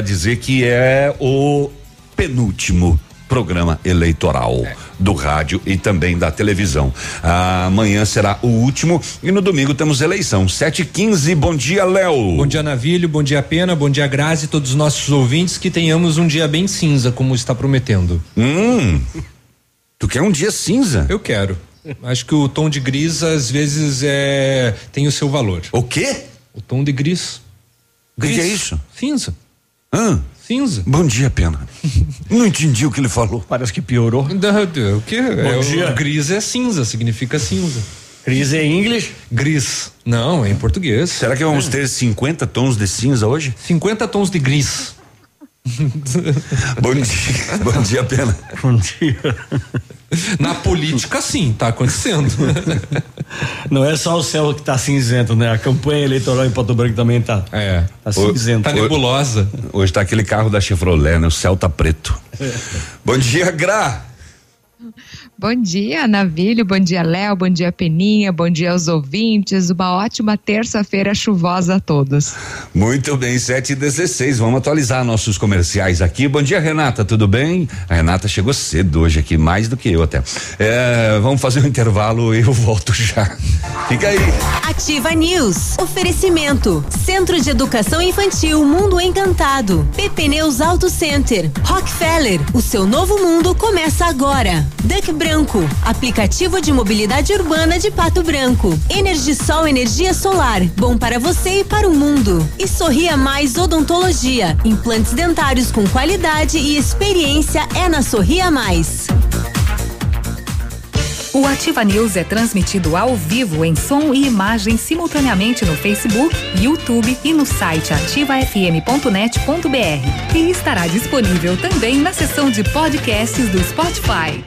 para dizer que é o penúltimo programa eleitoral é. do rádio e também da televisão. Amanhã será o último e no domingo temos eleição. Sete quinze. Bom dia, Léo. Bom dia, Navilho. Bom dia, Pena. Bom dia, Grazi. Todos os nossos ouvintes que tenhamos um dia bem cinza, como está prometendo. Hum. Tu quer um dia cinza? Eu quero. Acho que o tom de gris às vezes é tem o seu valor. O quê? O tom de gris. O que, que é isso? Cinza. Ah cinza. Bom dia, Pena. Não entendi o que ele falou. Parece que piorou. o que? Bom é, dia. O gris é cinza, significa cinza. Gris é inglês? Gris. Não, é em português. Será que vamos é. ter 50 tons de cinza hoje? 50 tons de gris. Bom dia. Bom dia, Pena. Bom dia. Na política, sim, tá acontecendo. Não é só o céu que tá cinzento, né? A campanha eleitoral em Porto Branco também tá. É. Tá cinzento. Tá nebulosa. Hoje tá aquele carro da Chevrolet, né? O céu tá preto. É. Bom dia, Gra. Bom dia, Navilho. Bom dia, Léo. Bom dia, Peninha. Bom dia aos ouvintes. Uma ótima terça-feira chuvosa a todos. Muito bem, 7 e 16 Vamos atualizar nossos comerciais aqui. Bom dia, Renata. Tudo bem? A Renata chegou cedo hoje aqui, mais do que eu até. É, vamos fazer um intervalo e eu volto já. Fica aí. Ativa News. Oferecimento. Centro de Educação Infantil Mundo Encantado. PP Neus Auto Center. Rockefeller. O seu novo mundo começa agora. Duck Branco, aplicativo de mobilidade urbana de Pato Branco. Energisol energia solar, bom para você e para o mundo. E Sorria Mais Odontologia, implantes dentários com qualidade e experiência é na Sorria Mais. O Ativa News é transmitido ao vivo em som e imagem simultaneamente no Facebook, YouTube e no site ativafm.net.br. E estará disponível também na seção de podcasts do Spotify.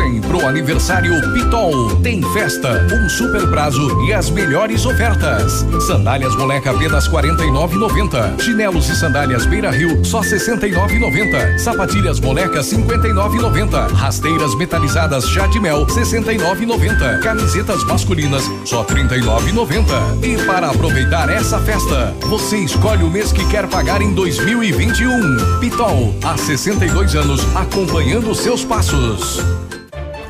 Vem pro aniversário Pitol. Tem festa, um super prazo e as melhores ofertas. Sandálias moleca apenas 49,90. Chinelos e sandálias Beira Rio só 69,90. Sapatilhas moleca 59,90. Rasteiras metalizadas chá de mel 69,90. Camisetas masculinas só 39,90. E para aproveitar essa festa, você escolhe o mês que quer pagar em 2021. Pitol, há 62 anos acompanhando seus passos.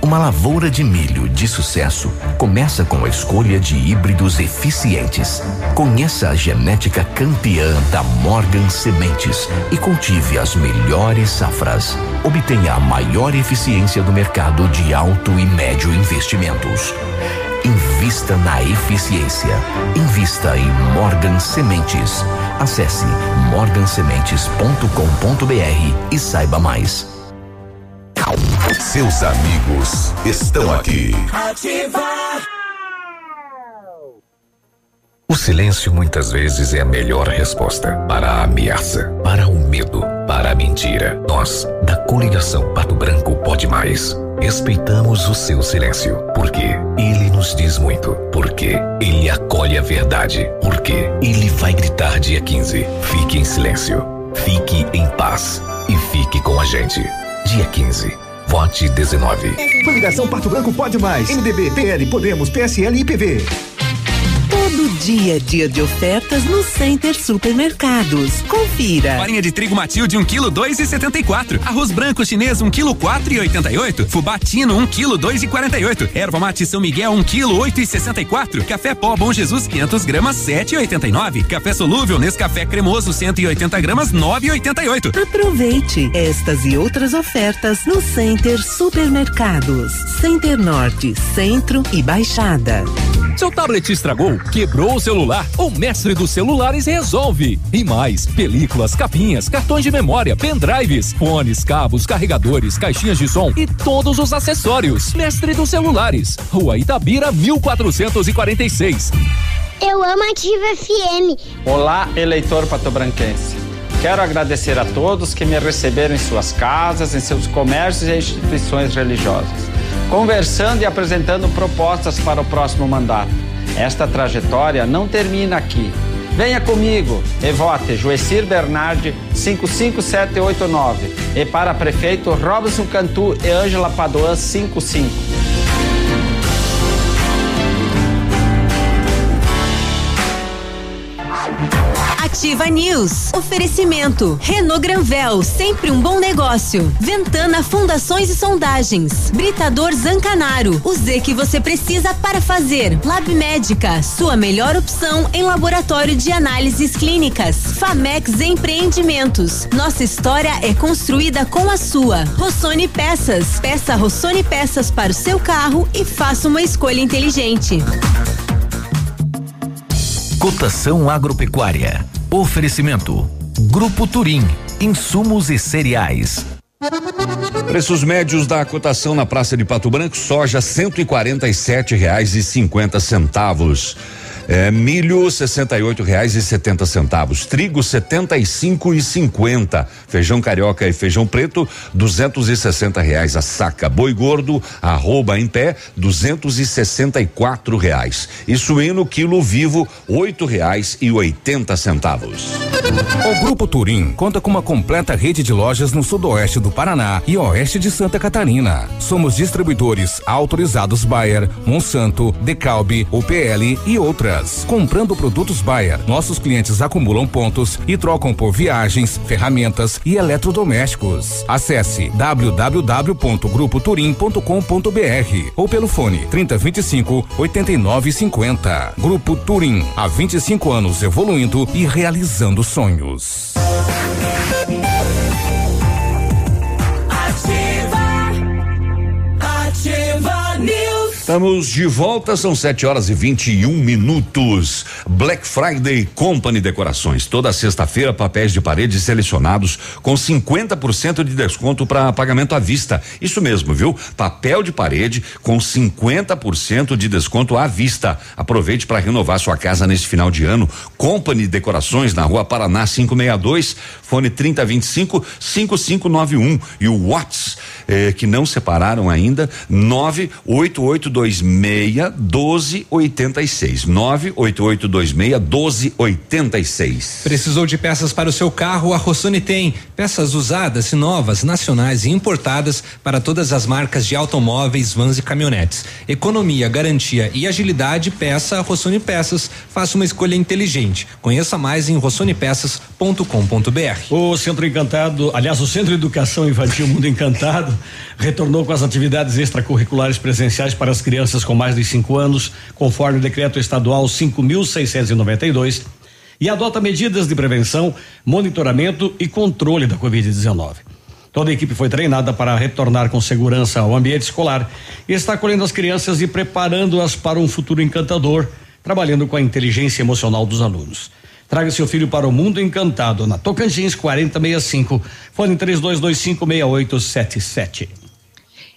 Uma lavoura de milho de sucesso começa com a escolha de híbridos eficientes. Conheça a genética campeã da Morgan Sementes e cultive as melhores safras. Obtenha a maior eficiência do mercado de alto e médio investimentos. Invista na eficiência. Invista em Morgan Sementes. Acesse morgansementes.com.br e saiba mais. Seus amigos estão aqui. Ativar. O silêncio muitas vezes é a melhor resposta para a ameaça, para o medo, para a mentira. Nós, da coligação Pato Branco Pode Mais, respeitamos o seu silêncio, porque ele nos diz muito, porque ele acolhe a verdade, porque ele vai gritar dia 15. Fique em silêncio, fique em paz e fique com a gente. Dia 15 Vote 19. Coligação Pato Branco pode mais. MDB, PL, Podemos, PSL e IPV. Todo dia, dia de ofertas no Center Supermercados. Confira. Farinha de trigo Matilde, 1 kg, 2,74. Arroz branco chinês, 1 kg, 4,88. Fubatino, 1 kg, 2,48. Erva mate São Miguel, 1 kg, 8,64. Café pó Bom Jesus, 500 gramas, 7,89. Café solúvel Nescafé cremoso, 180 gramas, 9,88. Aproveite estas e outras ofertas no Center Supermercados. Center Norte, Centro e Baixada. Seu tablet estragou, quebrou o celular? O mestre dos celulares resolve. E mais, películas, capinhas, cartões de memória, pendrives, fones, cabos, carregadores, caixinhas de som e todos os acessórios. Mestre dos celulares, Rua Itabira, 1446. Eu amo Ativa FM. Olá, eleitor patobranquense. Quero agradecer a todos que me receberam em suas casas, em seus comércios e instituições religiosas conversando e apresentando propostas para o próximo mandato. Esta trajetória não termina aqui. Venha comigo e vote Joecir Bernardi 55789 e para prefeito Robson Cantu e Ângela Padoan 55. Ativa News. Oferecimento. Renault Granvel, sempre um bom negócio. Ventana Fundações e Sondagens. Britador Zancanaro. O Z que você precisa para fazer. Lab Médica, sua melhor opção em laboratório de análises clínicas. Famex Empreendimentos. Nossa história é construída com a sua. Rossoni Peças. Peça Rossoni Peças para o seu carro e faça uma escolha inteligente. Cotação agropecuária. Oferecimento. Grupo Turim. Insumos e cereais. Preços médios da cotação na Praça de Pato Branco, soja cento e quarenta e sete reais e cinquenta centavos. É, milho sessenta e oito reais e setenta centavos, trigo setenta e cinco e cinquenta, feijão carioca e feijão preto duzentos e sessenta reais a saca, boi gordo arroba em pé duzentos e sessenta e quatro reais e suíno quilo vivo oito reais e oitenta centavos. O Grupo Turim conta com uma completa rede de lojas no sudoeste do Paraná e oeste de Santa Catarina. Somos distribuidores autorizados Bayer, Monsanto, Decalbe, UPL e outras. Comprando produtos Bayer, nossos clientes acumulam pontos e trocam por viagens, ferramentas e eletrodomésticos. Acesse www.grupoturim.com.br ou pelo fone 3025 8950. Grupo Turim, há 25 anos evoluindo e realizando sonhos. Estamos de volta, são 7 horas e 21 minutos. Black Friday Company Decorações. Toda sexta-feira, papéis de parede selecionados com 50% de desconto para pagamento à vista. Isso mesmo, viu? Papel de parede com 50% de desconto à vista. Aproveite para renovar sua casa neste final de ano. Company Decorações na rua Paraná 562, fone 3025 5591 e o Whats eh, que não separaram ainda 98826 1286 98826 1286 Precisou de peças para o seu carro? A Rossoni tem peças usadas e novas, nacionais e importadas para todas as marcas de automóveis, vans e caminhonetes. Economia, garantia e agilidade, peça a Rossoni Peças. Faça uma escolha inteligente. Conheça mais em rossonepeças.com.br. O Centro Encantado, aliás, o Centro de Educação Infantil Mundo Encantado retornou com as atividades extracurriculares presenciais para as crianças com mais de cinco anos, conforme o decreto estadual 5.692, e adota medidas de prevenção, monitoramento e controle da Covid-19. Toda a equipe foi treinada para retornar com segurança ao ambiente escolar e está acolhendo as crianças e preparando-as para um futuro encantador, trabalhando com a inteligência emocional dos alunos. Traga seu filho para o mundo encantado na Tocantins 4065, fone 32256877.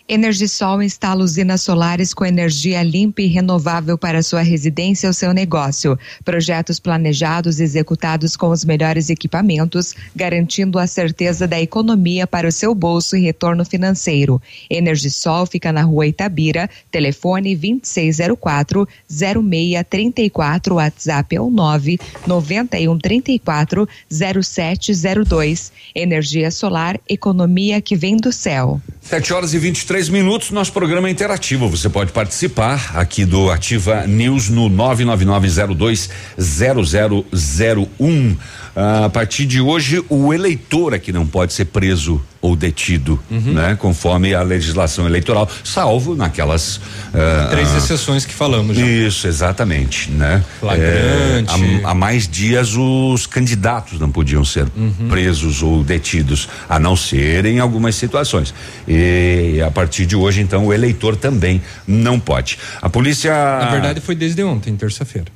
Energisol instala usinas solares com energia limpa e renovável para sua residência ou seu negócio. Projetos planejados e executados com os melhores equipamentos, garantindo a certeza da economia para o seu bolso e retorno financeiro. Energisol fica na rua Itabira, telefone 2604 0634, WhatsApp é o 9 9134 0702. Energia solar, economia que vem do céu. 7 horas e 23 três minutos, nosso programa é interativo. Você pode participar aqui do Ativa News no 999020001. A partir de hoje, o eleitor aqui não pode ser preso ou detido, Uhum. né? Conforme a legislação eleitoral, salvo naquelas ah, Três ah, exceções que falamos já. Isso, exatamente, né? Flagrante. É, há, há mais dias os candidatos não podiam ser Uhum. presos ou detidos, a não ser em algumas situações. E a partir de hoje, então, o eleitor também não pode. A polícia. Na verdade, foi desde ontem, terça-feira.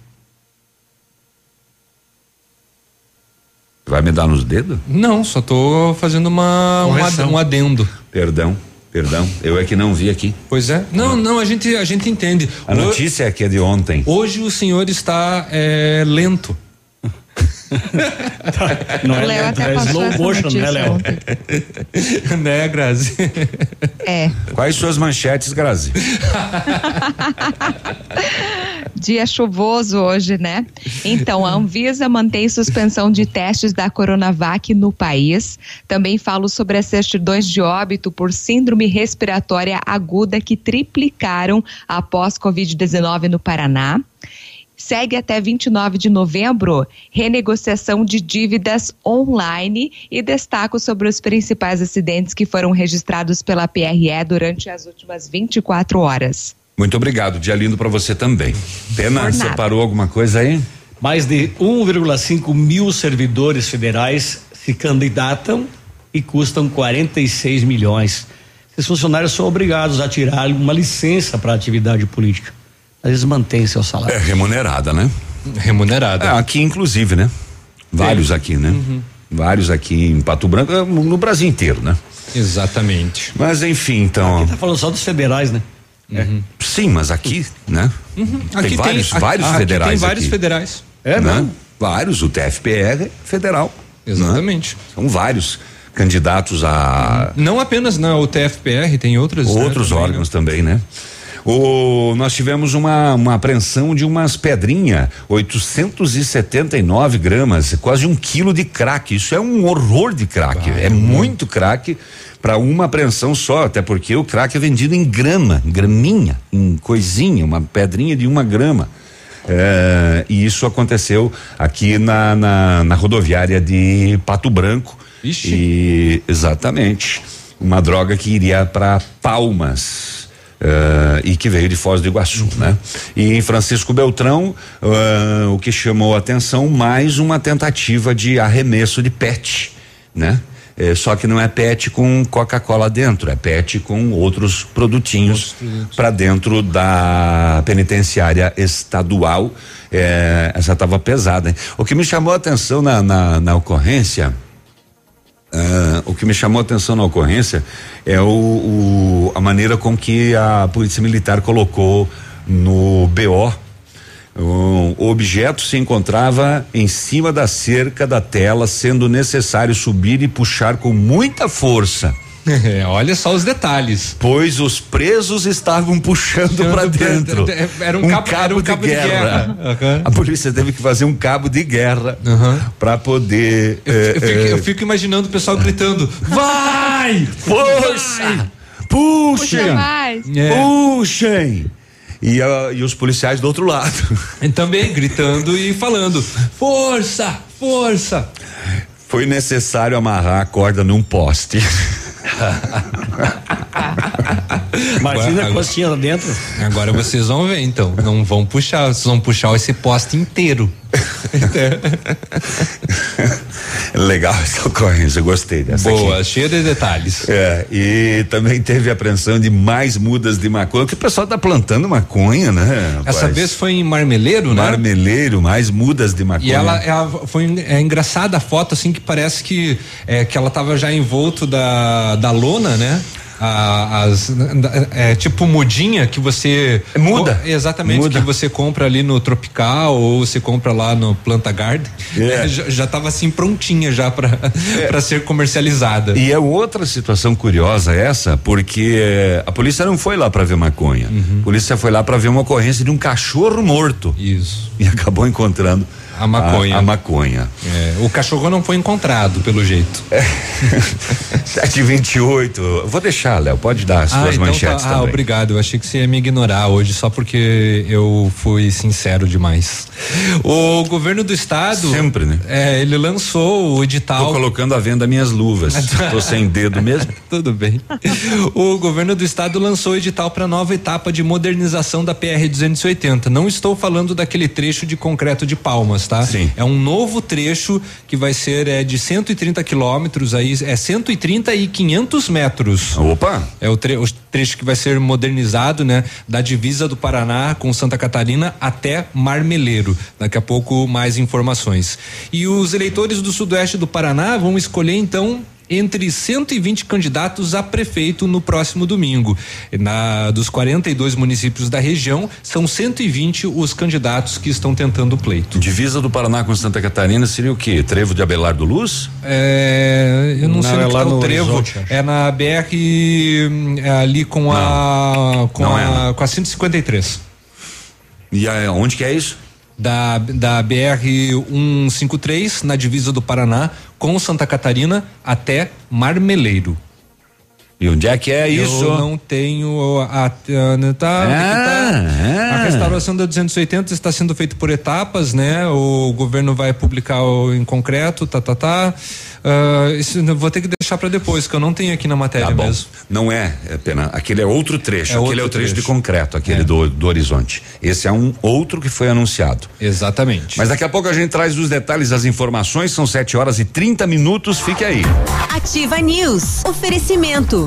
Vai me dar nos dedos? Não, só tô fazendo uma, um Correção. um adendo. Perdão, perdão. Eu é que não vi aqui. Pois é. Não, não, a gente, a gente entende. A notícia é que é de ontem. Hoje o senhor está é, lento. Não O Léo até passou essa notícia ontem. né, Grazi? É. Quais suas manchetes, Grazi? Dia chuvoso hoje, né? Então, a Anvisa mantém suspensão de testes da Coronavac no país. Também falo sobre as certidões de óbito por síndrome respiratória aguda que triplicaram após Covid-19 no Paraná. Segue até 29 de novembro renegociação de dívidas online e destaco sobre os principais acidentes que foram registrados pela PRE durante as últimas 24 horas. Muito obrigado, dia lindo para você também. Pena, separou alguma coisa aí? Mais de 1,5 mil servidores federais se candidatam e custam 46 milhões. Esses funcionários são obrigados a tirar uma licença para atividade política. Eles mantêm seu salário. É remunerada, né? Remunerada. É, aqui, inclusive, né? Vários aqui, né? Uhum. Vários aqui em Pato Branco, é, no Brasil inteiro, né? Exatamente. Mas enfim, então. Aqui tá falando só dos federais, né? Uhum. Sim, mas aqui, né? Uhum. Tem Aqui vários, tem, vários aqui federais. tem vários aqui. federais. É, né? Vários, o TFPR federal. Exatamente. né? São vários candidatos a Não apenas na UTFPR, tem outras. né, outros também, órgãos também, né? O, nós tivemos uma, uma apreensão de umas pedrinhas, 879 gramas, quase um quilo de crack. Isso é um horror de crack. é muito crack para uma apreensão só, até porque o crack é vendido em grama, em graminha, em coisinha, uma pedrinha de uma grama. É, e isso aconteceu aqui na, na, na rodoviária de Pato Branco. E exatamente. Uma droga que iria para Palmas. Eh, e que veio de Foz do Iguaçu, né? E em Francisco Beltrão, eh, o que chamou a atenção, mais uma tentativa de arremesso de PET, né? Eh, só que não é PET com Coca-Cola dentro, é PET com outros produtinhos para dentro da penitenciária estadual. Eh, essa estava pesada. Hein? O que me chamou a atenção na, na, na ocorrência. Ah, o que me chamou a atenção na ocorrência é o, o- a maneira com que a polícia militar colocou no BO. O objeto se encontrava em cima da cerca da tela, sendo necessário subir e puxar com muita força. É, olha só os detalhes. Pois os presos estavam puxando para dentro. Era um cabo- era um cabo de guerra. Aham. A polícia teve que fazer um cabo de guerra para poder. Eu, eh, eu fico, eh, eu fico imaginando o pessoal gritando: Vai! Força! Puxem! Puxa mais. É. Puxem! E, ah, e os policiais do outro lado. E também gritando e falando: Força! Força! Foi necessário amarrar a corda num poste. Imagina Agora- a costinha lá dentro. Agora vocês vão ver, então. Não vão puxar, vocês vão puxar esse poste inteiro. Legal essa ocorrência, gostei dessa Boa, aqui. cheia de detalhes. É, e também teve apreensão de mais mudas de maconha, que o pessoal tá plantando maconha, né? Essa rapaz? vez foi em Marmeleiro, né? Marmeleiro, mais mudas de maconha. E ela, ela foi é engraçada a foto, assim, que parece que, é, que ela tava já envolto da, da lona, né? A- as, é tipo mudinha que você Muda. exatamente Muda. que você compra ali no tropical ou você compra lá no Planta Garden É. já, já tava assim prontinha já para para ser comercializada E é outra situação curiosa essa, porque eh, a polícia não foi lá para ver maconha. Uhum. A polícia foi lá para ver uma ocorrência de um cachorro morto. Isso. E acabou encontrando A maconha. A, a maconha. É, o cachorro não foi encontrado pelo jeito 728. Eu Vou deixar, Léo, pode dar as suas manchetes Ah, também. obrigado. Eu achei que você ia me ignorar hoje só porque eu fui sincero demais. O governo do estado. Sempre, né? É, ele lançou o edital. Tô colocando à venda minhas luvas. Tô sem dedo mesmo. Tudo bem. O governo do estado lançou o edital para nova etapa de modernização da PR 280. Não estou falando daquele trecho de concreto de Palmas, tá? Sim. É um novo trecho que vai ser é, de 130 quilômetros aí, é 130 e 500 metros. Opa! É o, tre o trecho que vai ser modernizado, né? Da divisa do Paraná com Santa Catarina até Marmeleiro. Daqui a pouco mais informações. E os eleitores do sudoeste do Paraná vão escolher então entre 120 candidatos a prefeito no próximo domingo. Na dos 42 municípios da região, são 120 os candidatos que estão tentando o pleito. Divisa do Paraná com Santa Catarina seria o quê? Trevo de Abelardo Luz? É, eu não, Não, sei é onde lá tá o no trevo. Horizonte. É na BR é ali com a com Não a é, não. com a 153. E aí, onde que é isso? Da da BR 153 na divisa do Paraná com Santa Catarina até Marmeleiro. E onde é que é isso? Eu não tenho a, a, a tá, Ah, tá. a restauração da 280 está sendo feita por etapas, né? O governo vai publicar o, em concreto, tá, tá, tá. Ah, isso vou ter que deixar para depois, que eu não tenho aqui na matéria Tá bom. mesmo. Não é, é pena. Aquele é outro trecho. É aquele outro é o trecho, de trecho. concreto, aquele É. do, do horizonte. Esse é um outro que foi anunciado. Exatamente. Mas daqui a pouco a gente traz os detalhes das informações. São 7 horas e 30 minutos. Fique aí. Ativa News. Oferecimento.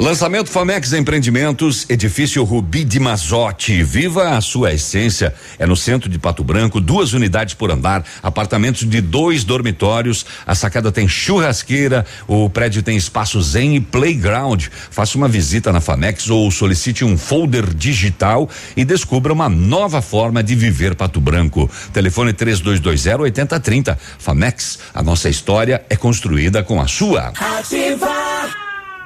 Lançamento Famex Empreendimentos, edifício Rubi de Mazote. Viva a sua essência. É no centro de Pato Branco, duas unidades por andar, apartamentos de dois dormitórios. A sacada tem churrasqueira, o prédio tem espaço zen e playground. Faça uma visita na Famex ou solicite um folder digital e descubra uma nova forma de viver Pato Branco. Telefone 3220 8030. Famex, a nossa história é construída com a sua.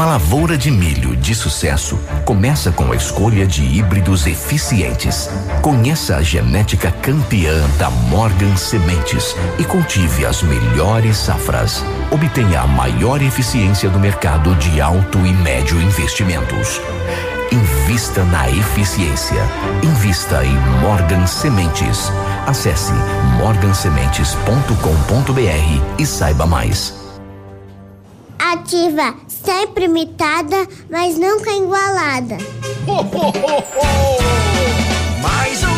Uma lavoura de milho de sucesso começa com a escolha de híbridos eficientes. Conheça a genética campeã da Morgan Sementes e cultive as melhores safras. Obtenha a maior eficiência do mercado de alto e médio investimentos. Invista na eficiência. Invista em Morgan Sementes. Acesse morgansementes.com.br e saiba mais. Ativa, sempre imitada, mas nunca igualada. Mais um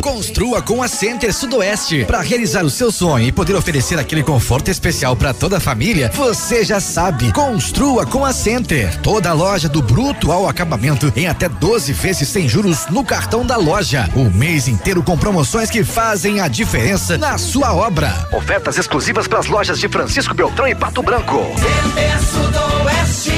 Construa com a Center Sudoeste. Para realizar o seu sonho e poder oferecer aquele conforto especial para toda a família, você já sabe. Construa com a Center. Toda a loja do bruto ao acabamento em até 12 vezes sem juros no cartão da loja. O mês inteiro com promoções que fazem a diferença na sua obra. Ofertas exclusivas para as lojas de Francisco Beltrão e Pato Branco. Center Sudoeste.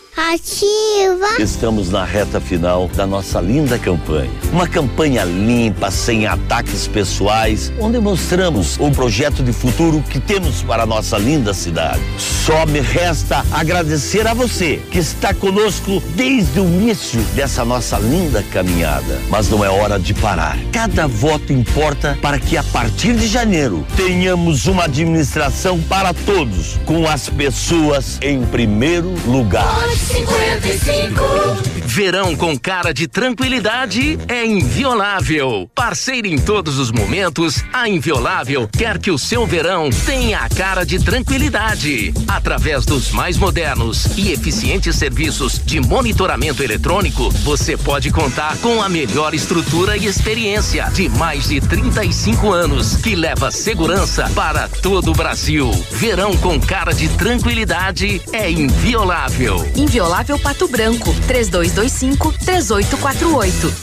Ativa. Estamos na reta final da nossa linda campanha. Uma campanha limpa, sem ataques pessoais, onde mostramos o projeto de futuro que temos para a nossa linda cidade. Só me resta agradecer a você que está conosco desde o início dessa nossa linda caminhada. Mas não é hora de parar. Cada voto importa para que a partir de janeiro tenhamos uma administração para todos, com as pessoas em primeiro lugar. 55. Verão com cara de tranquilidade é inviolável. Parceira em todos os momentos, a Inviolável quer que o seu verão tenha a cara de tranquilidade. Através dos mais modernos e eficientes serviços de monitoramento eletrônico, você pode contar com a melhor estrutura e experiência de mais de 35 anos, que leva segurança para todo o Brasil. Verão com cara de tranquilidade é inviolável. Inviolável Pato Branco, 3225-3848.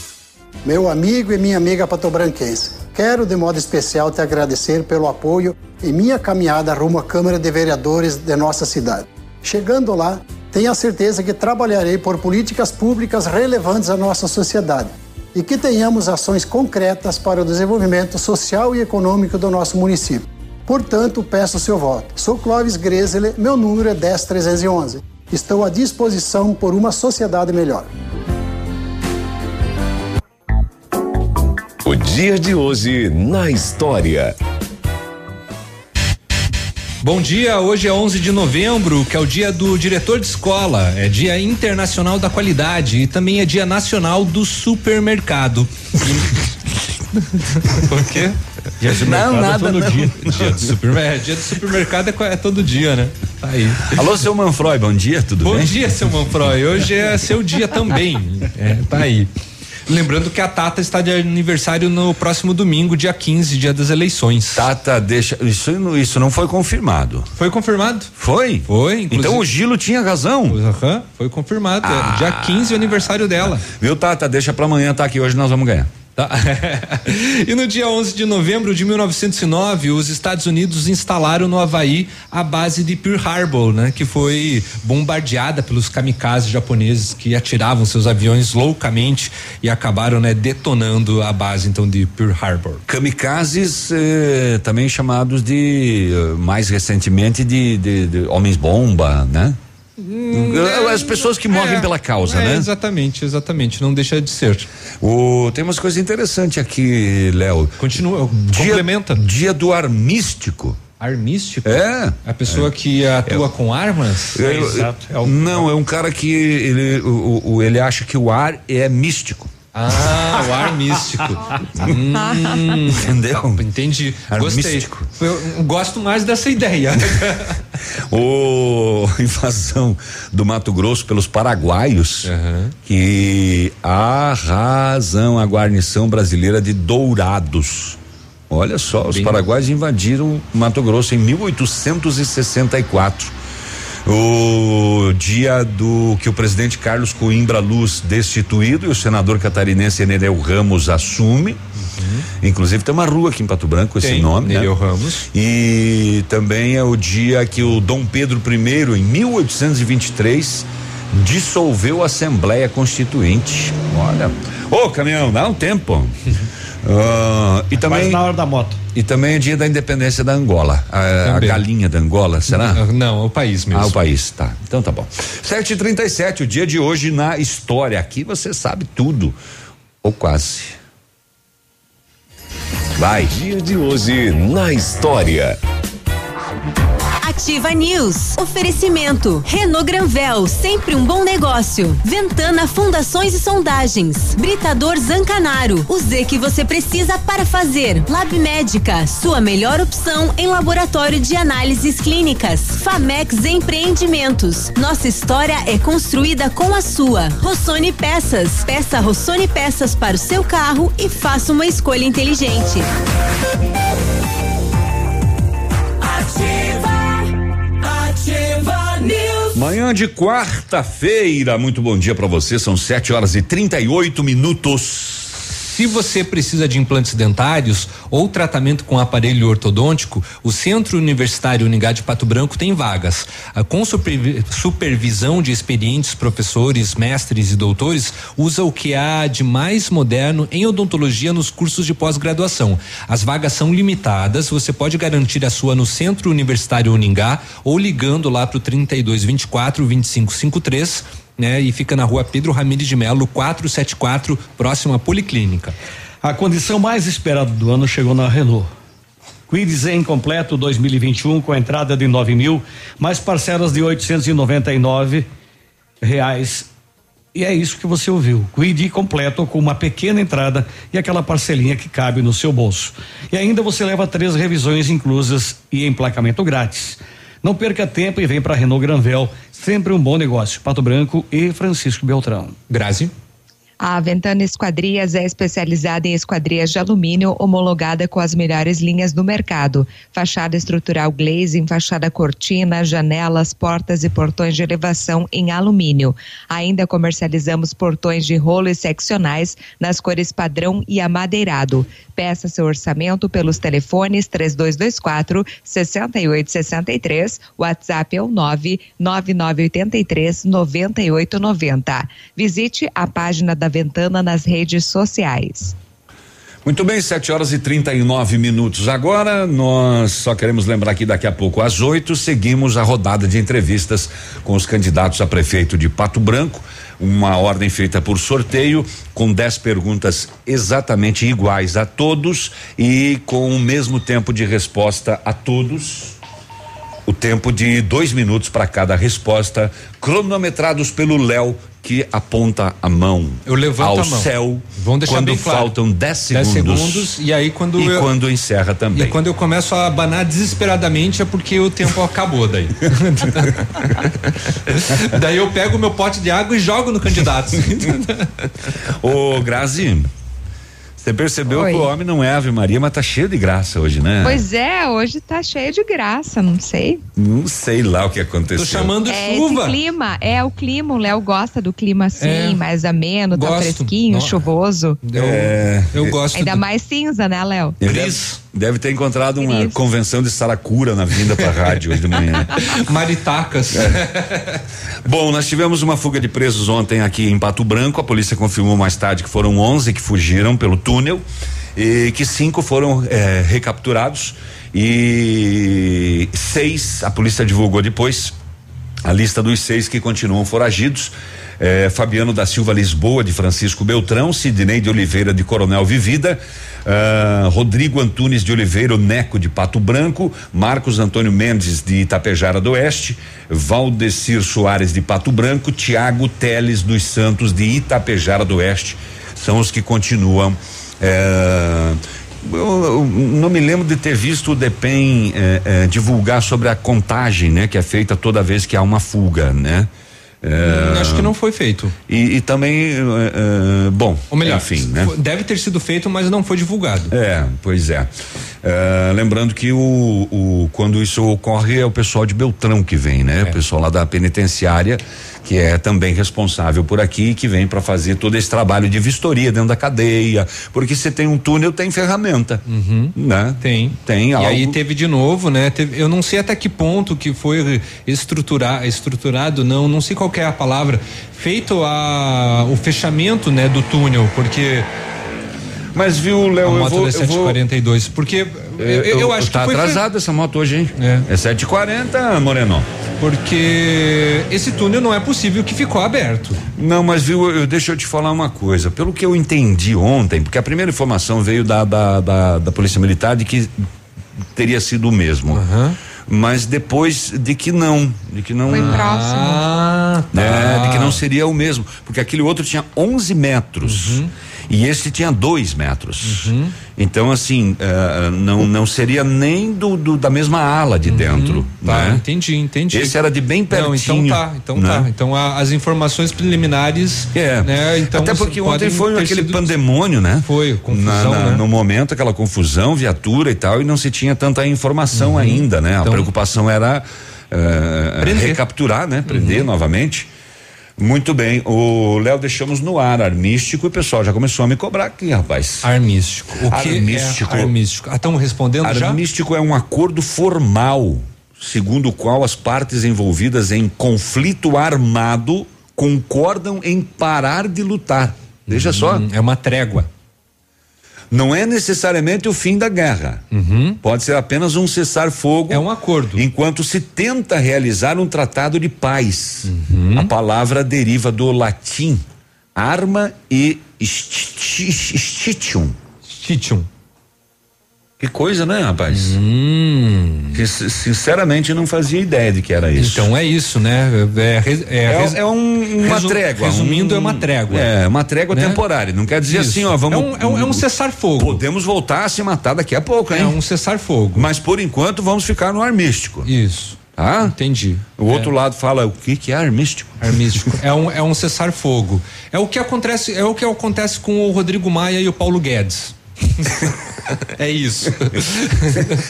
Meu amigo e minha amiga patobranquense, quero de modo especial te agradecer pelo apoio em minha caminhada rumo à Câmara de Vereadores de nossa cidade. Chegando lá, tenha certeza que trabalharei por políticas públicas relevantes à nossa sociedade e que tenhamos ações concretas para o desenvolvimento social e econômico do nosso município. Portanto, peço seu voto. Sou Clóvis Grezele, meu número é 10311. Estou à disposição por uma sociedade melhor. O dia de hoje na história. Bom dia, hoje é 11 de novembro, que é o dia do diretor de escola, é dia internacional da qualidade e também é dia nacional do supermercado. Por quê? Dia do não, é nada, todo não. dia. Dia do, supermercado, é, dia do supermercado é, é todo dia, né? Tá aí. Alô, seu Manfroy, bom dia, tudo bom bem? Bom dia, seu Manfroy. Hoje é seu dia também. É, tá aí. Lembrando que a Tata está de aniversário no próximo domingo, dia 15, dia das eleições. Tata, deixa. Isso, isso não foi confirmado. Foi confirmado? Foi? Foi. Então o Gilo tinha razão. Uhum, foi confirmado. Ah, dia 15 é o aniversário dela. Viu, Tata? Deixa pra amanhã, tá aqui. Hoje nós vamos ganhar. Tá. e no dia 11 de novembro de 1909, os Estados Unidos instalaram no Havaí a base de Pearl Harbor, né, que foi bombardeada pelos kamikazes japoneses que atiravam seus aviões loucamente e acabaram, né, detonando a base então de Pearl Harbor. Kamikazes eh, também chamados de mais recentemente de, de, de homens bomba, né? Hum, As pessoas que morrem é, pela causa, é, né? Exatamente, exatamente. Não deixa de ser. O, tem umas coisas interessantes aqui, Léo. Continua, dia, complementa. Dia do ar místico. Ar místico? É. A pessoa é. que atua é. com armas? É, Exato. É não, é um cara que ele, o, o, ele acha que o ar é místico. Ah, o ar místico. hum, Entendeu? Entendi. Ar Gostei. místico. Eu gosto mais dessa ideia. o invasão do Mato Grosso pelos paraguaios uhum. que arrasam a guarnição brasileira de Dourados. Olha só, os Bem... paraguaios invadiram Mato Grosso em 1864 o dia do que o presidente Carlos Coimbra Luz destituído e o senador catarinense Nereu Ramos assume. Uhum. Inclusive tem uma rua aqui em Pato Branco com esse nome, Nereu né? Ramos. E também é o dia que o Dom Pedro I, em 1823, dissolveu a Assembleia Constituinte. Olha, ô caminhão, dá um tempo. Uh, e também Mas na hora da moto. E também é dia da independência da Angola. A, a galinha da Angola, será? Não, não, é o país mesmo. Ah, o país, tá. Então tá bom. 7h37, o dia de hoje na história. Aqui você sabe tudo. Ou quase. Vai. Dia de hoje na história. Ativa News. Oferecimento. Renault Granvel, sempre um bom negócio. Ventana Fundações e Sondagens. Britador Zancanaro. O Z que você precisa para fazer. Lab Médica, sua melhor opção em laboratório de análises clínicas. Famex Empreendimentos. Nossa história é construída com a sua. Rossoni Peças. Peça Rossoni Peças para o seu carro e faça uma escolha inteligente. Manhã de quarta-feira, muito bom dia para você. São 7 horas e 38 minutos. Se você precisa de implantes dentários ou tratamento com aparelho ortodôntico, o Centro Universitário Uningá de Pato Branco tem vagas. Com supervisão de experientes professores, mestres e doutores, usa o que há de mais moderno em odontologia nos cursos de pós-graduação. As vagas são limitadas, você pode garantir a sua no Centro Universitário Uningá ou ligando lá pro 3224 2553 né? E fica na rua Pedro Ramires de Melo, 474, próximo à Policlínica. A condição mais esperada do ano chegou na Renault. Quid Zen completo 2021 com entrada de 9 mil, mais parcelas de 899 reais. E é isso que você ouviu. Quid completo com uma pequena entrada e aquela parcelinha que cabe no seu bolso. E ainda você leva três revisões inclusas e emplacamento grátis. Não perca tempo e vem para Renault Granvel, sempre um bom negócio. Pato Branco e Francisco Beltrão. Grazi. A Ventana Esquadrias é especializada em esquadrias de alumínio homologada com as melhores linhas do mercado. Fachada estrutural glazing, fachada cortina, janelas, portas e portões de elevação em alumínio. Ainda comercializamos portões de rolo e seccionais nas cores padrão e amadeirado. Peça seu orçamento pelos telefones 3224 6863, WhatsApp é o 99983 9890. Visite a página da Ventana nas redes sociais. Muito bem, 7 horas e 39 minutos. Agora, nós só queremos lembrar que daqui a pouco, às 8, seguimos a rodada de entrevistas com os candidatos a prefeito de Pato Branco. Uma ordem feita por sorteio, com 10 perguntas exatamente iguais a todos e com o mesmo tempo de resposta a todos. O tempo de dois minutos para cada resposta, cronometrados pelo Léo, que aponta a mão Eu levanto ao a mão. céu Vamos deixar quando bem claro. faltam 10 10 segundos. segundos, e aí quando e eu- quando encerra também. E quando eu começo a abanar desesperadamente é porque o tempo acabou daí. daí eu pego o meu pote de água e jogo no candidato. Ô, Grazi, você percebeu Oi. que o homem não é Ave Maria, mas tá cheio de graça hoje, né? Pois é, hoje tá cheio de graça, não sei. Não sei lá o que aconteceu. é esse clima, é o clima, o Léo gosta do clima assim, É. mais ameno, tá Gosto. fresquinho, No- chuvoso. Eu, É. eu gosto. Ainda do- mais cinza, né, Léo? Ele deve, ter encontrado uma convenção de Saracura na vinda pra rádio hoje de manhã. Maritacas. Bom, nós tivemos uma fuga de presos ontem aqui em Pato Branco. A polícia confirmou mais tarde que foram 11 que fugiram pelo túnel e que cinco foram eh, recapturados e seis a polícia divulgou depois a lista dos seis que continuam foragidos. eh, Fabiano da Silva Lisboa, de Francisco Beltrão, Sidney de Oliveira, de Coronel Vivida, ah, Rodrigo Antunes de Oliveira, Neco de Pato Branco, Marcos Antônio Mendes de Itapejara do Oeste, Valdecir Soares de Pato Branco, Tiago Teles dos Santos de Itapejara do Oeste. São os que continuam. eh, eu, eu não me lembro de ter visto o DEPEN eh, eh, divulgar sobre a contagem, né, que é feita toda vez que há uma fuga, né? Eh, Acho que não foi feito. E, e também, eh, eh, bom, Ou melhor, enfim, né? deve ter sido feito, mas não foi divulgado. É, pois é. Eh, lembrando que o, o- quando isso ocorre é o pessoal de Beltrão que vem, né? O pessoal lá da penitenciária que é também responsável por aqui que vem para fazer todo esse trabalho de vistoria dentro da cadeia, porque você tem um túnel tem ferramenta, né? Tem. Tem E algo. aí teve de novo, né? Teve- eu não sei até que ponto que foi estruturar, estruturado, não, não sei qual é a palavra, feito a, o fechamento, né, do túnel, porque Mas viu, Léo, a eu moto vou- da eu vou- 742, porque eu, eu, eu acho tá que foi atrasada essa moto hoje, hein? É. É 7h40, Moreno. Porque esse túnel não é possível que ficou aberto. Não, mas viu, eu, deixa eu te falar uma coisa. Pelo que eu entendi ontem, porque a primeira informação veio da, da, da, da Polícia Militar de que teria sido o mesmo. Mas depois de que não, de que não. Foi próximo. Ah, né, de que não seria o mesmo, porque aquele outro tinha 11 metros e esse tinha dois metros. Então assim, eh, não não seria nem do, do- da mesma ala de dentro. Tá, né? entendi, entendi. Esse era de bem Não, pertinho. então tá, então né? tá. Então a- as informações preliminares. É. Né, então Até porque ontem foi aquele sido- pandemônio, né? Foi, confusão, Na- na- né? No momento, aquela confusão, viatura e tal, e não se tinha tanta informação ainda, né? a Então- preocupação era Prender. recapturar, né? Prender novamente. Muito bem, o Léo deixamos no ar, armístico, e o pessoal já começou a me cobrar aqui, rapaz. Armístico. O que Armístico. é armístico? Ah, estão respondendo já? Armístico é um acordo formal, segundo o qual as partes envolvidas em conflito armado concordam em parar de lutar. Veja só. É uma trégua. Não é necessariamente o fim da guerra. Pode ser apenas um cessar-fogo. É um acordo. Enquanto se tenta realizar um tratado de paz. A palavra deriva do latim arma e sti- stitium. Stitium. Que coisa, né, rapaz? Hum. Sinceramente não fazia ideia de que era isso. Então é isso, né? É, é, É, res- é um- uma trégua. Resumindo, um- é uma trégua. É, uma trégua Né? temporária. Não quer dizer Isso. assim, ó, vamos. É um- é um- é um cessar-fogo. Podemos voltar a se matar daqui a pouco, hein? É um cessar-fogo. Mas por enquanto vamos ficar no armístico. Isso. Tá? Entendi. O outro lado fala o que que é armístico? Armístico. é um, é um cessar-fogo. É o que acontece, é o que acontece com o Rodrigo Maia e o Paulo Guedes. é isso.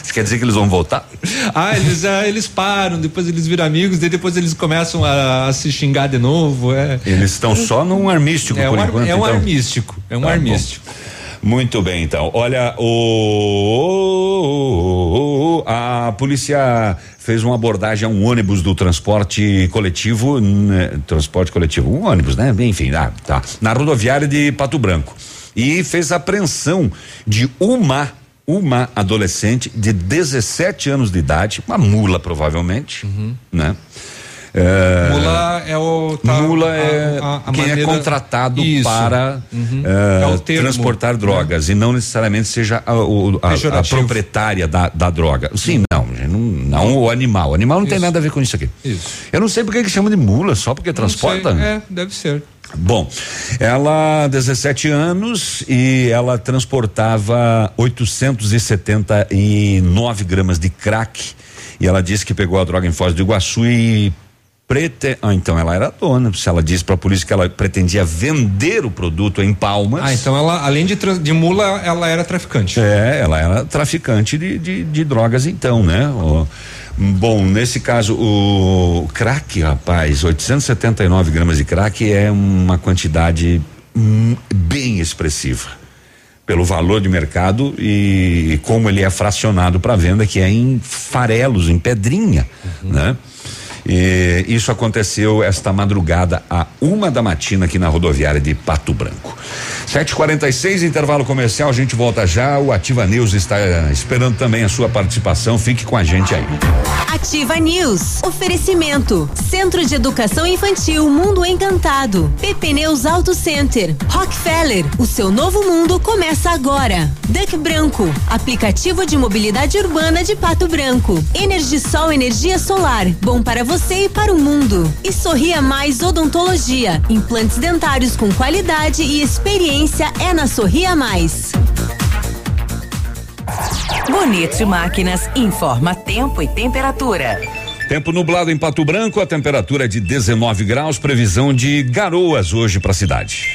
Isso quer dizer que eles vão voltar? Ah, eles, ah, eles param, depois eles viram amigos, depois eles começam a, a se xingar de novo. É, Eles estão só num armístico é por um, ar- enquanto. é um então. armístico. É um Tá bom. armístico. Muito bem, então. Olha, o, a polícia fez uma abordagem a um ônibus do transporte coletivo, né, transporte coletivo, um ônibus, né? Enfim, ah, tá. Na rodoviária de Pato Branco. E fez a apreensão de uma uma adolescente de 17 anos de idade, uma mula provavelmente, né? É, Mula é o. tá, mula a- é a- a quem é maneira- contratado Isso. para Uhum. é, É o termo, transportar drogas e não necessariamente seja a, a- a proprietária da, da droga. Sim, não, não, não o animal. O animal não tem nada a ver com isso aqui. Isso. Eu não sei porque que chama de mula, só porque transporta. Não sei, É, deve ser. Bom, ela 17 anos e ela transportava 879 gramas de crack. E ela disse que pegou a droga em Foz do Iguaçu e prete... ah, então ela era dona, se ela disse para a polícia que ela pretendia vender o produto em Palmas. Ah, então ela, além de, de mula, ela era traficante. É, ela era traficante de, de, de drogas então, né? O- bom, nesse caso o crack, rapaz, 879 gramas de crack é uma quantidade hum, bem expressiva pelo valor de mercado e como ele é fracionado para venda, que é em farelos, em pedrinha, né? E isso aconteceu esta madrugada a uma da matina aqui na rodoviária de Pato Branco. 7h46, intervalo comercial, a gente volta já. O Ativa News está eh, esperando também a sua participação. Fique com a gente aí. Ativa News. Oferecimento. Centro de Educação Infantil Mundo Encantado. PP Neus Auto Center. Rockefeller. O seu novo mundo começa agora. Duck Branco. Aplicativo de mobilidade urbana de Pato Branco. Energisol Energia Solar. Bom para você e para o mundo. E Sorria Mais Odontologia. Implantes dentários com qualidade e experiência é na Sorria Mais. Bonito Máquinas informa tempo e temperatura. Tempo nublado em Pato Branco, a temperatura é de 19 graus, previsão de garoas hoje para a cidade.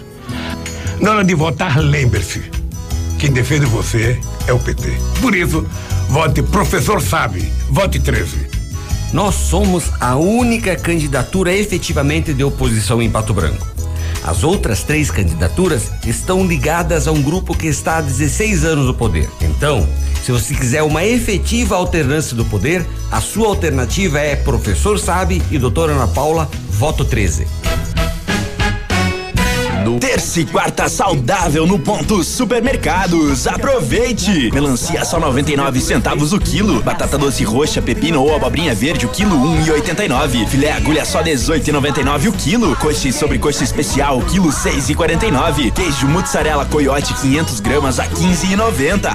na hora de votar, lembre-se: quem defende você é o PT. Por isso, vote Professor Sabe, vote 13. Nós somos a única candidatura efetivamente de oposição em Pato Branco. As outras três candidaturas estão ligadas a um grupo que está há 16 anos no poder. Então, se você quiser uma efetiva alternância do poder, a sua alternativa é Professor Sabe e Doutora Ana Paula, voto 13. Terça e quarta saudável no ponto supermercados. Aproveite! Melancia só 99 centavos o quilo. Batata doce roxa, pepino ou abobrinha verde o quilo 1,89. Filé agulha só 18,99 o quilo. Coxa e sobrecoxa especial o quilo 6,49. Queijo mussarela coiote 500 gramas a 15,90.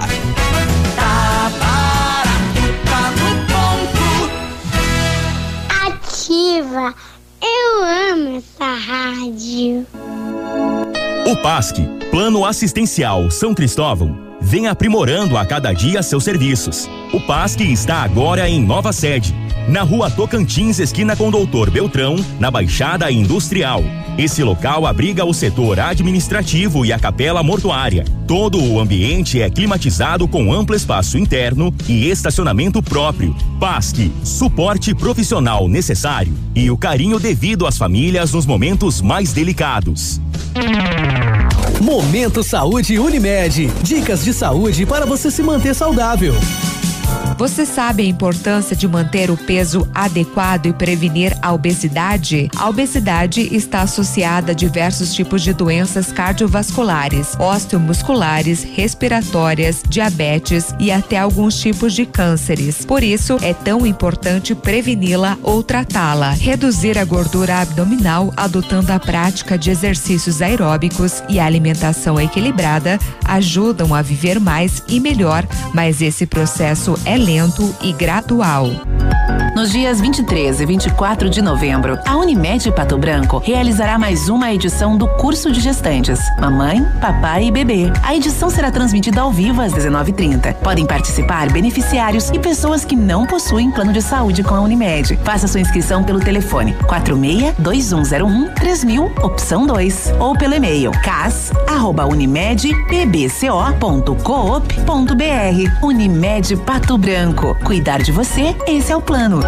Ativa. Eu amo essa rádio. O PASC, Plano Assistencial São Cristóvão, vem aprimorando a cada dia seus serviços. O PASC está agora em nova sede, na rua Tocantins, esquina com Doutor Beltrão, na Baixada Industrial. Esse local abriga o setor administrativo e a capela mortuária. Todo o ambiente é climatizado com amplo espaço interno e estacionamento próprio. PASC, suporte profissional necessário e o carinho devido às famílias nos momentos mais delicados. Momento Saúde Unimed. Dicas de saúde para você se manter saudável. Você sabe a importância de manter o peso adequado e prevenir a obesidade? A obesidade está associada a diversos tipos de doenças cardiovasculares, osteomusculares, respiratórias, diabetes e até alguns tipos de cânceres. Por isso, é tão importante preveni-la ou tratá-la. Reduzir a gordura abdominal adotando a prática de exercícios aeróbicos e alimentação equilibrada ajudam a viver mais e melhor, mas esse processo é lento e gradual. Nos dias 23 e 24 de novembro, a Unimed Pato Branco realizará mais uma edição do curso de gestantes Mamãe, Papai e Bebê. A edição será transmitida ao vivo às 19h30. Podem participar beneficiários e pessoas que não possuem plano de saúde com a Unimed. Faça sua inscrição pelo telefone 46 2101 3000, opção 2, ou pelo e-mail cas@unimedpbco.coop.br. Unimed Pato Branco. Cuidar de você, esse é o plano.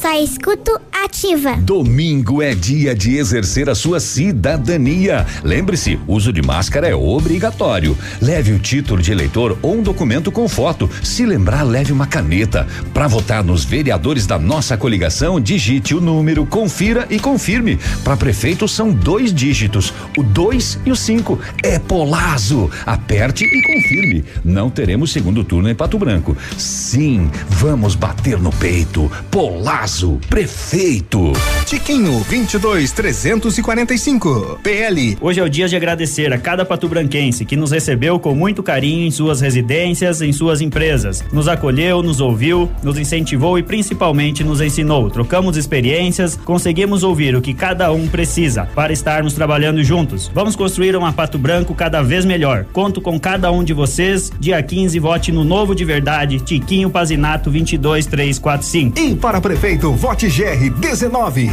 Só escuto ativa. Domingo é dia de exercer a sua cidadania. Lembre-se, uso de máscara é obrigatório. Leve o título de eleitor ou um documento com foto. Se lembrar, leve uma caneta. Para votar nos vereadores da nossa coligação, digite o número, confira e confirme. Para prefeito são dois dígitos, o 2 e o 5. É Polazo. Aperte e confirme. Não teremos segundo turno em Pato Branco. Sim, vamos bater no peito. Polazo, prefeito. Tiquinho 22 345 PL. Hoje é o dia de agradecer a cada patobranquense que nos recebeu com muito carinho em suas residências, em suas empresas. Nos acolheu, nos ouviu, nos incentivou e principalmente nos ensinou. Trocamos experiências, conseguimos ouvir o que cada um precisa para estarmos trabalhando juntos. Vamos construir uma Pato Branco cada vez melhor. Conto com cada um de vocês. Dia 15, vote no novo de verdade, Tiquinho Pazinato 22345. E para prefeito, vote GR 19.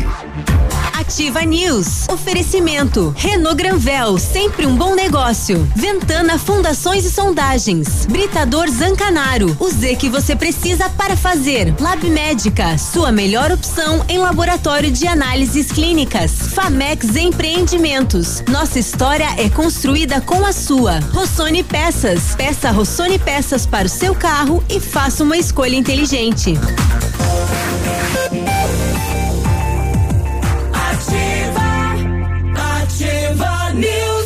Ativa News. Oferecimento. Renault Granvel, sempre um bom negócio. Ventana Fundações e Sondagens. Britador Zancanaro. O Z que você precisa para fazer. Lab Médica, sua melhor opção em laboratório de análises clínicas. Famex Empreendimentos. Nossa história é construída com a sua. Rossoni Peças. Peça Rossoni Peças para o seu carro e faça uma escolha inteligente. Thank you.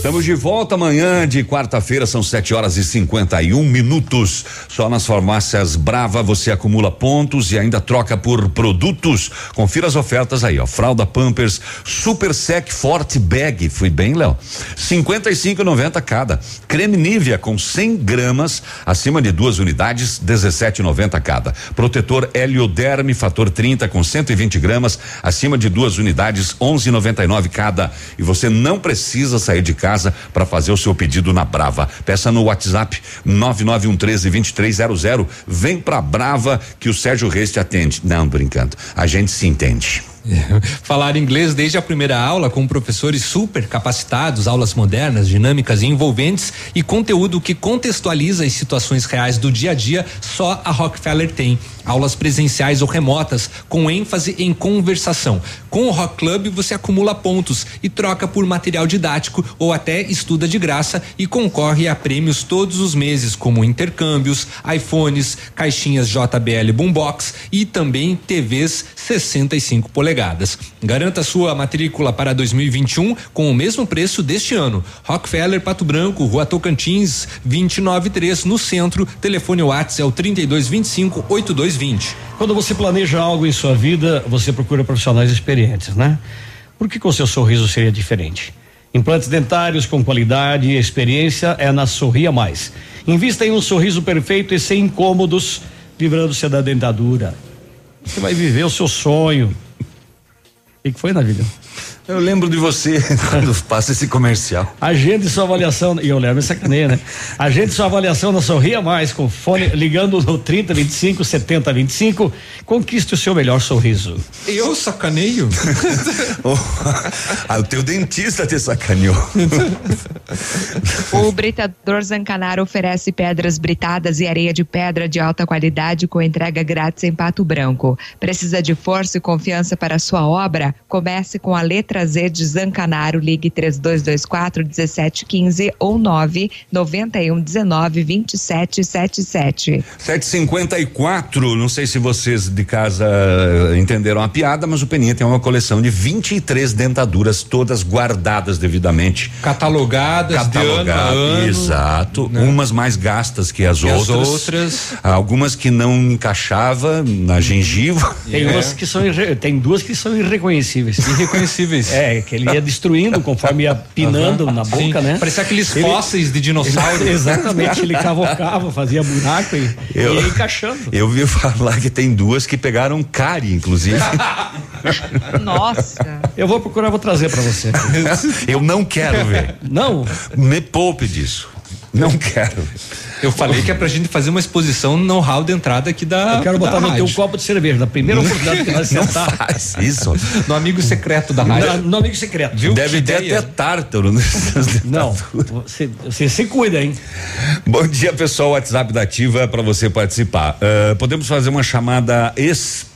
Estamos de volta amanhã de quarta-feira, são 7 horas e 51 minutos. Só nas farmácias Brava você acumula pontos e ainda troca por produtos. Confira as ofertas aí, ó. Fralda Pampers Super Sec Forte Bag, fui bem, Léo. 55,90 cada. Creme Nivea com 100 gramas, acima de duas unidades, 17,90 cada. Protetor Helioderme Fator 30 com 120 gramas, acima de duas unidades, 11,99 cada. E você não precisa sair de casa para fazer o seu pedido na Brava. Peça no WhatsApp 991132300. Vem pra Brava que o Sérgio Reis te atende. Não, brincando. A gente se entende. Falar inglês desde a primeira aula com professores super capacitados, aulas modernas, dinâmicas e envolventes e conteúdo que contextualiza as situações reais do dia a dia, só a Rockefeller tem. Aulas presenciais ou remotas, com ênfase em conversação. Com o Rock Club você acumula pontos e troca por material didático ou até estuda de graça e concorre a prêmios todos os meses, como intercâmbios, iPhones, caixinhas JBL Boombox e também TVs 65 polegadas. Garanta sua matrícula para 2021 com o mesmo preço deste ano. Rockefeller Pato Branco, Rua Tocantins, 293 no centro. Telefone WhatsApp é o 3225 8220. Quando você planeja algo em sua vida, você procura profissionais experientes, né? Por que com seu sorriso seria diferente? Implantes dentários com qualidade e experiência é na Sorria Mais. Invista em um sorriso perfeito e sem incômodos, livrando-se da dentadura. Você vai viver o seu sonho. O que, foi, Navilho? Eu lembro de você quando passa esse comercial. Agende sua avaliação, e eu levo essa caneia, né? Agende sua avaliação na Sorria Mais, com fone ligando no 30 25 70 25. Conquiste o seu melhor sorriso. Eu sacaneio? ah, o teu dentista te sacaneou. O Britador Zancanaro oferece pedras britadas e areia de pedra de alta qualidade com entrega grátis em Pato Branco. Precisa de força e confiança para sua obra? Comece com a letra Z de Zancanaro. Ligue 3224 1715 ou 991 19 27 77. 754, não sei se vocês de casa eh, entenderam a piada, mas o Peninha tem uma coleção de 23 dentaduras, todas guardadas devidamente. Catalogadas, Catalogadas, de ano a ano, exato. né? Umas mais gastas que as Que as outras. outras. Algumas que não encaixava na gengiva. Tem umas que são tem duas que são irreconhecíveis. Irreconhecíveis. É, que ele ia destruindo conforme ia pinando na boca, Sim, né? parecia aqueles Ele- fósseis de dinossauro. Ele- exatamente, ele cavocava, fazia buraco e, Eu- e ia encaixando. Eu vi falar que tem duas que pegaram cárie, inclusive. Nossa. Eu vou procurar, vou trazer pra você. Eu não quero ver. Não? Me poupe disso. Não quero. Eu falei que é pra gente fazer uma exposição no know-how de entrada aqui da. Eu quero botar da no teu rádio. copo de cerveja, na primeira oportunidade que nós Não sentar. faz isso. No amigo secreto da rádio. No, no amigo secreto. Viu? Deve Que ter ideia. até tártaro. nessas Não, você, você se cuida, hein? Bom dia, pessoal. WhatsApp da Ativa para você participar. Ah, podemos fazer uma chamada especial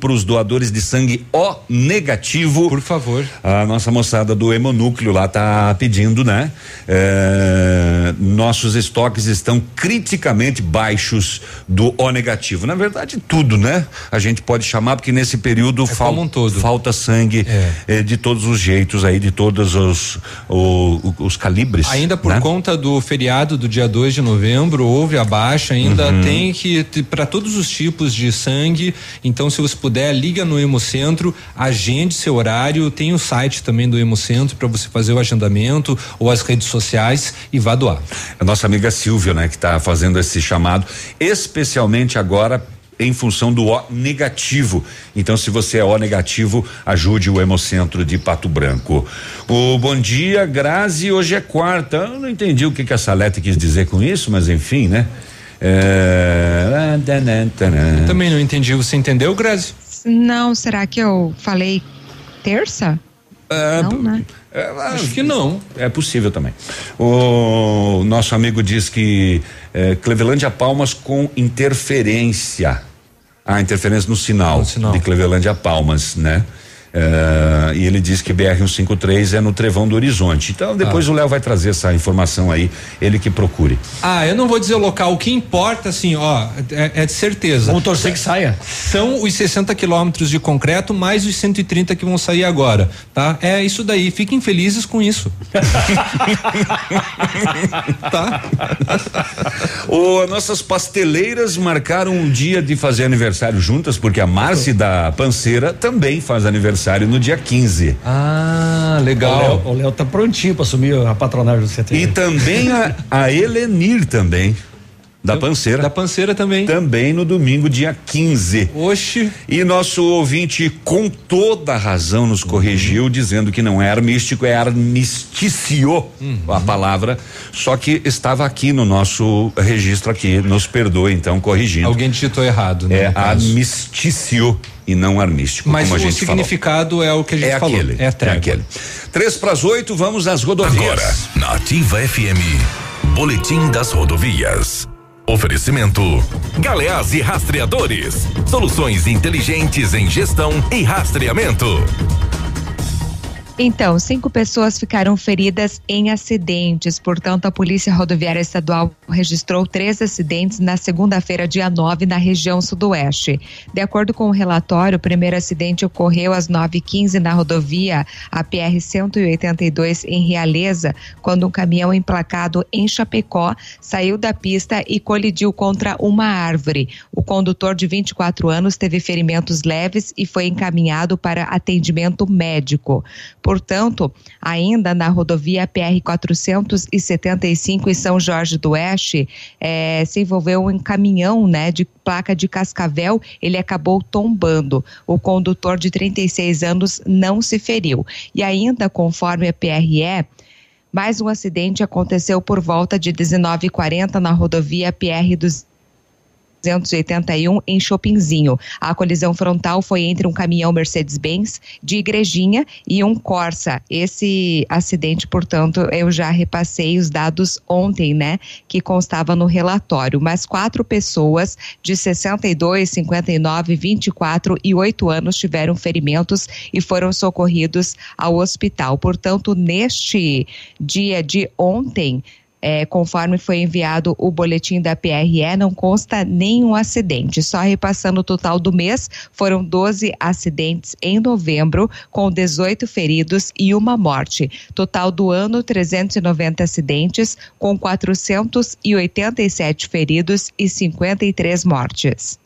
para os doadores de sangue O negativo. Por favor. A nossa moçada do Hemonúcleo lá tá pedindo, né? Eh, nossos estoques estão criticamente baixos do O negativo. Na verdade, tudo, né? A gente pode chamar porque nesse período fal- como um todo. falta sangue eh, de todos os jeitos aí, de todos os o- o- os calibres. Ainda por né? conta do feriado do dia 2 de novembro, houve a baixa, ainda Uhum. tem que para todos os tipos de sangue. Então, se você puder, liga no Hemocentro, agende seu horário, tem o site também do Hemocentro para você fazer o agendamento ou as redes sociais e vá doar. A nossa amiga Silvia, né, que está fazendo esse chamado, especialmente agora em função do O negativo. Então, se você é O negativo, ajude o Hemocentro de Pato Branco. O bom dia, Grazi, hoje é quarta. Eu não entendi o que, que a Salete quis dizer com isso, mas enfim, né? É... Também não entendi. Você entendeu, Grazi? Não, será que eu falei terça? não, né? Acho que não. É possível também. O nosso amigo diz que é, Clevelândia Palmas com interferência. Ah, interferência no sinal, de Clevelândia Palmas, né? É, e ele diz que BR-153 é no Trevão do Horizonte. Então depois Ah. o Léo vai trazer essa informação aí, ele que procure. Ah, eu não vou dizer o local. O que importa, assim, ó, é, é de certeza. Vamos torcer que saia. São os 60 quilômetros de concreto mais os 130 que vão sair agora, tá? É isso daí. Fiquem felizes com isso. tá? O, nossas pasteleiras marcaram um dia de fazer aniversário juntas, porque a Marci da Panceira também faz aniversário no dia 15. Ah, legal. O Léo tá prontinho pra assumir a patronagem do CT. E também a, a Helenir também. Da Panceira. Da Panceira também. Também no domingo, dia 15. Oxe. E nosso ouvinte, com toda a razão, nos corrigiu, dizendo que não é armístico, é armistício a palavra. Só que estava aqui no nosso registro aqui. Nos perdoe, então, corrigindo. Alguém digitou errado, né? É armistício e não armístico. Mas como a o gente falou. significado é o que a gente É falou. aquele. É a trégua. aquele. Três para as oito, vamos às rodovias. Agora, na Ativa FM, Boletim das Rodovias. Oferecimento: Galeás e Rastreadores. Soluções inteligentes em gestão e rastreamento. Então, cinco pessoas ficaram feridas em acidentes. Portanto, a Polícia Rodoviária Estadual registrou três acidentes na segunda-feira, dia 9, na região sudoeste. De acordo com o relatório, o primeiro acidente ocorreu às 9h15 na rodovia APR-182 em Realeza, quando um caminhão emplacado em Chapecó saiu da pista e colidiu contra uma árvore. O condutor de 24 anos teve ferimentos leves e foi encaminhado para atendimento médico. Portanto, ainda na rodovia PR 475 em São Jorge do Oeste, eh, se envolveu um caminhão, né, de placa de Cascavel, ele acabou tombando. O condutor de 36 anos não se feriu. E ainda, conforme a PRE, mais um acidente aconteceu por volta de 19h40 na rodovia PR 281 em Chopinzinho. A colisão frontal foi entre um caminhão Mercedes-Benz de Igrejinha e um Corsa. Esse acidente, portanto, eu já repassei os dados ontem, né, que constava no relatório. Mas quatro pessoas de 62, 59, 24 e 8 anos tiveram ferimentos e foram socorridos ao hospital. Portanto, neste dia de ontem, é, conforme foi enviado o boletim da PRE, não consta nenhum acidente. Só repassando o total do mês, foram 12 acidentes em novembro, com 18 feridos e uma morte. Total do ano, 390 acidentes, com 487 feridos e 53 mortes.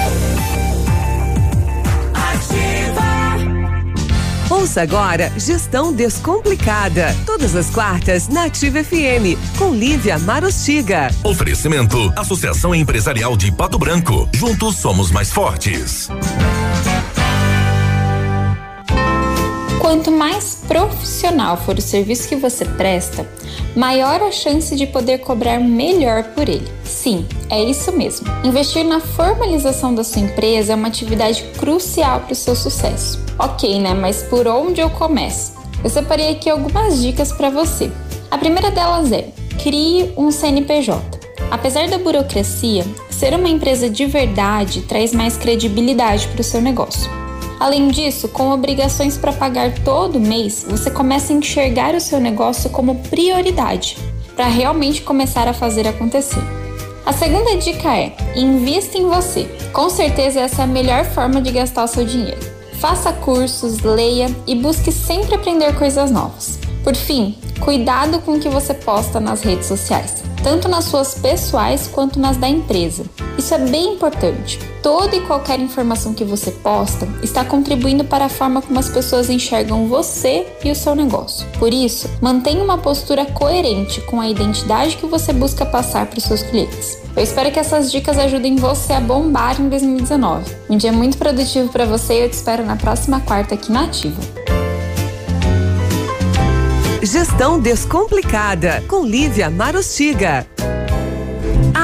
Ouça agora Gestão Descomplicada. Todas as quartas na Ativa FM, com Lívia Marostiga. Oferecimento: Associação Empresarial de Pato Branco. Juntos somos mais fortes. Quanto mais profissional for o serviço que você presta, maior a chance de poder cobrar melhor por ele. Sim, é isso mesmo. Investir na formalização da sua empresa é uma atividade crucial para o seu sucesso. Ok, né? Mas por onde eu começo? Eu separei aqui algumas dicas para você. A primeira delas é: crie um CNPJ. Apesar da burocracia, ser uma empresa de verdade traz mais credibilidade para o seu negócio. Além disso, com obrigações para pagar todo mês, você começa a enxergar o seu negócio como prioridade para realmente começar a fazer acontecer. A segunda dica é: invista em você. Com certeza essa é a melhor forma de gastar o seu dinheiro. Faça cursos, leia e busque sempre aprender coisas novas. Por fim, cuidado com o que você posta nas redes sociais, tanto nas suas pessoais quanto nas da empresa. Isso é bem importante. Toda e qualquer informação que você posta está contribuindo para a forma como as pessoas enxergam você e o seu negócio. Por isso, mantenha uma postura coerente com a identidade que você busca passar para os seus clientes. Eu espero que essas dicas ajudem você a bombar em 2019. Um dia muito produtivo para você e eu te espero na próxima quarta aqui na Ativa. Gestão Descomplicada, com Lívia Marostiga.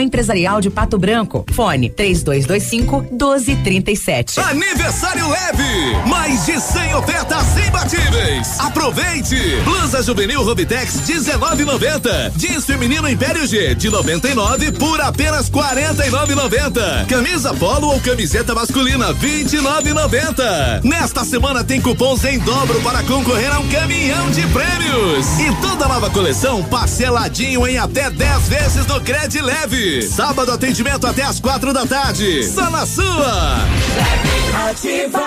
Empresarial de Pato Branco. Fone 3225 1237. Aniversário leve! Mais de 100 ofertas imbatíveis. Aproveite! Blusa juvenil Robitex 19,90. Jeans feminino Império G de 99 por apenas 49,90. Camisa polo ou camiseta masculina 29,90. Nesta semana tem cupons em dobro para concorrer a um caminhão de prêmios. E toda nova coleção parceladinho em até 10 vezes no Cred Leve. Sábado atendimento até as quatro da tarde. Só na sua. Ativa.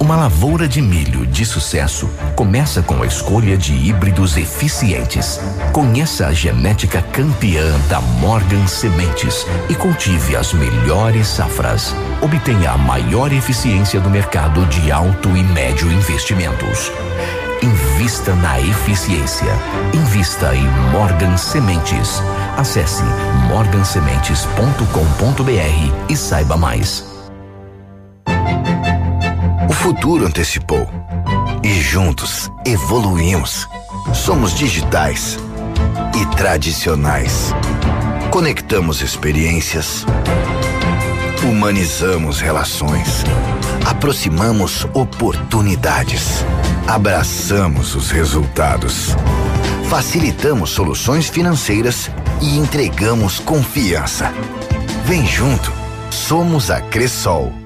Uma lavoura de milho de sucesso começa com a escolha de híbridos eficientes. Conheça a genética campeã da Morgan Sementes e cultive as melhores safras. Obtenha a maior eficiência do mercado de alto e médio investimentos. Invista na eficiência. Invista em Morgan Sementes. Acesse morgansementes.com.br e saiba mais. O futuro antecipou e juntos evoluímos. Somos digitais e tradicionais. Conectamos experiências, humanizamos relações, aproximamos oportunidades, abraçamos os resultados facilitamos soluções financeiras e entregamos confiança. Vem junto, somos a Cressol.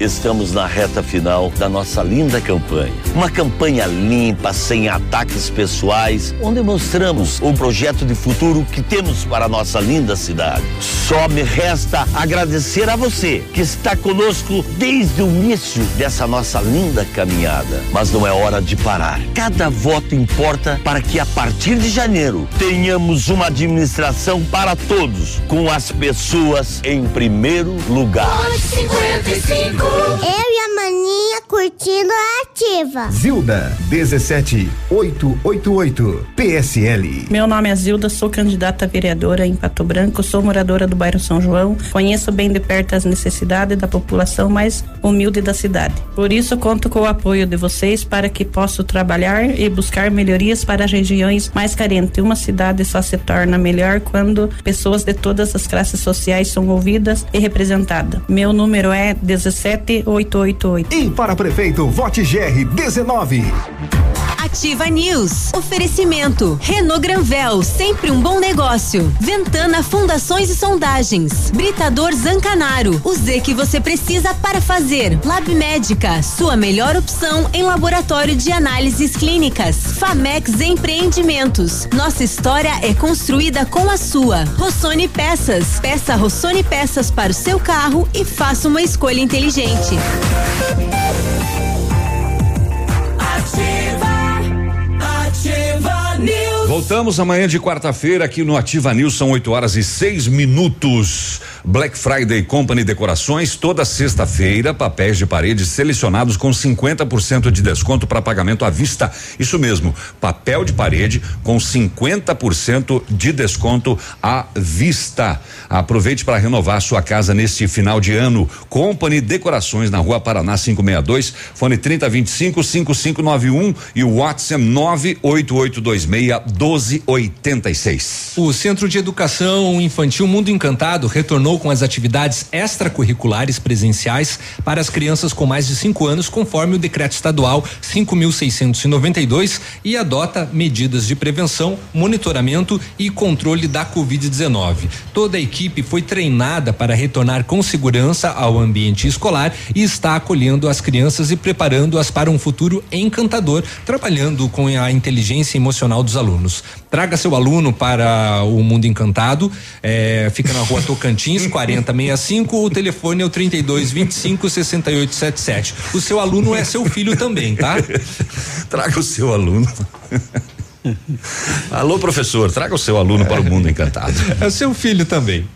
Estamos na reta final da nossa linda campanha. Uma campanha limpa, sem ataques pessoais, onde mostramos o projeto de futuro que temos para a nossa linda cidade. Só me resta agradecer a você que está conosco desde o início dessa nossa linda caminhada. Mas não é hora de parar. Cada voto importa para que a partir de janeiro tenhamos uma administração para todos, com as pessoas em primeiro lugar. 55. Eu e a maninha curtindo a ativa. Zilda, 17888, PSL. Meu nome é Zilda, sou candidata a vereadora em Pato Branco, sou moradora do bairro São João, conheço bem de perto as necessidades da população mais humilde da cidade. Por isso, conto com o apoio de vocês para que possa trabalhar e buscar melhorias para as regiões mais carentes. Uma cidade só se torna melhor quando pessoas de todas as classes sociais são ouvidas e representadas. Meu número é 17888. E para prefeito, vote GR 19. Ativa News. Oferecimento. Renault Granvel, sempre um bom negócio. Ventana Fundações e Sondagens. Britador Zancanaro. O Z que você precisa para fazer. Lab Médica, sua melhor opção em laboratório de análises clínicas. Famex Empreendimentos. Nossa história é construída com a sua. Rossoni Peças. Peça Rossoni Peças para o seu carro e faça uma escolha inteligente. Ativa News. Voltamos amanhã de quarta-feira aqui no Ativa News, são 8 horas e seis minutos. Black Friday Company Decorações, toda sexta-feira, papéis de parede selecionados com 50% de desconto para pagamento à vista. Isso mesmo, papel de parede com 50% de desconto à vista. Aproveite para renovar sua casa neste final de ano. Company Decorações na Rua Paraná 562, fone 3025 5591 e o WhatsApp 98826 1286. O Centro de Educação Infantil Mundo Encantado retornou com as atividades extracurriculares presenciais para as crianças com mais de 5 anos, conforme o decreto estadual 5.692 e adota medidas de prevenção, monitoramento e controle da Covid-19. Toda a equipe foi treinada para retornar com segurança ao ambiente escolar e está acolhendo as crianças e preparando-as para um futuro encantador, trabalhando com a inteligência emocional dos alunos. Traga seu aluno para o Mundo Encantado, eh, fica na rua Tocantins, 4065, o telefone é o 3225 6877. O seu aluno é seu filho também, tá? Traga o seu aluno. Alô, professor, traga o seu aluno para o mundo encantado. É seu filho também.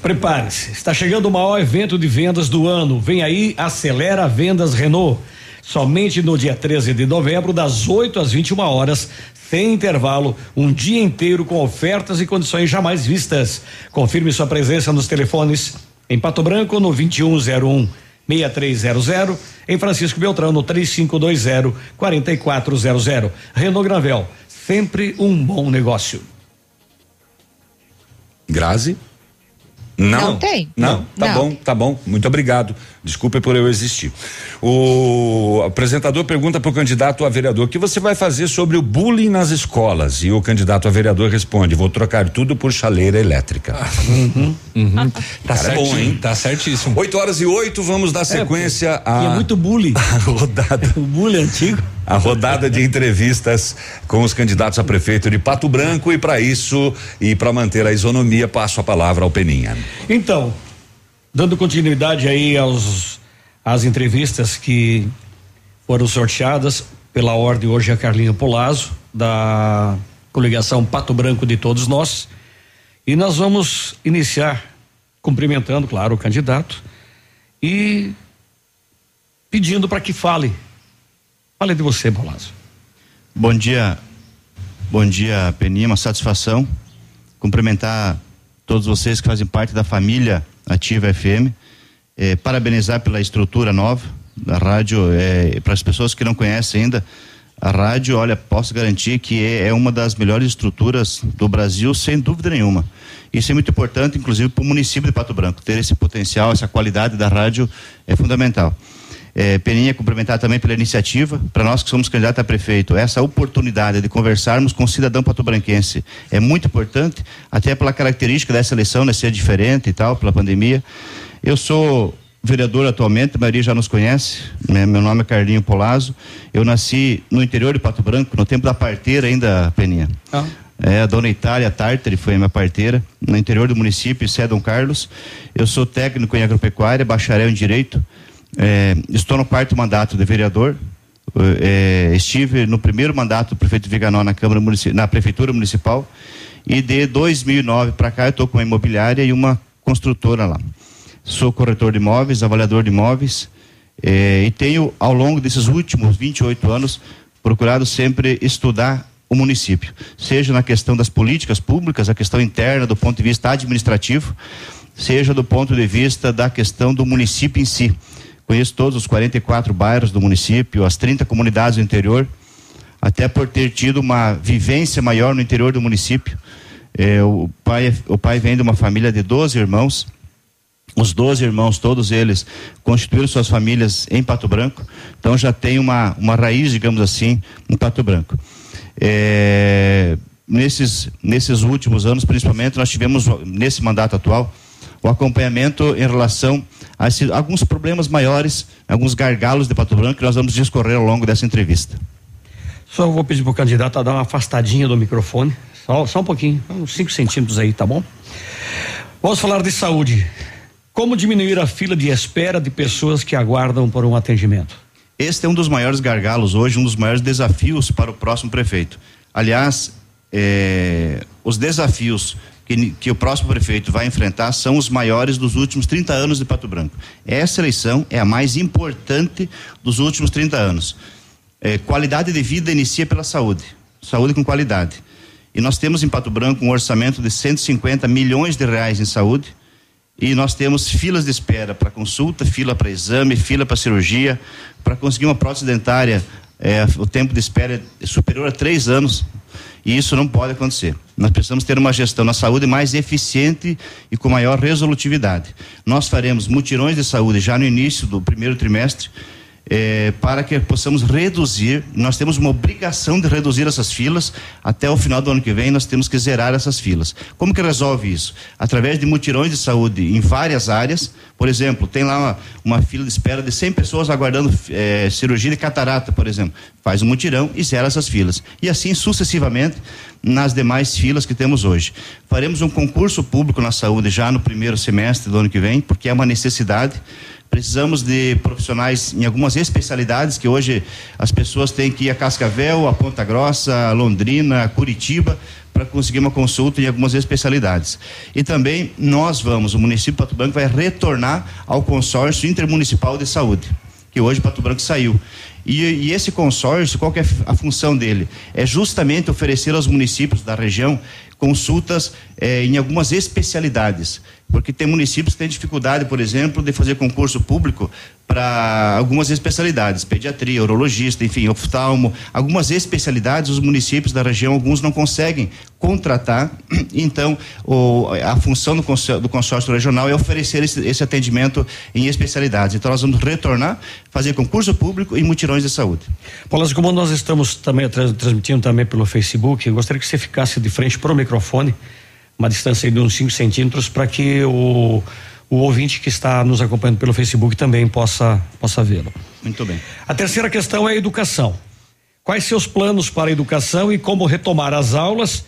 Prepare-se, está chegando o maior evento de vendas do ano. Vem aí, acelera vendas Renault. Somente no dia 13 de novembro, das 8 às 21 horas, sem intervalo, um dia inteiro com ofertas e condições jamais vistas. Confirme sua presença nos telefones em Pato Branco no 2101 6300, em Francisco Beltrão no 3520 4400. Renault Granvel, sempre um bom negócio. Grazi? Não. Não tem. Não, tá Não. bom, tá bom. Muito obrigado. Desculpe por eu existir. O apresentador pergunta para o candidato a vereador: o que você vai fazer sobre o bullying nas escolas? E o candidato a vereador responde: vou trocar tudo por chaleira elétrica. Uhum, uhum. Tá Cara, é bom, hein? Tá certíssimo. 8 horas e oito, vamos dar sequência a. E é muito bullying. A rodada. o bullying antigo. A rodada de entrevistas com os candidatos a prefeito de Pato Branco e para isso e para manter a isonomia passo a palavra ao Peninha. Então, dando continuidade aí aos às entrevistas que foram sorteadas pela ordem hoje a Carlinha Polazzo da coligação Pato Branco de todos nós e nós vamos iniciar cumprimentando, claro, o candidato e pedindo para que fale. Fale de você, Polazzo. Bom dia, bom dia, Peninha, uma satisfação cumprimentar todos vocês que fazem parte da família Ativa FM, eh, parabenizar pela estrutura nova da rádio, eh, para as pessoas que não conhecem ainda, a rádio, olha, posso garantir que é, é uma das melhores estruturas do Brasil, sem dúvida nenhuma. Isso é muito importante, inclusive, para o município de Pato Branco. Ter esse potencial, essa qualidade da rádio é fundamental. É, Peninha, cumprimentar também pela iniciativa, para nós que somos candidatos a prefeito, essa oportunidade de conversarmos com o cidadão patobranquense é muito importante, até pela característica dessa eleição, né, ser diferente e tal, pela pandemia. Eu sou vereador atualmente, a maioria já nos conhece, né? meu nome é Carlinho Polazzo, eu nasci no interior de Pato Branco, no tempo da parteira ainda, Peninha. Ah. É, a dona Itália Tartari foi a minha parteira, no interior do município, Sé Dom Carlos. Eu sou técnico em agropecuária, bacharel em direito, é, estou no quarto mandato de vereador. É, estive no primeiro mandato do prefeito Viganó na Câmara na Prefeitura Municipal. E de 2009 para cá eu estou com uma imobiliária e uma construtora lá. Sou corretor de imóveis, avaliador de imóveis. É, e tenho, ao longo desses últimos 28 anos, procurado sempre estudar o município, seja na questão das políticas públicas, a questão interna do ponto de vista administrativo, seja do ponto de vista da questão do município em si. Conheço todos os 44 bairros do município, as 30 comunidades do interior, até por ter tido uma vivência maior no interior do município. É, o, pai, o pai vem de uma família de 12 irmãos. Os 12 irmãos, todos eles, constituíram suas famílias em Pato Branco. Então já tem uma, uma raiz, digamos assim, em Pato Branco. É, nesses, nesses últimos anos, principalmente, nós tivemos, nesse mandato atual, o acompanhamento em relação alguns problemas maiores, alguns gargalos de Pato Branco que nós vamos discorrer ao longo dessa entrevista. Só vou pedir para o candidato a dar uma afastadinha do microfone, só, só um pouquinho, uns 5 centímetros aí, tá bom? Vamos falar de saúde. Como diminuir a fila de espera de pessoas que aguardam por um atendimento? Este é um dos maiores gargalos hoje, um dos maiores desafios para o próximo prefeito. Aliás, é, os desafios que, que, o próximo prefeito vai enfrentar são os maiores dos últimos 30 anos de Pato Branco. Essa eleição é a mais importante dos últimos 30 anos. É, qualidade de vida inicia pela saúde, saúde com qualidade. E nós temos em Pato Branco um orçamento de 150 milhões de reais em saúde. E nós temos filas de espera para consulta, fila para exame, fila para cirurgia. Para conseguir uma prótese dentária, é, o tempo de espera é superior a três anos. E isso não pode acontecer. Nós precisamos ter uma gestão na saúde mais eficiente e com maior resolutividade. Nós faremos mutirões de saúde já no início do primeiro trimestre é, para que possamos reduzir. Nós temos uma obrigação de reduzir essas filas. Até o final do ano que vem, nós temos que zerar essas filas. Como que resolve isso? Através de mutirões de saúde em várias áreas. Por exemplo, tem lá uma, uma fila de espera de 100 pessoas aguardando é, cirurgia de catarata, por exemplo. Faz um mutirão e zera essas filas. E assim sucessivamente nas demais filas que temos hoje. Faremos um concurso público na saúde já no primeiro semestre do ano que vem, porque é uma necessidade. Precisamos de profissionais em algumas especialidades que hoje as pessoas têm que ir a Cascavel, a Ponta Grossa, a Londrina, a Curitiba para conseguir uma consulta em algumas especialidades. E também nós vamos, o município de Pato Branco vai retornar ao consórcio intermunicipal de saúde, que hoje Pato Branco saiu. E, e, esse consórcio, qual que é a função dele? É justamente oferecer aos municípios da região consultas eh, em algumas especialidades, porque tem municípios que têm dificuldade, por exemplo, de fazer concurso público para algumas especialidades, pediatria, urologista, enfim, oftalmo, algumas especialidades os municípios da região, alguns não conseguem contratar, então o, a função do consórcio, do consórcio, regional é oferecer esse, esse, atendimento em especialidades. Então nós vamos retornar, fazer concurso público e mutirões de saúde. Paulo, como nós estamos também transmitindo também pelo Facebook, eu gostaria que você ficasse de frente para o microfone, uma distância de uns 5 centímetros, para que o o ouvinte que está nos acompanhando pelo Facebook também possa, possa vê-lo. Muito bem. A terceira questão é a educação. Quais seus planos para a educação e como retomar as aulas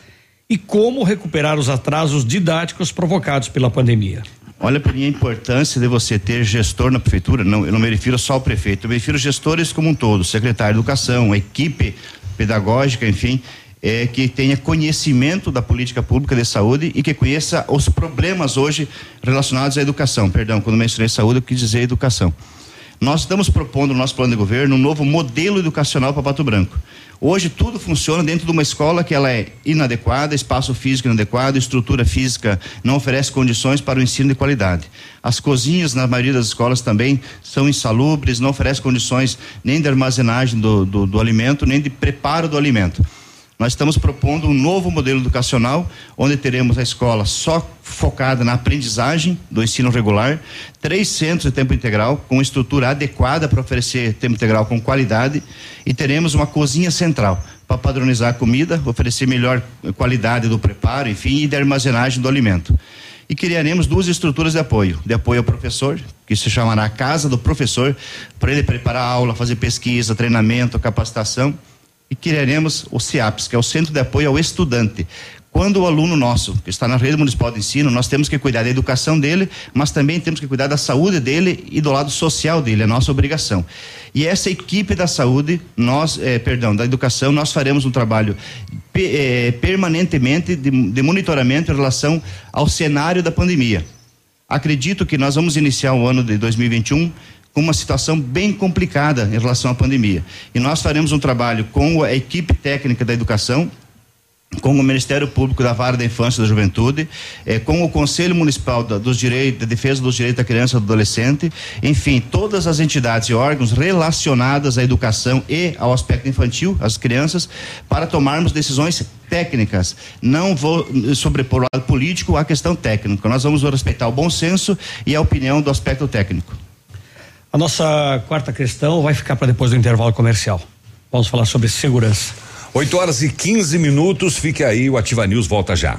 e como recuperar os atrasos didáticos provocados pela pandemia? Olha para mim a importância de você ter gestor na prefeitura. Não, eu não me refiro só ao prefeito, eu me refiro gestores como um todo, secretário de educação, equipe pedagógica, enfim, é, que tenha conhecimento da política pública de saúde e que conheça os problemas hoje relacionados à educação. Perdão, quando mencionei saúde, eu quis dizer educação. Nós estamos propondo no nosso plano de governo um novo modelo educacional para Pato Branco. Hoje tudo funciona dentro de uma escola que ela é inadequada, espaço físico inadequado, estrutura física não oferece condições para o ensino de qualidade. As cozinhas na maioria das escolas também são insalubres, não oferecem condições nem de armazenagem do, do, do alimento, nem de preparo do alimento. Nós estamos propondo um novo modelo educacional, onde teremos a escola só focada na aprendizagem do ensino regular, três centros de tempo integral, com estrutura adequada para oferecer tempo integral com qualidade, e teremos uma cozinha central para padronizar a comida, oferecer melhor qualidade do preparo, enfim, e da armazenagem do alimento. E criaremos duas estruturas de apoio: de apoio ao professor, que se chamará Casa do Professor, para ele preparar a aula, fazer pesquisa, treinamento, capacitação e criaremos o CIAPS, que é o Centro de Apoio ao Estudante. Quando o aluno nosso, que está na rede municipal de ensino, nós temos que cuidar da educação dele, mas também temos que cuidar da saúde dele e do lado social dele, é nossa obrigação. E essa equipe da saúde, nós, eh, perdão, da educação, nós faremos um trabalho eh, permanentemente de, de monitoramento em relação ao cenário da pandemia. Acredito que nós vamos iniciar o ano de 2021 com uma situação bem complicada em relação à pandemia. E nós faremos um trabalho com a equipe técnica da educação, com o Ministério Público da Vara da Infância e da Juventude, eh, com o Conselho Municipal da, dos Direitos, da Defesa dos Direitos da Criança e do Adolescente, enfim, todas as entidades e órgãos relacionadas à educação e ao aspecto infantil, as crianças, para tomarmos decisões técnicas. Não vou sobrepor o lado político à questão técnica. Nós vamos respeitar o bom senso e a opinião do aspecto técnico. A nossa quarta questão vai ficar para depois do intervalo comercial. Vamos falar sobre segurança. 8 horas e 15 minutos. Fique aí, o Ativa News volta já.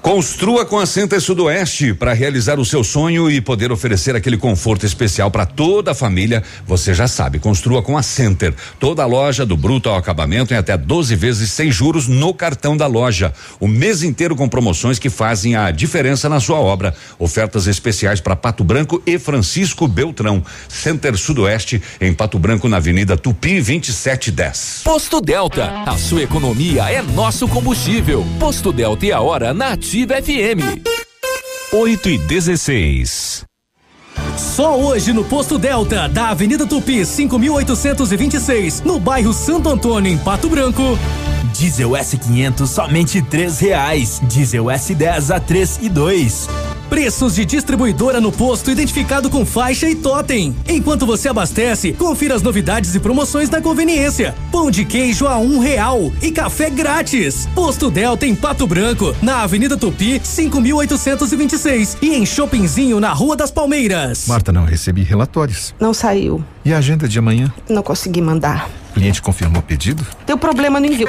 Construa com a Center Sudoeste para realizar o seu sonho e poder oferecer aquele conforto especial para toda a família. Você já sabe, construa com a Center. Toda a loja do bruto ao acabamento em até 12 vezes sem juros no cartão da loja. O mês inteiro com promoções que fazem a diferença na sua obra. Ofertas especiais para Pato Branco e Francisco Beltrão. Center Sudoeste em Pato Branco na Avenida Tupi 2710. Posto Delta, a sua economia é nosso combustível. Posto Delta e a hora na FM. 8 e 16. Só hoje no Posto Delta, da Avenida Tupi 5826, no bairro Santo Antônio, em Pato Branco. Diesel S500 somente três reais. Diesel S10 a três e dois. Preços de distribuidora no posto identificado com faixa e totem. Enquanto você abastece, confira as novidades e promoções da conveniência. Pão de queijo a um real e café grátis. Posto Delta em Pato Branco, na Avenida Tupi, 5826 e em Shoppingzinho na Rua das Palmeiras. Marta, não recebi relatórios. Não saiu. E a agenda de amanhã? Não consegui mandar. O cliente confirmou o pedido? Deu problema no envio.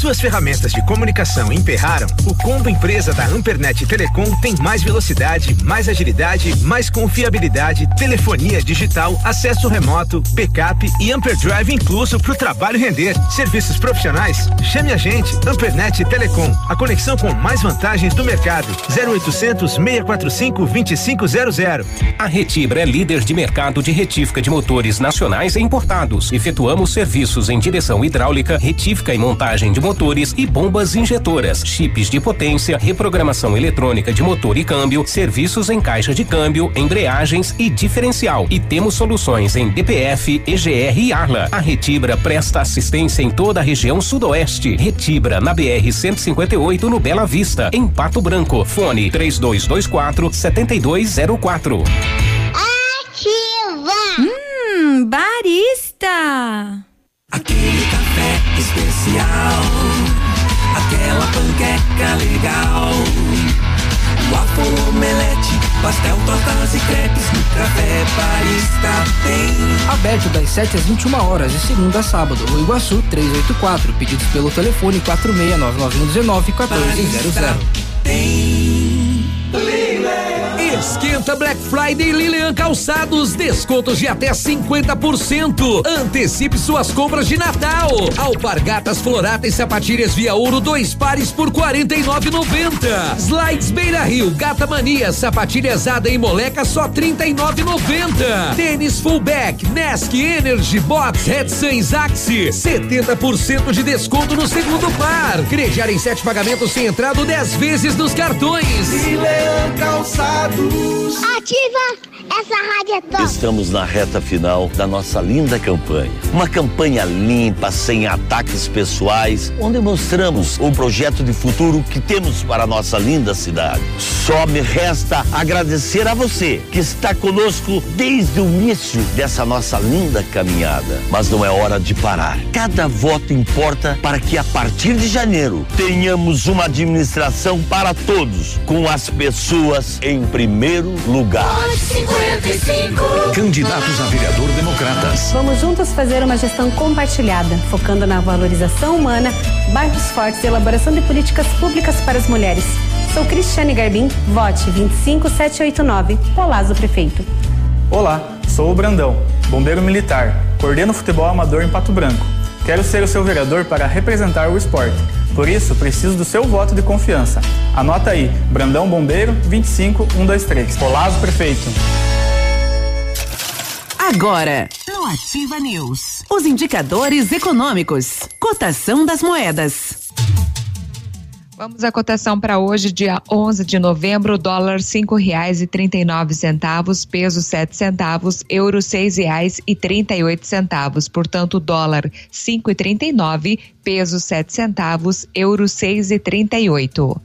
Suas ferramentas de comunicação emperraram? O combo empresa da Ampernet Telecom tem mais velocidade, mais agilidade, mais confiabilidade, telefonia digital, acesso remoto, backup e Amperdrive incluso para o trabalho render. Serviços profissionais? Chame a gente, Ampernet Telecom, a conexão com mais vantagens do mercado. 0800 645 2500. A Retibra é líder de mercado de retífica de motores nacionais e importados. Efetuamos serviços em direção hidráulica, retífica e montagem de motores e bombas injetoras, chips de potência, reprogramação eletrônica de motor e câmbio, serviços em caixa de câmbio, embreagens e diferencial. E temos soluções em DPF, EGR e Arla. A Retibra presta assistência em toda a região sudoeste. Retibra na BR 158 no Bela Vista, em Pato Branco. Fone 3224 7204. Ativa! Hum, barista! Aquele café especial, aquela panqueca legal. Waffle, omelete, pastel, tortas e crepes, no café barista tem. Aberto das 7 às 21 horas, de segunda a sábado. No Iguaçu 384. Pedidos pelo telefone 469919 1400. Tem. Esquenta Black Friday Lilian Calçados, descontos de até 50%. Antecipe suas compras de Natal. Alpargatas Florata e sapatilhas via ouro, dois pares por 49,90. Slides Beira Rio, Gata Mania, sapatilhas Ada e Moleca só 39,90. Tênis Fullback, Nesk Energy Box, Headsands Axi, 70% de desconto no segundo par. Crediar em sete pagamentos sem entrada 10 vezes nos cartões. Leão Calçados. Ativa essa rádio é top. Estamos na reta final da nossa linda campanha. Uma campanha limpa, sem ataques pessoais, onde mostramos o projeto de futuro que temos para a nossa linda cidade. Só me resta agradecer a você que está conosco desde o início dessa nossa linda caminhada. Mas não é hora de parar. Cada voto importa para que a partir de janeiro tenhamos uma administração para todos, com as pessoas em primeiro lugar. 55. Candidatos a vereador democratas. Vamos juntos fazer uma gestão compartilhada, focando na valorização humana, bairros fortes e elaboração de políticas públicas para as mulheres. Sou Cristiane Garbim, vote 25789, Polazo Prefeito. Olá, sou o Brandão, bombeiro militar, coordeno futebol amador em Pato Branco. Quero ser o seu vereador para representar o esporte. Por isso, preciso do seu voto de confiança. Anota aí, Brandão Bombeiro 25123. Polazo Prefeito. Agora, no Ativa News, os indicadores econômicos, cotação das moedas. Vamos à cotação para hoje, dia 11 de novembro, dólar cinco reais e trinta e nove centavos, peso sete centavos, euro seis reais e trinta e oito centavos. Portanto, dólar cinco e trinta e nove, peso sete centavos, euro seis e trinta e oito.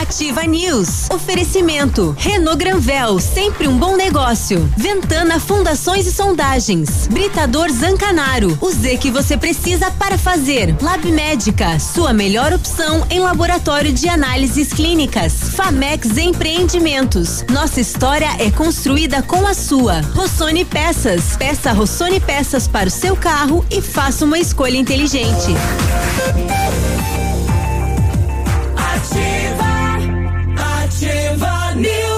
Ativa News. Oferecimento. Renault Granvel, sempre um bom negócio. Ventana Fundações e Sondagens. Britador Zancanaro. O Z que você precisa para fazer. Lab Médica, sua melhor opção em laboratório de análises clínicas. Famex Empreendimentos. Nossa história é construída com a sua. Rossoni Peças. Peça Rossoni Peças para o seu carro e faça uma escolha inteligente. Ativa News.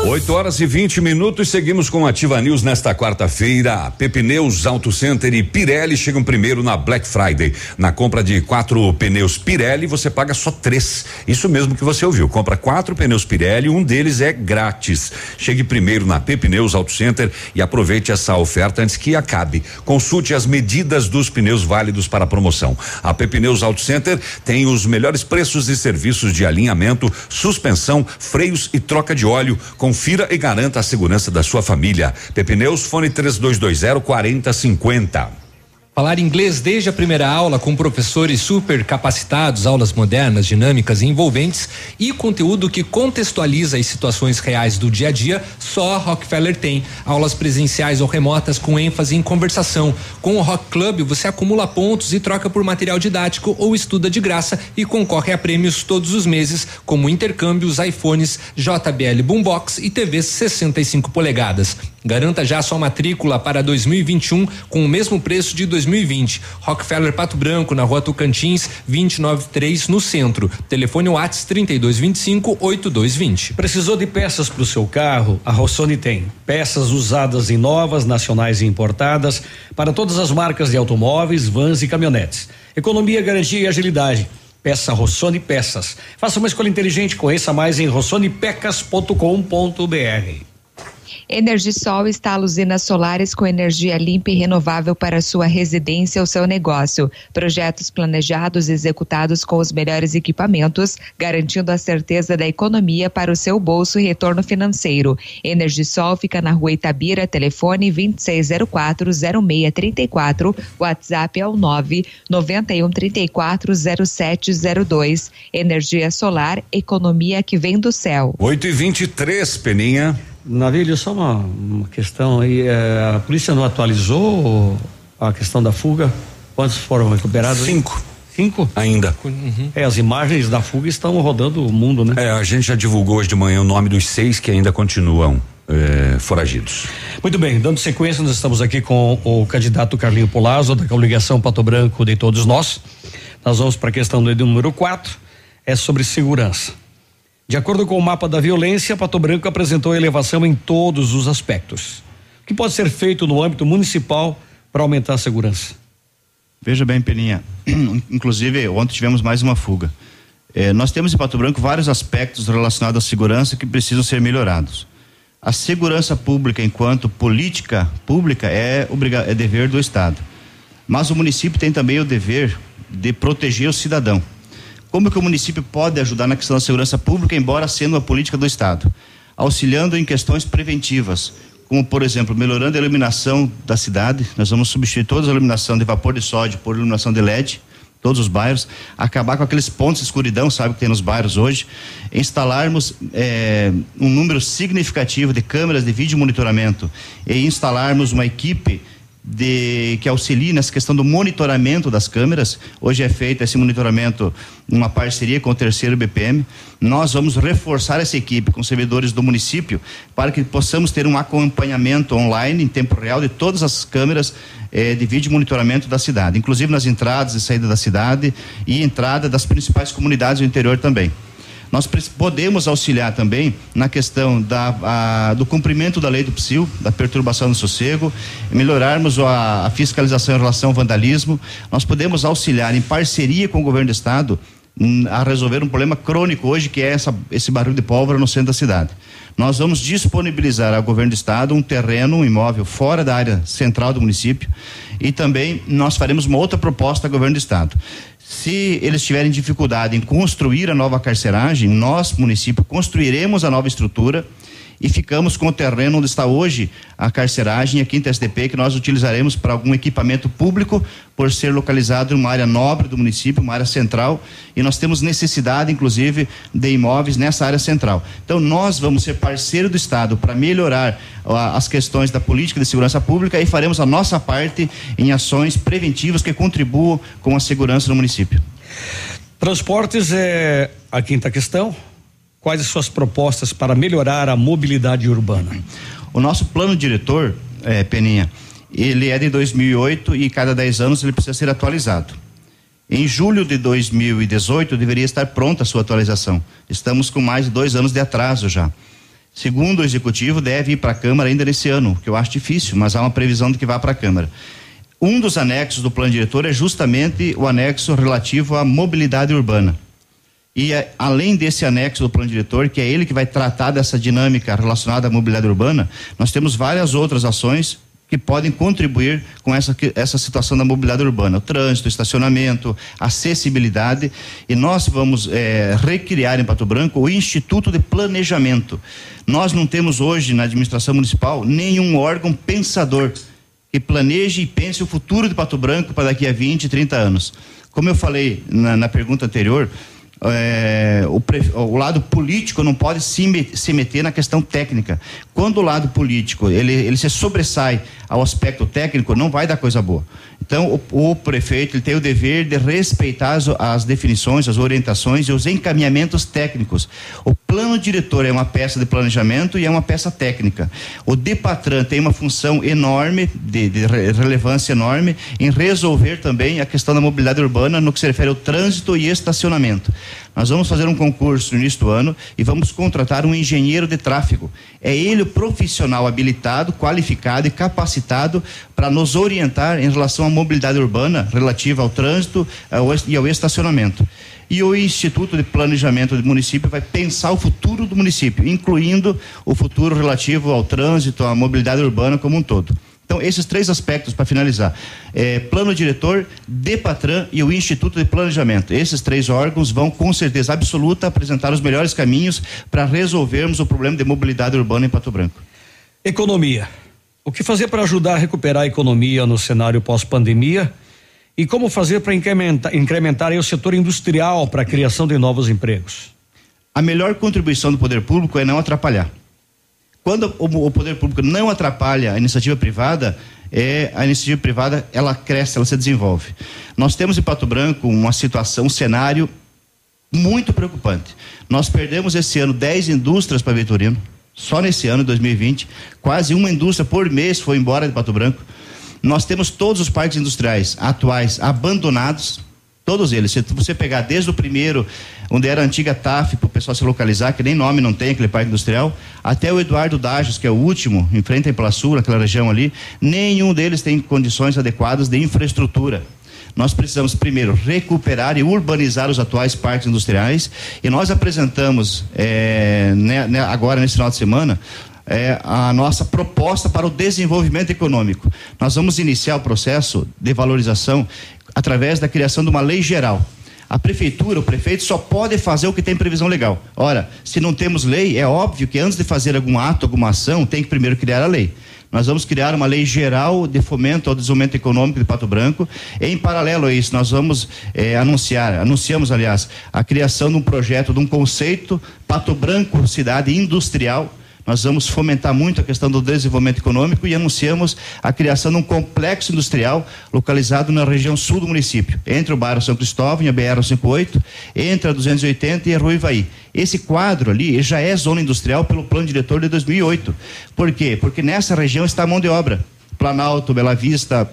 8 horas e 20 minutos, seguimos com Ativa News nesta quarta-feira. Pepineus Auto Center e Pirelli chegam primeiro na Black Friday. Na compra de quatro pneus Pirelli, você paga só três. Isso mesmo que você ouviu. Compra quatro pneus Pirelli, um deles é grátis. Chegue primeiro na Pepineus Auto Center e aproveite essa oferta antes que acabe. Consulte as medidas dos pneus válidos para a promoção. A Pepineus Auto Center tem os melhores preços e serviços de alinhamento, suspensão, freios e troca de óleo. Confira e garanta a segurança da sua família. Pepineus, fone 3220 4050. Falar inglês desde a primeira aula com professores super capacitados, aulas modernas, dinâmicas e envolventes e conteúdo que contextualiza as situações reais do dia a dia, só a Rockefeller tem. Aulas presenciais ou remotas com ênfase em conversação. Com o Rock Club você acumula pontos e troca por material didático ou estuda de graça e concorre a prêmios todos os meses, como intercâmbios, iPhones, JBL Boombox e TVs 65 polegadas. Garanta já sua matrícula para 2021 com o mesmo preço de 2020. Rockefeller Pato Branco, na rua Tocantins, 293 no centro. Telefone Whats 3225 8220. Precisou de peças para o seu carro? A Rossoni tem. Peças usadas em novas, nacionais e importadas para todas as marcas de automóveis, vans e caminhonetes. Economia, garantia e agilidade. Peça Rossoni Peças. Faça uma escolha inteligente, conheça mais em rossonipecas.com.br. Energisol instala usinas solares com energia limpa e renovável para sua residência ou seu negócio. Projetos planejados e executados com os melhores equipamentos, garantindo a certeza da economia para o seu bolso e retorno financeiro. Energisol fica na rua Itabira, telefone 26040634, WhatsApp é o 991340702. Energia solar, economia que vem do céu. 8 e 23 Peninha. Navilho, só uma, uma questão aí. é, a polícia não atualizou a questão da fuga? Quantos foram recuperados? Cinco. Cinco? Ainda. É, as imagens da fuga estão rodando o mundo, né? É, a gente já divulgou hoje de manhã o nome dos seis que ainda continuam é, foragidos. Muito bem, dando sequência, nós estamos aqui com o candidato Carlinho Polazzo, da coligação Pato Branco de todos nós. Nós vamos para a questão do número 4, é sobre segurança. De acordo com o mapa da violência, Pato Branco apresentou elevação em todos os aspectos. O que pode ser feito no âmbito municipal para aumentar a segurança? Veja bem, Peninha. Inclusive, ontem tivemos mais uma fuga. Eh, nós temos em Pato Branco vários aspectos relacionados à segurança que precisam ser melhorados. A segurança pública, enquanto política pública, é, é dever do Estado. Mas o município tem também o dever de proteger o cidadão. Como que o município pode ajudar na questão da segurança pública, embora sendo uma política do Estado? Auxiliando em questões preventivas, como por exemplo, melhorando a iluminação da cidade. Nós vamos substituir toda a iluminação de vapor de sódio por iluminação de LED, todos os bairros, acabar com aqueles pontos de escuridão, sabe que tem nos bairros hoje, instalarmos eh, um número significativo de câmeras de vídeo monitoramento e instalarmos uma equipe de que auxilie nessa questão do monitoramento das câmeras. Hoje é feito esse monitoramento numa parceria com o terceiro BPM. Nós vamos reforçar essa equipe com servidores do município para que possamos ter um acompanhamento online em tempo real de todas as câmeras eh, de vídeo monitoramento da cidade, inclusive nas entradas e saídas da cidade e entrada das principais comunidades do interior também. Nós podemos auxiliar também na questão da, a, do cumprimento da lei do PSIL, da perturbação do sossego, melhorarmos a, a fiscalização em relação ao vandalismo. Nós podemos auxiliar em parceria com o governo do estado a resolver um problema crônico hoje, que é essa, esse barulho de pólvora no centro da cidade. Nós vamos disponibilizar ao governo do estado um terreno, um imóvel fora da área central do município e também nós faremos uma outra proposta ao governo do estado. Se eles tiverem dificuldade em construir a nova carceragem, nós, município, construiremos a nova estrutura e ficamos com o terreno onde está hoje a carceragem, a quinta SDP, que nós utilizaremos para algum equipamento público, por ser localizado em uma área nobre do município, uma área central, e nós temos necessidade, inclusive, de imóveis nessa área central. Então, nós vamos ser parceiro do Estado para melhorar as questões da política de segurança pública e faremos a nossa parte em ações preventivas que contribuam com a segurança no município. Transportes é a quinta questão. Quais as suas propostas para melhorar a mobilidade urbana? O nosso plano diretor, é, Peninha, ele é de 2008 e cada 10 anos ele precisa ser atualizado. Em julho de 2018 deveria estar pronta a sua atualização. Estamos com mais de dois anos de atraso já. Segundo o executivo, deve ir para a Câmara ainda nesse ano, que eu acho difícil, mas há uma previsão de que vá para a Câmara. Um dos anexos do plano diretor é justamente o anexo relativo à mobilidade urbana. E é, além desse anexo do plano diretor, que é ele que vai tratar dessa dinâmica relacionada à mobilidade urbana, nós temos várias outras ações que podem contribuir com essa, essa situação da mobilidade urbana, o trânsito, o estacionamento, acessibilidade, e nós vamos é, recriar em Pato Branco o Instituto de Planejamento. Nós não temos hoje na administração municipal nenhum órgão pensador que planeje e pense o futuro de Pato Branco para daqui a 20, 30 anos. Como eu falei na, na pergunta anterior, é, o, o, lado político não pode se, se meter na questão técnica. Quando o lado político ele, ele se sobressai ao aspecto técnico, não vai dar coisa boa. Então, o, o prefeito tem o dever de respeitar as, as, definições, as orientações e os encaminhamentos técnicos. O plano diretor é uma peça de planejamento e é uma peça técnica. O DEPATRAN tem uma função enorme, de, de relevância enorme, em resolver também a questão da mobilidade urbana no que se refere ao trânsito e estacionamento. Nós vamos fazer um concurso no início do ano e vamos contratar um engenheiro de tráfego. É ele o profissional habilitado, qualificado e capacitado para nos orientar em relação à mobilidade urbana relativa ao trânsito e ao estacionamento. E o Instituto de Planejamento do município vai pensar o futuro do município, incluindo o futuro relativo ao trânsito, à mobilidade urbana como um todo. Então, esses três aspectos para finalizar: é, plano diretor, DEPATRAN e o Instituto de Planejamento. Esses três órgãos vão, com certeza absoluta, apresentar os melhores caminhos para resolvermos o problema de mobilidade urbana em Pato Branco. Economia. O que fazer para ajudar a recuperar a economia no cenário pós-pandemia? E como fazer para incrementar, incrementar o setor industrial para a criação de novos empregos? A melhor contribuição do poder público é não atrapalhar. Quando o, poder público não atrapalha a iniciativa privada, é, a iniciativa privada ela cresce, ela se desenvolve. Nós temos em Pato Branco uma situação, um cenário muito preocupante. Nós perdemos esse ano 10 indústrias para Vitorino, só nesse ano, 2020. Quase uma indústria por mês foi embora de Pato Branco. Nós temos todos os parques industriais atuais abandonados, Todos eles. Se você pegar desde o primeiro, onde era a antiga TAF, para o pessoal se localizar, que nem nome não tem, aquele parque industrial, até o Eduardo Dajos, que é o último, em frente à Emplaçura, aquela região ali, nenhum deles tem condições adequadas de infraestrutura. Nós precisamos primeiro recuperar e urbanizar os atuais parques industriais e nós apresentamos é, né, né, agora nesse final de semana é, a nossa proposta para o desenvolvimento econômico. Nós vamos iniciar o processo de valorização através da criação de uma lei geral. A prefeitura, o prefeito só pode fazer o que tem previsão legal. Ora, se não temos lei, é óbvio que antes de fazer algum ato, alguma ação, tem que primeiro criar a lei. Nós vamos criar uma lei geral de fomento ao desenvolvimento econômico de Pato Branco. Em paralelo a isso, nós vamos eh, anunciar, anunciamos, aliás, a criação de um projeto, de um conceito Pato Branco Cidade Industrial nós vamos fomentar muito a questão do desenvolvimento econômico e anunciamos a criação de um complexo industrial localizado na região sul do município, entre o bairro São Cristóvão e a BR-58, entre a 280 e a Rua Ivaí. Esse quadro ali já é zona industrial pelo plano diretor de 2008. Por quê? Porque nessa região está a mão de obra. Planalto, Bela Vista,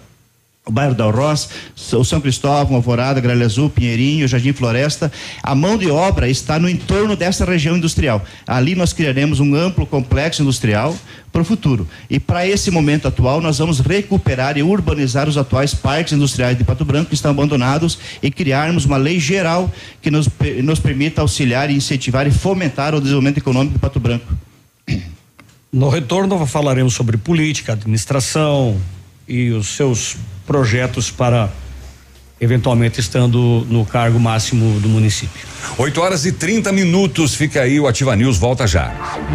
o bairro da Ross, o São Cristóvão, Alvorada, Gralha Azul, Pinheirinho, Jardim Floresta. A mão de obra está no entorno dessa região industrial. Ali nós criaremos um amplo complexo industrial para o futuro. E para esse momento atual, nós vamos recuperar e urbanizar os atuais parques industriais de Pato Branco que estão abandonados e criarmos uma lei geral que nos, nos permita auxiliar, incentivar e fomentar o desenvolvimento econômico de Pato Branco. No retorno falaremos sobre política, administração e os seus projetos para eventualmente estando no cargo máximo do município. 8 horas e 30 minutos. Fica aí, o Ativa News volta já.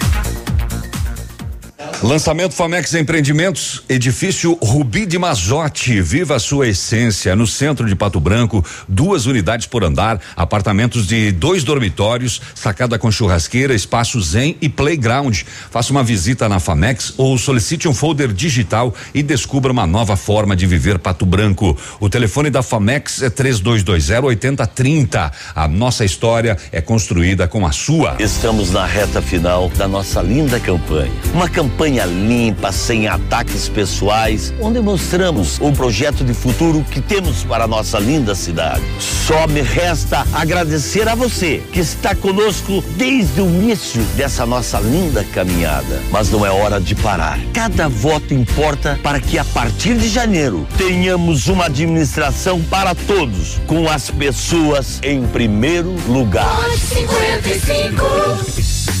Lançamento Famex Empreendimentos, edifício Rubi de Mazote, viva a sua essência, no centro de Pato Branco, duas unidades por andar, apartamentos de dois dormitórios, sacada com churrasqueira, espaço zen e playground. Faça uma visita na Famex ou solicite um folder digital e descubra uma nova forma de viver Pato Branco. O telefone da Famex é 3220 8030. A nossa história é construída com a sua. Estamos na reta final da nossa linda campanha. Uma campanha limpa, sem ataques pessoais, onde mostramos o projeto de futuro que temos para a nossa linda cidade. Só me resta agradecer a você que está conosco desde o início dessa nossa linda caminhada. Mas não é hora de parar. Cada voto importa para que a partir de janeiro tenhamos uma administração para todos, com as pessoas em primeiro lugar. 55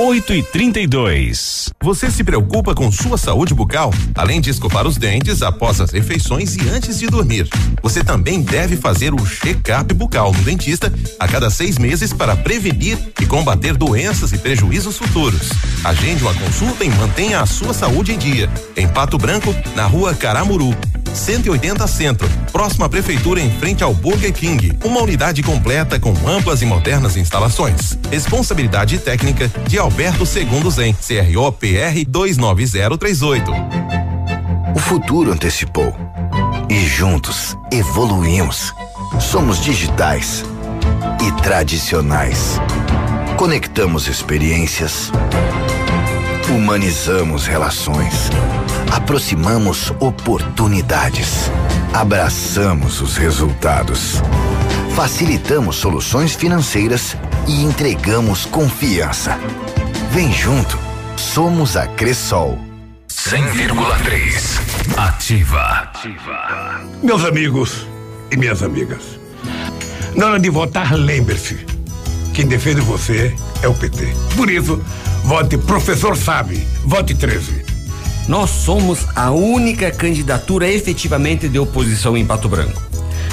8 e 32 Você se preocupa com sua saúde bucal? Além de escovar os dentes após as refeições e antes de dormir, você também deve fazer o check-up bucal no dentista a cada seis meses para prevenir e combater doenças e prejuízos futuros. Agende uma consulta e mantenha a sua saúde em dia. Em Pato Branco, na rua Caramuru. 180 Centro, próxima prefeitura em frente ao Burger King. Uma unidade completa com amplas e modernas instalações. Responsabilidade técnica de Alberto Segundo Zen, CRO PR 29038. O futuro antecipou e juntos evoluímos. Somos digitais e tradicionais. Conectamos experiências, humanizamos relações aproximamos oportunidades, abraçamos os resultados, facilitamos soluções financeiras e entregamos confiança. Vem junto, somos a Cressol. 100,3 Ativa. Meus amigos e minhas amigas, na hora de votar, lembre-se: quem defende você é o PT. Por isso, vote Professor Sabe, vote 13. Nós somos a única candidatura efetivamente de oposição em Pato Branco.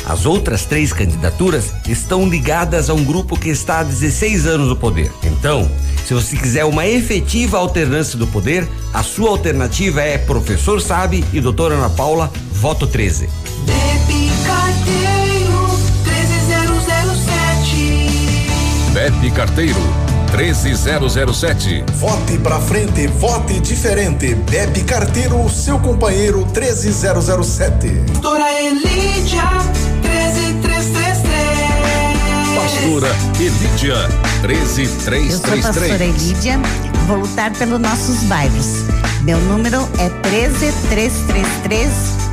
As outras três candidaturas estão ligadas a um grupo que está há 16 anos no poder. Então, se você quiser uma efetiva alternância do poder, a sua alternativa é Professor Sabe e Doutora Ana Paula, voto 13. Pepe Carteiro 13007. Pepe Carteiro 13007. Vote pra frente, vote diferente. Pepe Carteiro, seu companheiro 13007. Doutora Elídia 13333. Pastora Elídia Eu sou pastora 13333. Elídia, vou lutar pelos nossos bairros. Meu número é 13333.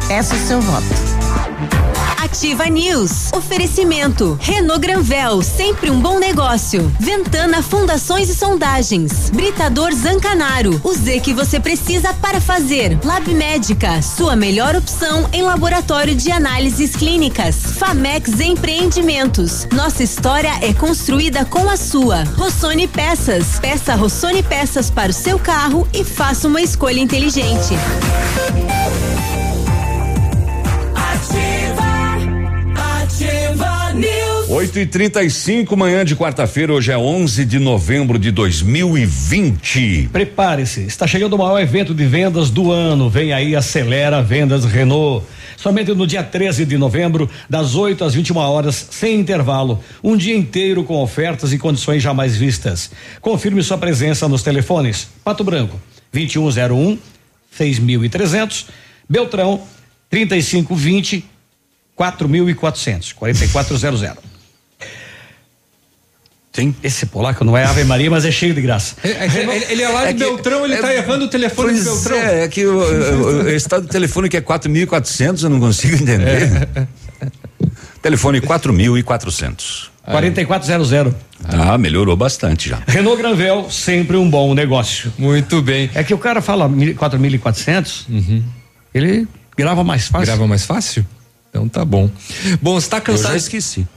Peço o seu voto. Ativa News. Oferecimento. Renault Granvel, sempre um bom negócio. Ventana Fundações e Sondagens. Britador Zancanaro. O Z que você precisa para fazer. Lab Médica, sua melhor opção em laboratório de análises clínicas. Famex Empreendimentos. Nossa história é construída com a sua. Rossoni Peças. Peça Rossoni Peças para o seu carro e faça uma escolha inteligente. 8 e 35 manhã de quarta-feira, hoje é 11 de novembro de 2020. Prepare-se, está chegando o maior evento de vendas do ano. Vem aí, acelera vendas Renault. Somente no dia 13 de novembro, das 8 às 21 horas, sem intervalo. Um dia inteiro com ofertas e condições jamais vistas. Confirme sua presença nos telefones. Pato Branco, 2101 6300. Beltrão, 3520 4400. 4400. Sim. Esse polaco não é Ave Maria, mas é cheio de graça. Ele, ele é lá É de que- Beltrão, ele é- tá errando o telefone de Beltrão. é, é que o, o, o estado do telefone que é 4.400, eu não consigo entender. Telefone 4.400. 4400. Ah, melhorou bastante já. Renault Granvel, sempre um bom negócio. Muito bem. É que o cara fala mil- 4.400, ele grava mais fácil. Grava mais fácil? Então tá bom. Bom, você tá cansado. Eu já esqueci.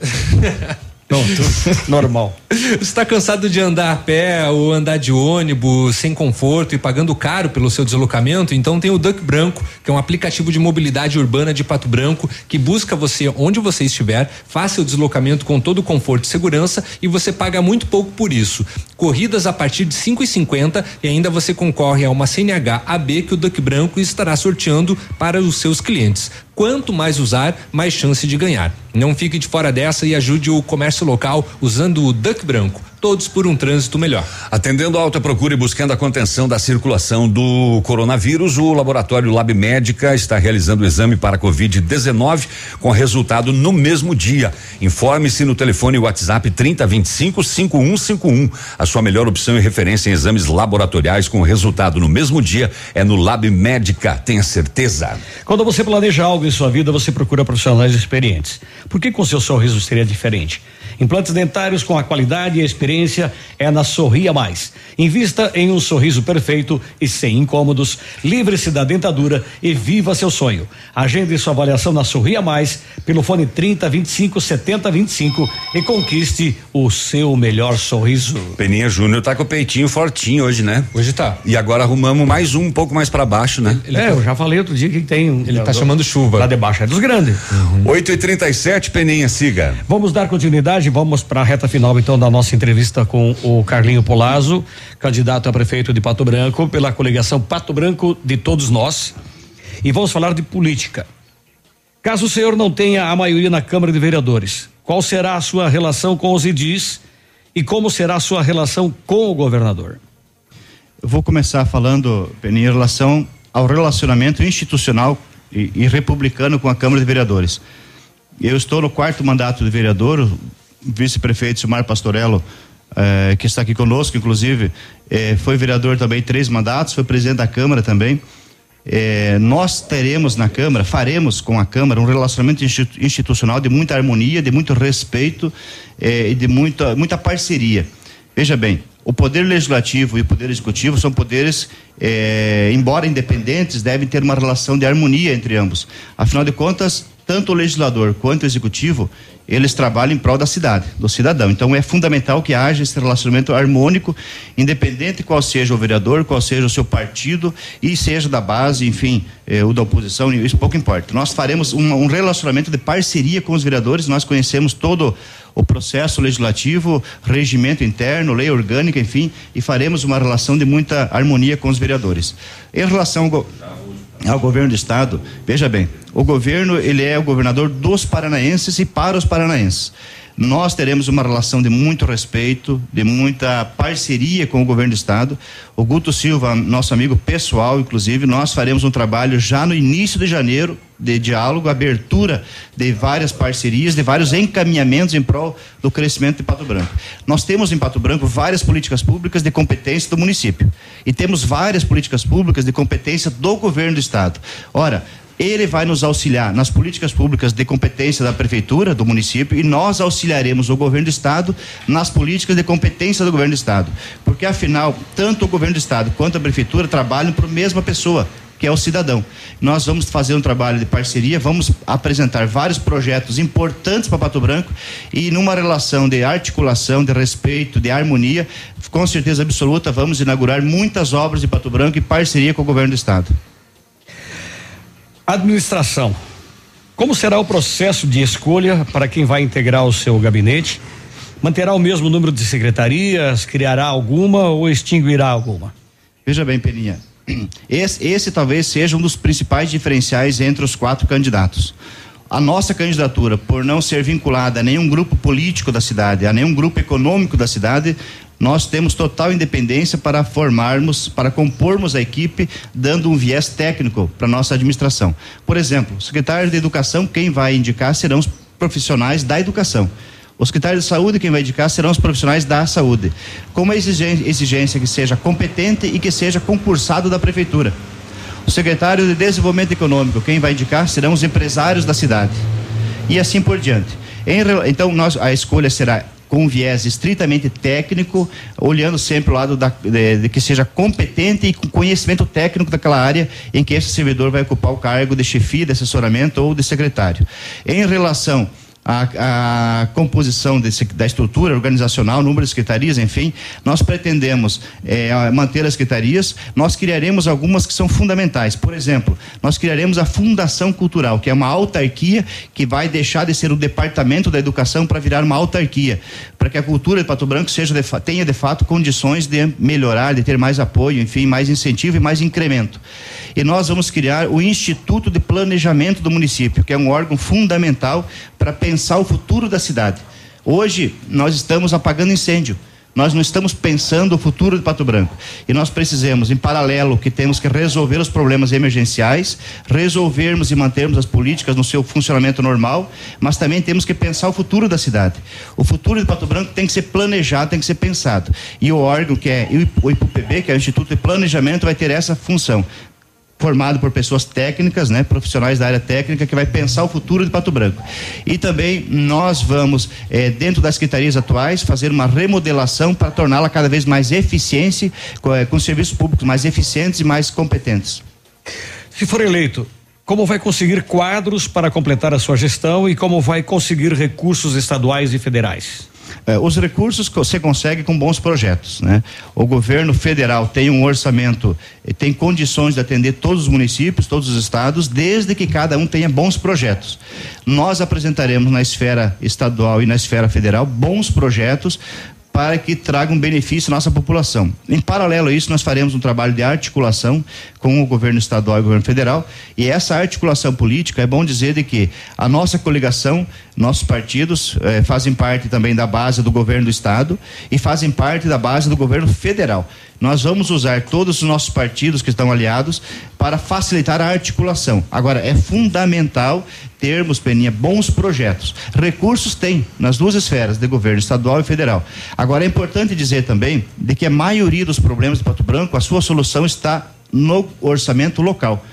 Pronto, normal. Está cansado de andar a pé ou andar de ônibus sem conforto e pagando caro pelo seu deslocamento? Então tem o Duck Branco, que é um aplicativo de mobilidade urbana de Pato Branco que busca você onde você estiver, faça o deslocamento com todo o conforto e segurança e você paga muito pouco por isso. Corridas a partir de 5,50 e ainda você concorre a uma CNH AB que o Duck Branco estará sorteando para os seus clientes. Quanto mais usar, mais chance de ganhar. Não fique de fora dessa e ajude o comércio local usando o Duck Branco. Todos por um trânsito melhor. Atendendo a alta procura e buscando a contenção da circulação do coronavírus, o laboratório Lab Médica está realizando o exame para Covid-19 com resultado no mesmo dia. Informe-se no telefone WhatsApp 3025 5151. A sua melhor opção e referência em exames laboratoriais com resultado no mesmo dia é no Lab Médica. Tenha certeza. Quando você planeja algo em sua vida, você procura profissionais experientes. Por que com seu sorriso seria diferente? Implantes dentários com a qualidade e a experiência é na Sorria Mais. Invista em um sorriso perfeito e sem incômodos. Livre-se da dentadura e viva seu sonho. Agende sua avaliação na Sorria Mais pelo fone 30 25 70 25 e conquiste o seu melhor sorriso. Peninha Júnior tá com o peitinho fortinho hoje, né? Hoje tá. E agora arrumamos mais um um pouco mais para baixo, né? é, eu já falei outro dia que tem um. Ele tá chamando chuva. Lá debaixo é dos grandes. 8 e 37 Peninha, siga. Vamos dar continuidade, vamos para a reta final então da nossa entrevista com o Carlinho Polazzo, candidato a prefeito de Pato Branco pela coligação Pato Branco de todos nós. E vamos falar de política. Caso o senhor não tenha a maioria na Câmara de Vereadores, qual será a sua relação com os idis e como será a sua relação com o governador? Eu vou começar falando, Peninha, em relação ao relacionamento institucional e, e republicano com a Câmara de Vereadores. Eu estou no quarto mandato de vereador, vice-prefeito Silmar Pastorello, eh, que está aqui conosco, inclusive, eh, foi vereador também três mandatos, foi presidente da Câmara também. Eh, nós teremos na Câmara, faremos com a Câmara um relacionamento institu- institucional de muita harmonia, de muito respeito e de muita, muita parceria. Veja bem, O poder legislativo e o poder executivo são poderes, embora independentes, devem ter uma relação de harmonia entre ambos. Afinal de contas, tanto o legislador quanto o executivo, eles trabalham em prol da cidade, do cidadão. Então é fundamental que haja esse relacionamento harmônico, independente qual seja o vereador, qual seja o seu partido e seja da base, enfim, eh, o da oposição, isso pouco importa. Nós faremos um, um relacionamento de parceria com os vereadores, nós conhecemos todo o processo legislativo, regimento interno, lei orgânica, enfim, e faremos uma relação de muita harmonia com os vereadores. Em relação ao, ao governo do estado, veja bem, o governo ele é o governador dos paranaenses e para os paranaenses. Nós teremos uma relação de muito respeito, de muita parceria com o governo do estado. O Guto Silva, nosso amigo pessoal, inclusive, nós faremos um trabalho já no início de janeiro de diálogo, abertura de várias parcerias, de vários encaminhamentos em prol do crescimento de Pato Branco. Nós temos em Pato Branco várias políticas públicas de competência do município e temos várias políticas públicas de competência do governo do estado. Ora, ele vai nos auxiliar nas políticas públicas de competência da prefeitura, do município, e nós auxiliaremos o governo do estado nas políticas de competência do governo do estado. Porque afinal, tanto o governo do estado quanto a prefeitura trabalham para a mesma pessoa, que é o cidadão. Nós vamos fazer um trabalho de parceria, vamos apresentar vários projetos importantes para Pato Branco e numa relação de articulação, de respeito, de harmonia, com certeza absoluta, vamos inaugurar muitas obras de Pato Branco em parceria com o governo do estado. Administração. Como será o processo de escolha para quem vai integrar o seu gabinete? Manterá o mesmo número de secretarias? Criará alguma ou extinguirá alguma? Veja bem, Peninha. Esse, esse talvez seja um dos principais diferenciais entre os quatro candidatos. A nossa candidatura, por não ser vinculada a nenhum grupo político da cidade, a nenhum grupo econômico da cidade, nós temos total independência para formarmos, para compormos a equipe, dando um viés técnico para nossa administração. Por exemplo, o secretário de Educação, quem vai indicar serão os profissionais da educação. O secretário de Saúde, quem vai indicar, serão os profissionais da saúde. Com uma exigência, que seja competente e que seja concursado da prefeitura. O secretário de Desenvolvimento Econômico, quem vai indicar, serão os empresários da cidade. E assim por diante. Então, nós, a escolha será com um viés estritamente técnico, olhando sempre o lado da, de, de, que seja competente e com conhecimento técnico daquela área em que esse servidor vai ocupar o cargo de chefia, de assessoramento ou de secretário. Em relação a, a composição desse, da estrutura organizacional, número de secretarias, enfim, nós pretendemos é, manter as secretarias, nós criaremos algumas que são fundamentais. Por exemplo, nós criaremos a Fundação Cultural, que é uma autarquia que vai deixar de ser o departamento da educação para virar uma autarquia, para que a cultura de Pato Branco seja de, tenha de fato condições de melhorar, de ter mais apoio, enfim, mais incentivo e mais incremento. E nós vamos criar o Instituto de Planejamento do município, que é um órgão fundamental para pensar o futuro da cidade. Hoje nós estamos apagando incêndio. Nós não estamos pensando o futuro de Pato Branco. E nós precisamos, em paralelo, que temos que resolver os problemas emergenciais, resolvermos e mantermos as políticas no seu funcionamento normal, mas também temos que pensar o futuro da cidade. O futuro de Pato Branco tem que ser planejado, tem que ser pensado. E o órgão que é o IPUPB, que é o Instituto de Planejamento, vai ter essa função formado por pessoas técnicas, né, profissionais da área técnica que vai pensar o futuro de Pato Branco. E também nós vamos eh, dentro das secretarias atuais fazer uma remodelação para torná-la cada vez mais eficiente, com, eh, com serviços públicos mais eficientes e mais competentes. Se for eleito, como vai conseguir quadros para completar a sua gestão e como vai conseguir recursos estaduais e federais? Eh, os recursos que você consegue com bons projetos, né? O governo federal tem um orçamento, eh, tem condições de atender todos os municípios, todos os estados, desde que cada um tenha bons projetos. Nós apresentaremos na esfera estadual e na esfera federal bons projetos para que tragam benefício à nossa população. Em paralelo a isso, nós faremos um trabalho de articulação com o governo estadual e o governo federal, e essa articulação política é bom dizer de que a nossa coligação, nossos partidos eh, fazem parte também da base do governo do estado e fazem parte da base do governo federal. Nós vamos usar todos os nossos partidos que estão aliados para facilitar a articulação. Agora, é fundamental termos, Peninha, bons projetos. Recursos tem nas duas esferas de governo estadual e federal. Agora, é importante dizer também de que a maioria dos problemas de Pato Branco, a sua solução está no orçamento local.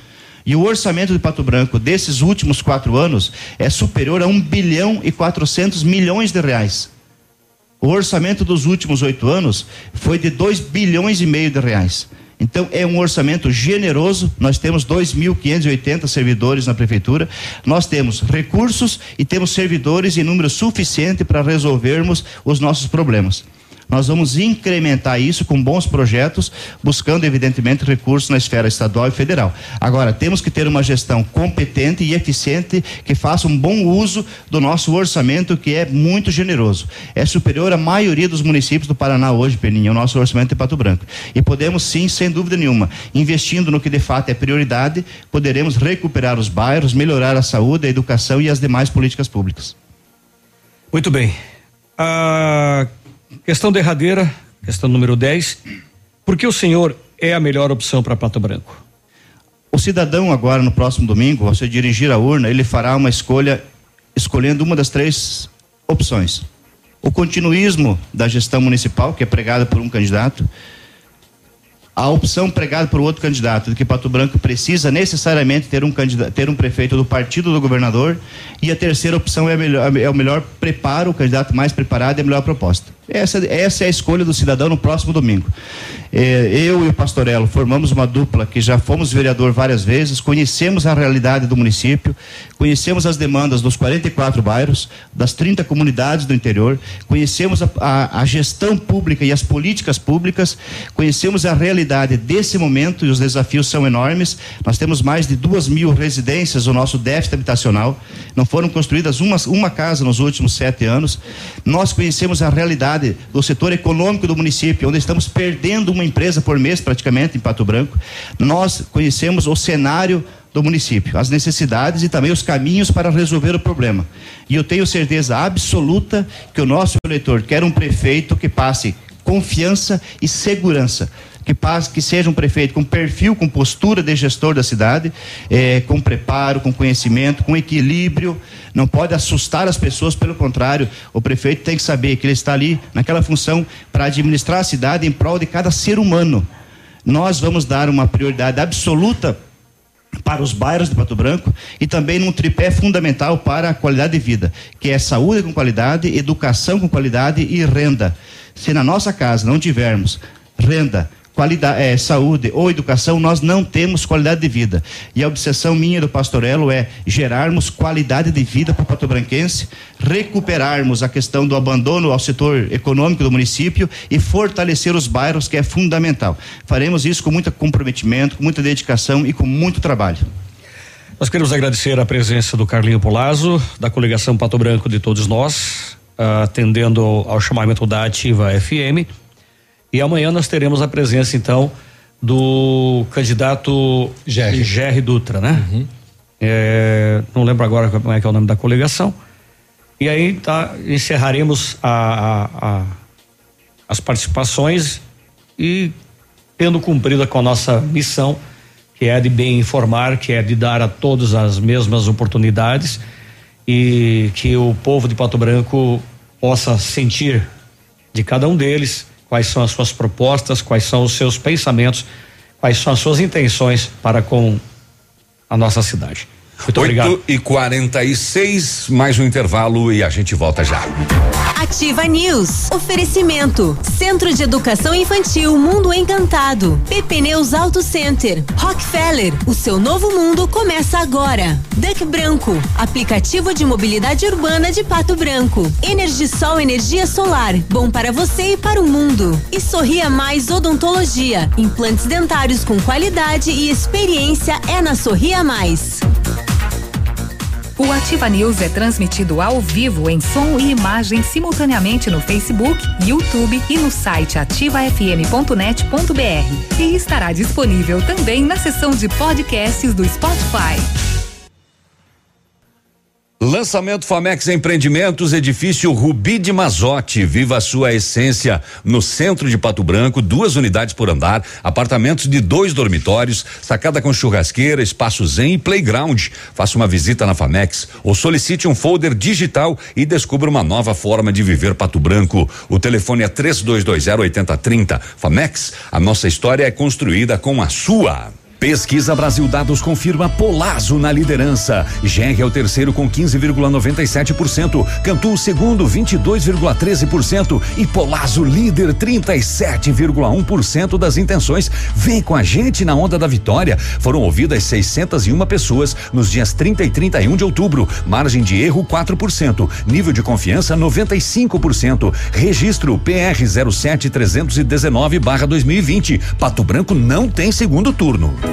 E o orçamento de Pato Branco desses últimos quatro anos é superior a um bilhão e quatrocentos milhões de reais. O orçamento dos últimos oito anos foi de 2 bilhões e meio de reais. Então é um orçamento generoso. Nós temos 2.580 servidores na prefeitura. Nós temos recursos e temos servidores em número suficiente para resolvermos os nossos problemas. Nós vamos incrementar isso com bons projetos, buscando, evidentemente, recursos na esfera estadual e federal. Agora, temos que ter uma gestão competente e eficiente que faça um bom uso do nosso orçamento, que é muito generoso. É superior à maioria dos municípios do Paraná hoje, Peninha, o nosso orçamento é Pato Branco. E podemos, sim, sem dúvida nenhuma, investindo no que de fato é prioridade, poderemos recuperar os bairros, melhorar a saúde, a educação e as demais políticas públicas. Muito bem. A questão derradeira, questão número 10. Por que o senhor é a melhor opção para Pato Branco? O cidadão agora no próximo domingo, ao se dirigir à urna, ele fará uma escolha escolhendo uma das três opções. O continuismo da gestão municipal, que é pregada por um candidato, a opção pregada por outro candidato, de que Pato Branco precisa necessariamente ter um candidato, ter um prefeito do partido do governador, e a terceira opção é, melhor, é o melhor preparo, o candidato mais preparado e a melhor proposta. Essa, essa é a escolha do cidadão no próximo domingo. É, eu e o Pastorello formamos uma dupla que já fomos vereador várias vezes, conhecemos a realidade do município, conhecemos as demandas dos 44 bairros, das 30 comunidades do interior, conhecemos a, a, a gestão pública e as políticas públicas, conhecemos a realidade desse momento e os desafios são enormes. Nós temos mais de duas mil residências, o nosso déficit habitacional, não foram construídas uma, uma casa nos últimos sete anos. Nós conhecemos a realidade do setor econômico do município, onde estamos perdendo uma empresa por mês praticamente em Pato Branco. Nós conhecemos o cenário do município, as necessidades e também os caminhos para resolver o problema. E eu tenho certeza absoluta que o nosso eleitor quer um prefeito que passe confiança e segurança que, passe, que seja um prefeito com perfil, com postura de gestor da cidade, eh, com preparo, com conhecimento, com equilíbrio. Não pode assustar as pessoas, pelo contrário, o prefeito tem que saber que ele está ali naquela função para administrar a cidade em prol de cada ser humano. Nós vamos dar uma prioridade absoluta para os bairros de Pato Branco e também num tripé fundamental para a qualidade de vida, que é saúde com qualidade, educação com qualidade e renda. Se na nossa casa não tivermos renda, qualidade, é, saúde ou educação, nós não temos qualidade de vida. E a obsessão minha do Pastorello é gerarmos qualidade de vida para o patobranquense, recuperarmos a questão do abandono ao setor econômico do município e fortalecer os bairros, que é fundamental. Faremos isso com muito comprometimento, com muita dedicação e com muito trabalho. Nós queremos agradecer a presença do Carlinho Polazzo, da coligação Pato Branco de todos nós, atendendo ao chamamento da Ativa FM e amanhã nós teremos a presença, então, do candidato Gerry Dutra, né? Uhum. É, não lembro agora como é que é o nome da coligação. E aí tá, encerraremos a, a, a, as participações e tendo cumprido com a nossa missão, que é de bem informar, que é de dar a todos as mesmas oportunidades e que o povo de Pato Branco possa sentir de cada um deles quais são as suas propostas, quais são os seus pensamentos, quais são as suas intenções para com a nossa cidade. Muito 8 obrigado. e 46 mais um intervalo e a gente volta já. Ativa News. Oferecimento. Centro de Educação Infantil Mundo Encantado. PP Neus Auto Center. Rockefeller. O seu novo mundo começa agora. Duck Branco. Aplicativo de mobilidade urbana de Pato Branco. Energisol Energia Solar. Bom para você e para o mundo. E Sorria Mais Odontologia. Implantes dentários com qualidade e experiência é na Sorria Mais. O Ativa News é transmitido ao vivo em som e imagem simultaneamente no Facebook, YouTube e no site ativafm.net.br. E estará disponível também na seção de podcasts do Spotify. Lançamento Famex Empreendimentos, edifício Rubi de Mazote. Viva a sua essência no centro de Pato Branco, duas unidades por andar, apartamentos de dois dormitórios, sacada com churrasqueira, espaço zen e playground. Faça uma visita na Famex ou solicite um folder digital e descubra uma nova forma de viver Pato Branco. O telefone é 3220 8030. Famex, a nossa história é construída com a sua. Pesquisa Brasil Dados confirma Polazo na liderança. GR é o terceiro com 15,97%. Cantu o segundo, 22,13%. E Polazo líder, 37,1% das intenções. Vem com a gente na onda da vitória. Foram ouvidas 601 pessoas nos dias 30 e 31 de outubro. Margem de erro 4%. Nível de confiança 95%. Registro PR 07319/2020. Pato Branco não tem segundo turno.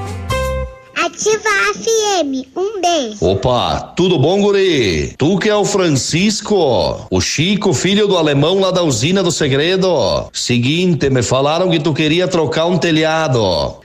Ativa FM. Um beijo. Opa, tudo bom, guri? Tu que é o Francisco, o Chico, filho do alemão lá da usina do segredo. Seguinte, me falaram que tu queria trocar um telhado,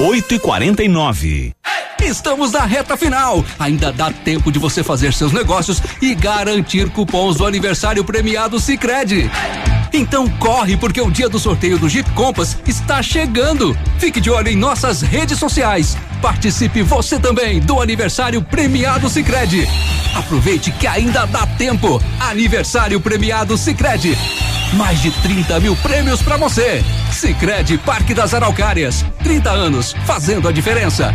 8 e 49 Estamos na reta final. Ainda dá tempo de você fazer seus negócios e garantir cupons do aniversário premiado Sicredi. Então corre porque o dia do sorteio do Jeep Compass está chegando. Fique de olho em nossas redes sociais. Participe você também do aniversário premiado Sicredi. Aproveite que ainda dá tempo. Aniversário premiado Sicredi. Mais de 30 mil prêmios para você. Sicredi Parque das Araucárias. 30 anos fazendo a diferença.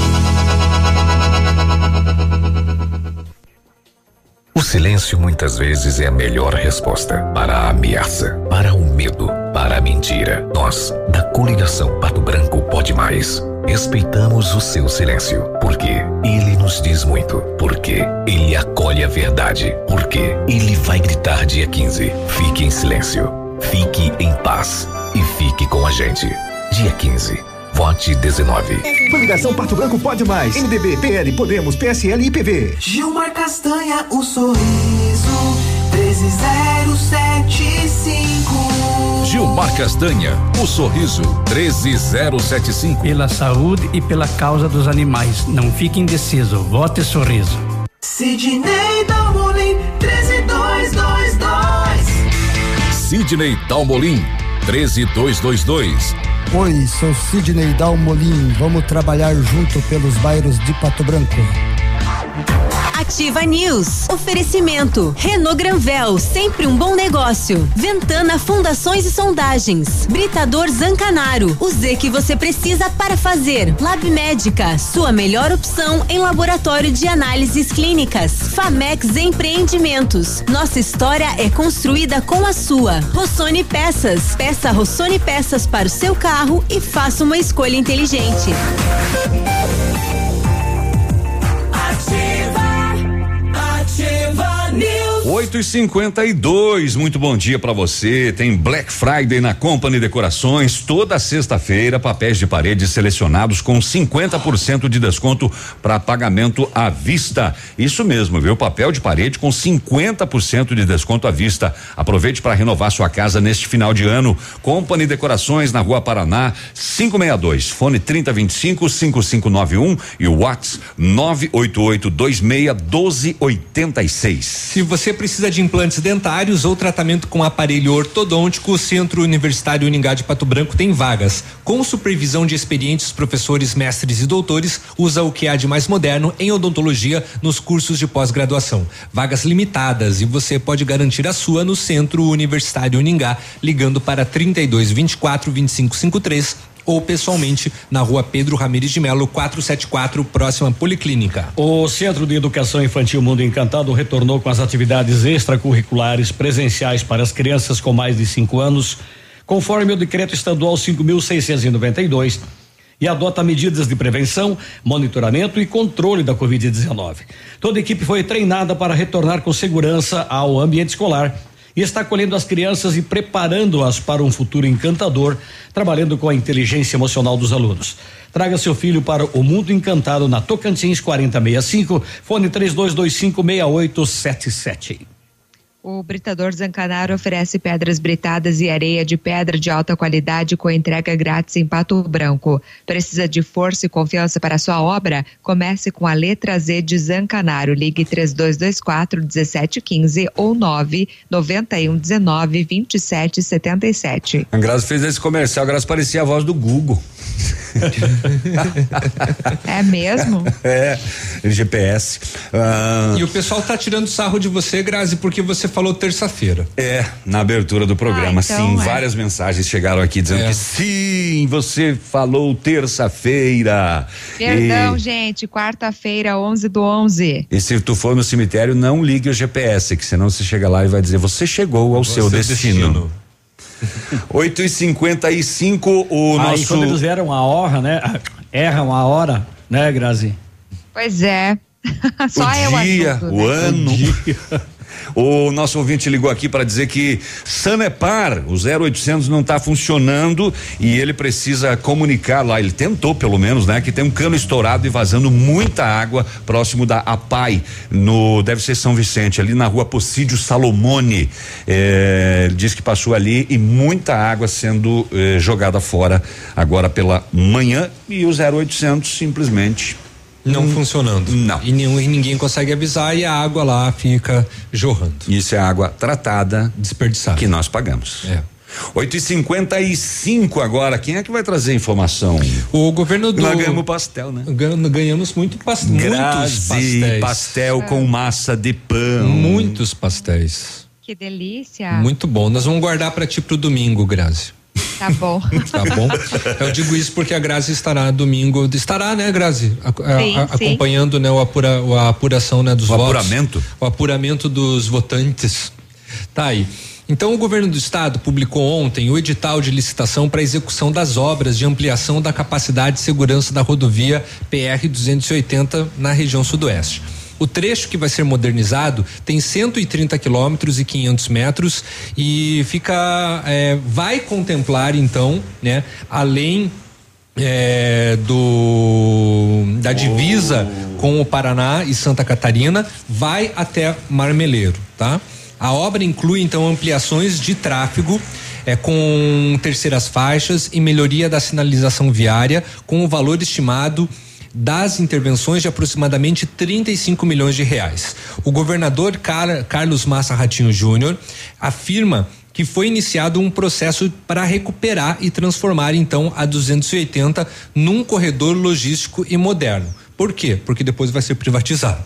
O silêncio muitas vezes é a melhor resposta para a ameaça, para o medo, para a mentira. Nós, da coligação Pato Branco Pode Mais, respeitamos o seu silêncio, porque ele nos diz muito, porque ele acolhe a verdade, porque ele vai gritar dia 15. Fique em silêncio, fique em paz e fique com a gente. Dia 15. Vote 19. Coligação Pato Branco pode mais. MDB, PL, Podemos, PSL e PV. Gilmar Castanha, o sorriso 13075. Gilmar Castanha, o sorriso 13075. Pela saúde e pela causa dos animais. Não fique indeciso. Vote sorriso. Sidney Dalmolin 13222. Sidney Dalmolin 13222. Oi, sou Sidney Dalmolin. Vamos trabalhar junto pelos bairros de Pato Branco. Ativa News. Oferecimento. Renault Granvel, sempre um bom negócio. Ventana Fundações e Sondagens. Britador Zancanaro. O Z que você precisa para fazer. Lab Médica, sua melhor opção em laboratório de análises clínicas. Famex Empreendimentos. Nossa história é construída com a sua. Rossoni Peças. Peça Rossoni Peças para o seu carro e faça uma escolha inteligente. 8 e 52 muito bom dia para você. Tem Black Friday na Company Decorações. Toda sexta-feira, papéis de parede selecionados com 50% de desconto para pagamento à vista. Isso mesmo, viu? Papel de parede com 50% de desconto à vista. Aproveite para renovar sua casa neste final de ano. Company Decorações na Rua Paraná, 562. Fone 3025 5591 e o WhatsApp 988 26 1286. Se você precisa de implantes dentários ou tratamento com aparelho ortodôntico, o Centro Universitário Uningá de Pato Branco tem vagas. Com supervisão de experientes professores, mestres e doutores, usa o que há de mais moderno em odontologia nos cursos de pós-graduação. Vagas limitadas e você pode garantir a sua no Centro Universitário Uningá, ligando para 32 24 25 53 ou pessoalmente na rua Pedro Ramires de Melo, 474, próxima Policlínica. O Centro de Educação Infantil Mundo Encantado retornou com as atividades extracurriculares presenciais para as crianças com mais de 5 anos, conforme o decreto estadual 5.692 e adota medidas de prevenção, monitoramento e controle da Covid-19. Toda a equipe foi treinada para retornar com segurança ao ambiente escolar e está acolhendo as crianças e preparando-as para um futuro encantador, trabalhando com a inteligência emocional dos alunos. Traga seu filho para o Mundo Encantado na Tocantins 4065, fone 3225 6877. O Britador Zancanaro oferece pedras britadas e areia de pedra de alta qualidade com entrega grátis em Pato Branco. Precisa de força e confiança para sua obra? Comece com a letra Z de Zancanaro. Ligue 3224 1715 ou 991 19 27 77. A Graça fez esse comercial, a Graça parecia a voz do Google. é mesmo? É, GPS. Ah, E o pessoal tá tirando sarro de você, Grazi, porque você falou terça-feira. É, na abertura do programa, Ah, então sim. é. Várias mensagens chegaram aqui dizendo É. que sim, você falou terça-feira. Perdão, E- gente. Quarta-feira, 11 do 11. E se tu for no cemitério, não ligue o GPS, que senão você chega lá e vai dizer, você chegou ao seu Seu destino. destino. 8 e 55 o Aí nosso. quando eles eram a hora, né? Erram a hora, né, Grazi? Pois é. Só o eu dia, o né? ano. O nosso ouvinte ligou aqui para dizer que Sanepar, o 0800 não está funcionando e ele precisa comunicar lá. Ele tentou, pelo menos, né? Que tem um cano estourado e vazando muita água próximo da APAI, no deve ser São Vicente, ali na rua Pocídio Salomone. É, ele diz que passou ali e muita água sendo eh, jogada fora agora pela manhã e o 0800 simplesmente Não funcionando. Não. E, nenhum- e ninguém consegue avisar e a água lá fica jorrando. Isso é água tratada Desperdiçada. que nós pagamos. É. 8 e 55 agora. Quem é que vai trazer informação? O governo do. Nós ganhamos pastel, né? Gan- Ganhamos muito pas, muitos Grazi, pastéis. pastel com massa de pão. Muitos pastéis. Que delícia. Muito bom. Nós vamos guardar para ti pro domingo, Grazi. Tá bom. Tá bom? Eu digo isso porque a Grazi estará domingo. Estará, né, Grazi? A- a- Sim, a- sim. acompanhando né, o apura, a apuração né, dos O votos. apuramento? O apuramento dos votantes. Tá aí. Então, o governo do estado publicou ontem o edital de licitação para execução das obras de ampliação da capacidade de segurança da rodovia PR 280 na região sudoeste. O trecho que vai ser modernizado tem 130 quilômetros e 500 metros e fica, é, vai contemplar então, né, além é, do da divisa com o Paraná e Santa Catarina vai até Marmeleiro, tá? A obra inclui então ampliações de tráfego é, com terceiras faixas e melhoria da sinalização viária com o valor estimado das intervenções de aproximadamente 35 milhões de reais. O governador Car- Carlos Massa Ratinho Júnior afirma que foi iniciado um processo para recuperar e transformar então a 280 num corredor logístico e moderno. Por quê? Porque depois vai ser privatizado.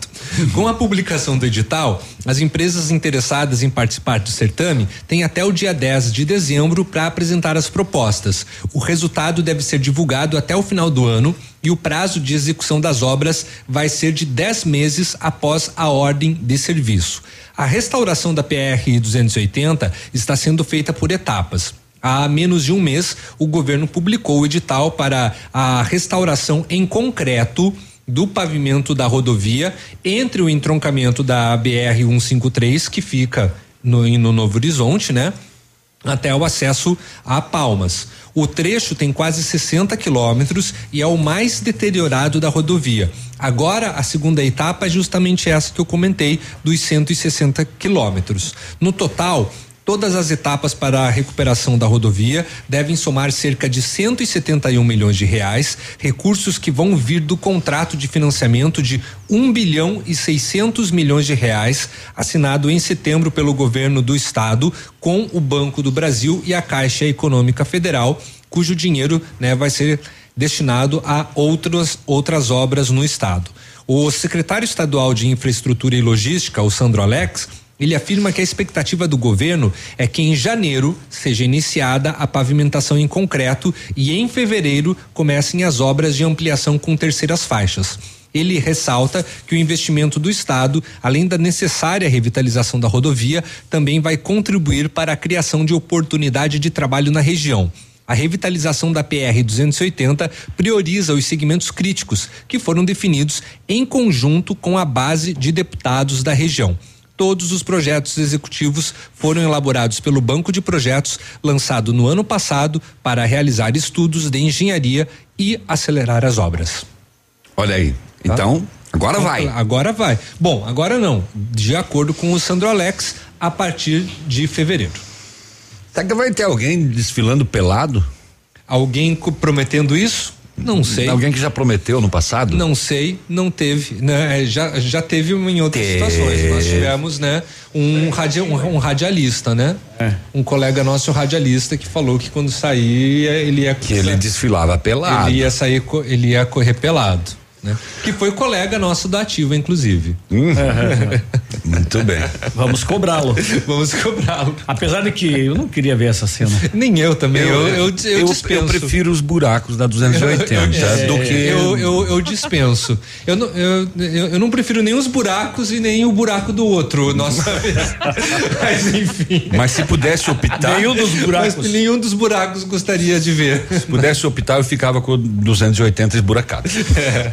Com a publicação do edital, as empresas interessadas em participar do certame têm até o dia 10 de dezembro para apresentar as propostas. O resultado deve ser divulgado até o final do ano e o prazo de execução das obras vai ser de 10 meses após a ordem de serviço. A restauração da PR 280 está sendo feita por etapas. Há menos de um mês, o governo publicou o edital para a restauração em concreto do pavimento da rodovia entre o entroncamento da BR 153 que fica no, no Novo Horizonte, né? Até o acesso a Palmas. O trecho tem quase 60 quilômetros e é o mais deteriorado da rodovia. Agora, a segunda etapa é justamente essa que eu comentei, dos 160 quilômetros. No total, Todas as etapas para a recuperação da rodovia devem somar cerca de 171 milhões de reais, recursos que vão vir do contrato de financiamento de 1 bilhão e 600 milhões de reais, assinado em setembro pelo governo do estado com o Banco do Brasil e a Caixa Econômica Federal, cujo dinheiro né, vai ser destinado a outras outras obras no estado. O secretário estadual de Infraestrutura e Logística, o Sandro Alex, ele afirma que a expectativa do governo é que em janeiro seja iniciada a pavimentação em concreto e em fevereiro comecem as obras de ampliação com terceiras faixas. Ele ressalta que o investimento do Estado, além da necessária revitalização da rodovia, também vai contribuir para a criação de oportunidade de trabalho na região. A revitalização da PR 280 prioriza os segmentos críticos que foram definidos em conjunto com a base de deputados da região. Todos os projetos executivos foram elaborados pelo Banco de Projetos, lançado no ano passado para realizar estudos de engenharia e acelerar as obras. Olha aí. Tá? Então, agora vai. Agora vai. Bom, agora não. De acordo com o Sandro Alex, a partir de fevereiro. Será que vai ter alguém desfilando pelado? Alguém prometendo isso? Não sei. Alguém que já prometeu no passado? Não sei, não teve, né? É, Já, já teve em outras Teve. situações. Nós tivemos, né, um, radia, um, um radialista, né? Um colega nosso radialista que falou que quando saía ele ia Que ele desfilava pelado. ele ia sair, ele ia correr pelado, né? Que foi colega nosso da Ativa, inclusive. Muito bem. Vamos cobrá-lo. Vamos cobrá-lo. Apesar de que eu não queria ver essa cena. Nem eu também. Eu, eu, eu, eu, dispenso. prefiro os buracos da 280 Eu- do que. eu, eu, eu dispenso. Eu não, eu, eu, eu não prefiro nem os buracos e nem o buraco do outro. Nossa. Mas enfim. Mas se pudesse optar. Mas nenhum dos buracos gostaria de ver. Se pudesse optar, eu ficava com 280 esburacado.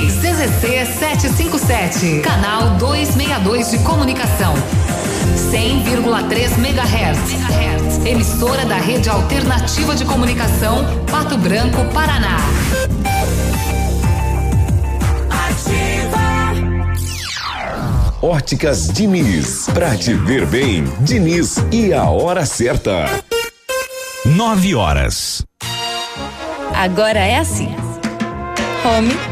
CZC 757, canal 262 de comunicação. 100,3 MHz. Emissora da Rede Alternativa de Comunicação, Pato Branco, Paraná. Óticas Diniz. Pra te ver bem, Diniz e a hora certa. Nove horas. Agora é assim: home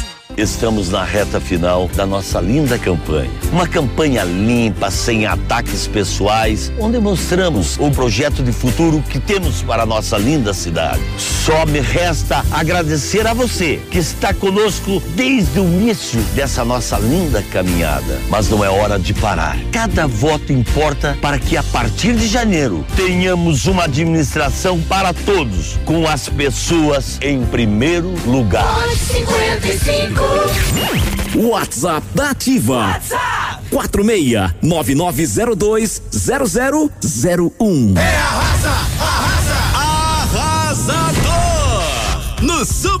Estamos na reta final da nossa linda campanha. Uma campanha limpa, sem ataques pessoais, onde mostramos o projeto de futuro que temos para a nossa linda cidade. Só me resta agradecer a você que está conosco desde o início dessa nossa linda caminhada. Mas não é hora de parar. Cada voto importa para que a partir de janeiro tenhamos uma administração para todos, com as pessoas em primeiro lugar. 55. WhatsApp da Ativa. WhatsApp. 46-9902-0001. É arrasa, arrasa, arrasador. No No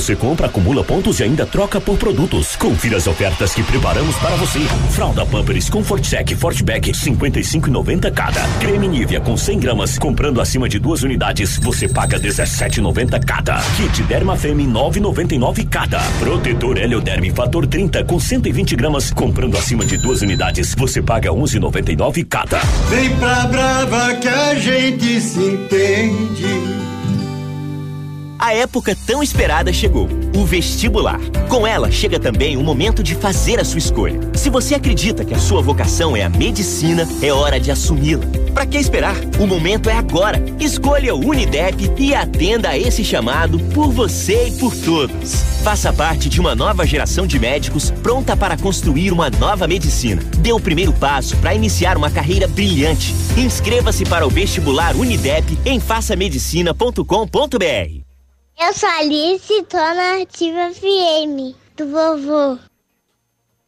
compra, acumula pontos e ainda troca por produtos. Confira as ofertas que preparamos para você. Fralda Pampers Comfort Sec Fortback 55,90 cada. Creme Nivea com 100 gramas. Comprando acima de duas unidades, você paga 17,90 cada. Kit Derma Femme 9,99 cada. Protetor Helioderme Fator 30 com 120 gramas. Comprando acima de duas unidades, você paga 11,99 cada. Vem pra Brava que a gente se entende. A época tão esperada chegou, o vestibular. Com ela chega também o momento de fazer a sua escolha. Se você acredita que a sua vocação é a medicina, é hora de assumi-la. Para que esperar? O momento é agora. Escolha o Unidep e atenda a esse chamado por você e por todos. Faça parte de uma nova geração de médicos pronta para construir uma nova medicina. Dê o primeiro passo para iniciar uma carreira brilhante. Inscreva-se para o vestibular Unidep em façamedicina.com.br. Eu sou Alice tô na Ativa FM do vovô.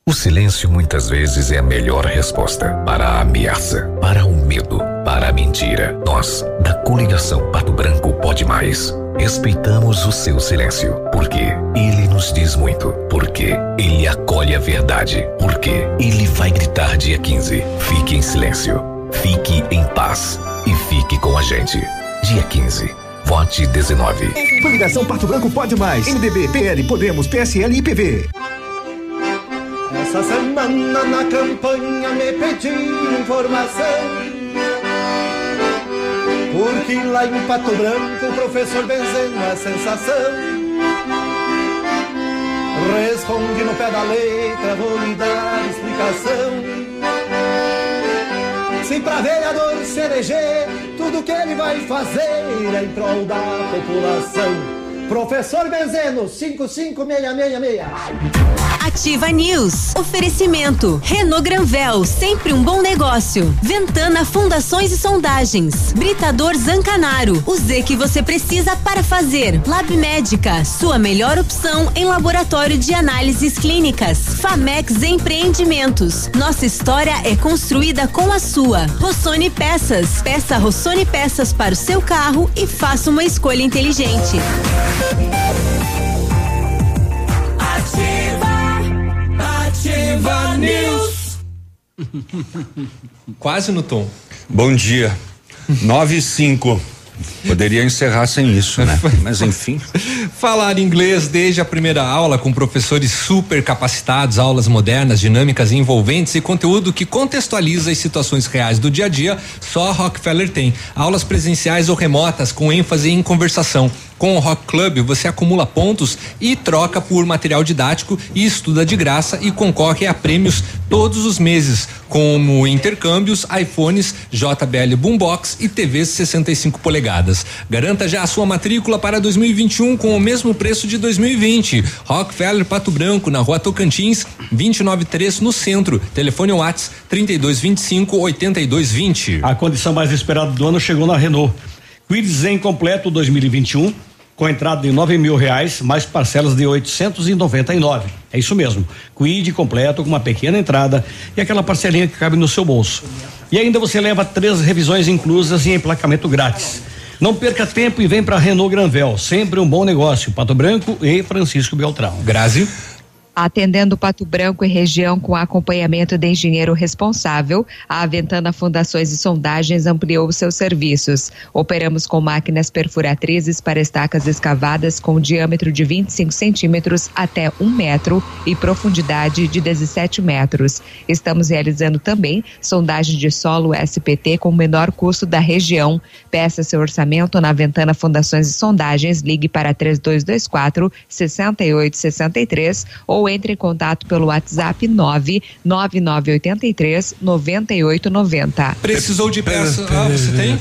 O silêncio muitas vezes é a melhor resposta para a ameaça, para o medo, para a mentira. Nós, da coligação Pato Branco Pode Mais, respeitamos o seu silêncio, porque ele nos diz muito, porque ele acolhe a verdade, porque ele vai gritar dia 15. Fique em silêncio, fique em paz e fique com a gente. Dia 15. Vote 19. Coligação Pato Branco Pode Mais. MDB, PL, Podemos, PSL e PV. Essa semana na campanha me pediram informação. Porque lá em Pato Branco o professor benzendo a sensação. Responde no pé da letra, vou lhe dar explicação. Se pra vereador se eleger, tudo que ele vai fazer é em prol da população. Professor Benzeno, 55666. Ativa News. Oferecimento. Renault Granvel, sempre um bom negócio. Ventana Fundações e Sondagens. Britador Zancanaro. O Z que você precisa para fazer. Lab Médica, sua melhor opção em laboratório de análises clínicas. Famex Empreendimentos. Nossa história é construída com a sua. Rossoni Peças. Peça Rossoni Peças para o seu carro e faça uma escolha inteligente. Ativa News. Quase no tom. Bom dia. Nove e cinco. Poderia encerrar sem isso, né? Mas enfim. Falar inglês desde a primeira aula com professores super capacitados, aulas modernas, dinâmicas e envolventes e conteúdo que contextualiza as situações reais do dia a dia, só a Rockefeller tem. Aulas presenciais ou remotas com ênfase em conversação. Com o Rock Club, você acumula pontos e troca por material didático e estuda de graça e concorre a prêmios todos os meses, como intercâmbios, iPhones, JBL Boombox e TVs 65 polegadas. Garanta já a sua matrícula para 2021 com o mesmo preço de 2020. Rockefeller Pato Branco, na rua Tocantins, 293 no centro. Telefone Whats 3225 8220. A condição mais esperada do ano chegou na Renault. Quid Zen completo 2021 com entrada de nove mil reais, mais parcelas de 899. É isso mesmo. Quid completo com uma pequena entrada e aquela parcelinha que cabe no seu bolso. E ainda você leva três revisões inclusas e emplacamento grátis. Não perca tempo e vem para Renault Granvel, sempre um bom negócio. Pato Branco e Francisco Beltrão. Grazi. Atendendo Pato Branco e região com acompanhamento de engenheiro responsável, a Aventana Fundações e Sondagens ampliou seus serviços. Operamos com máquinas perfuratrizes para estacas escavadas com diâmetro de 25 centímetros até um metro e profundidade de 17 metros. Estamos realizando também sondagem de solo SPT com o menor custo da região. Peça seu orçamento na Aventana Fundações e Sondagens. Ligue para 3224 6863 ou ou entre em contato pelo WhatsApp 99983 9890. Precisou de peça? Ah, você tem?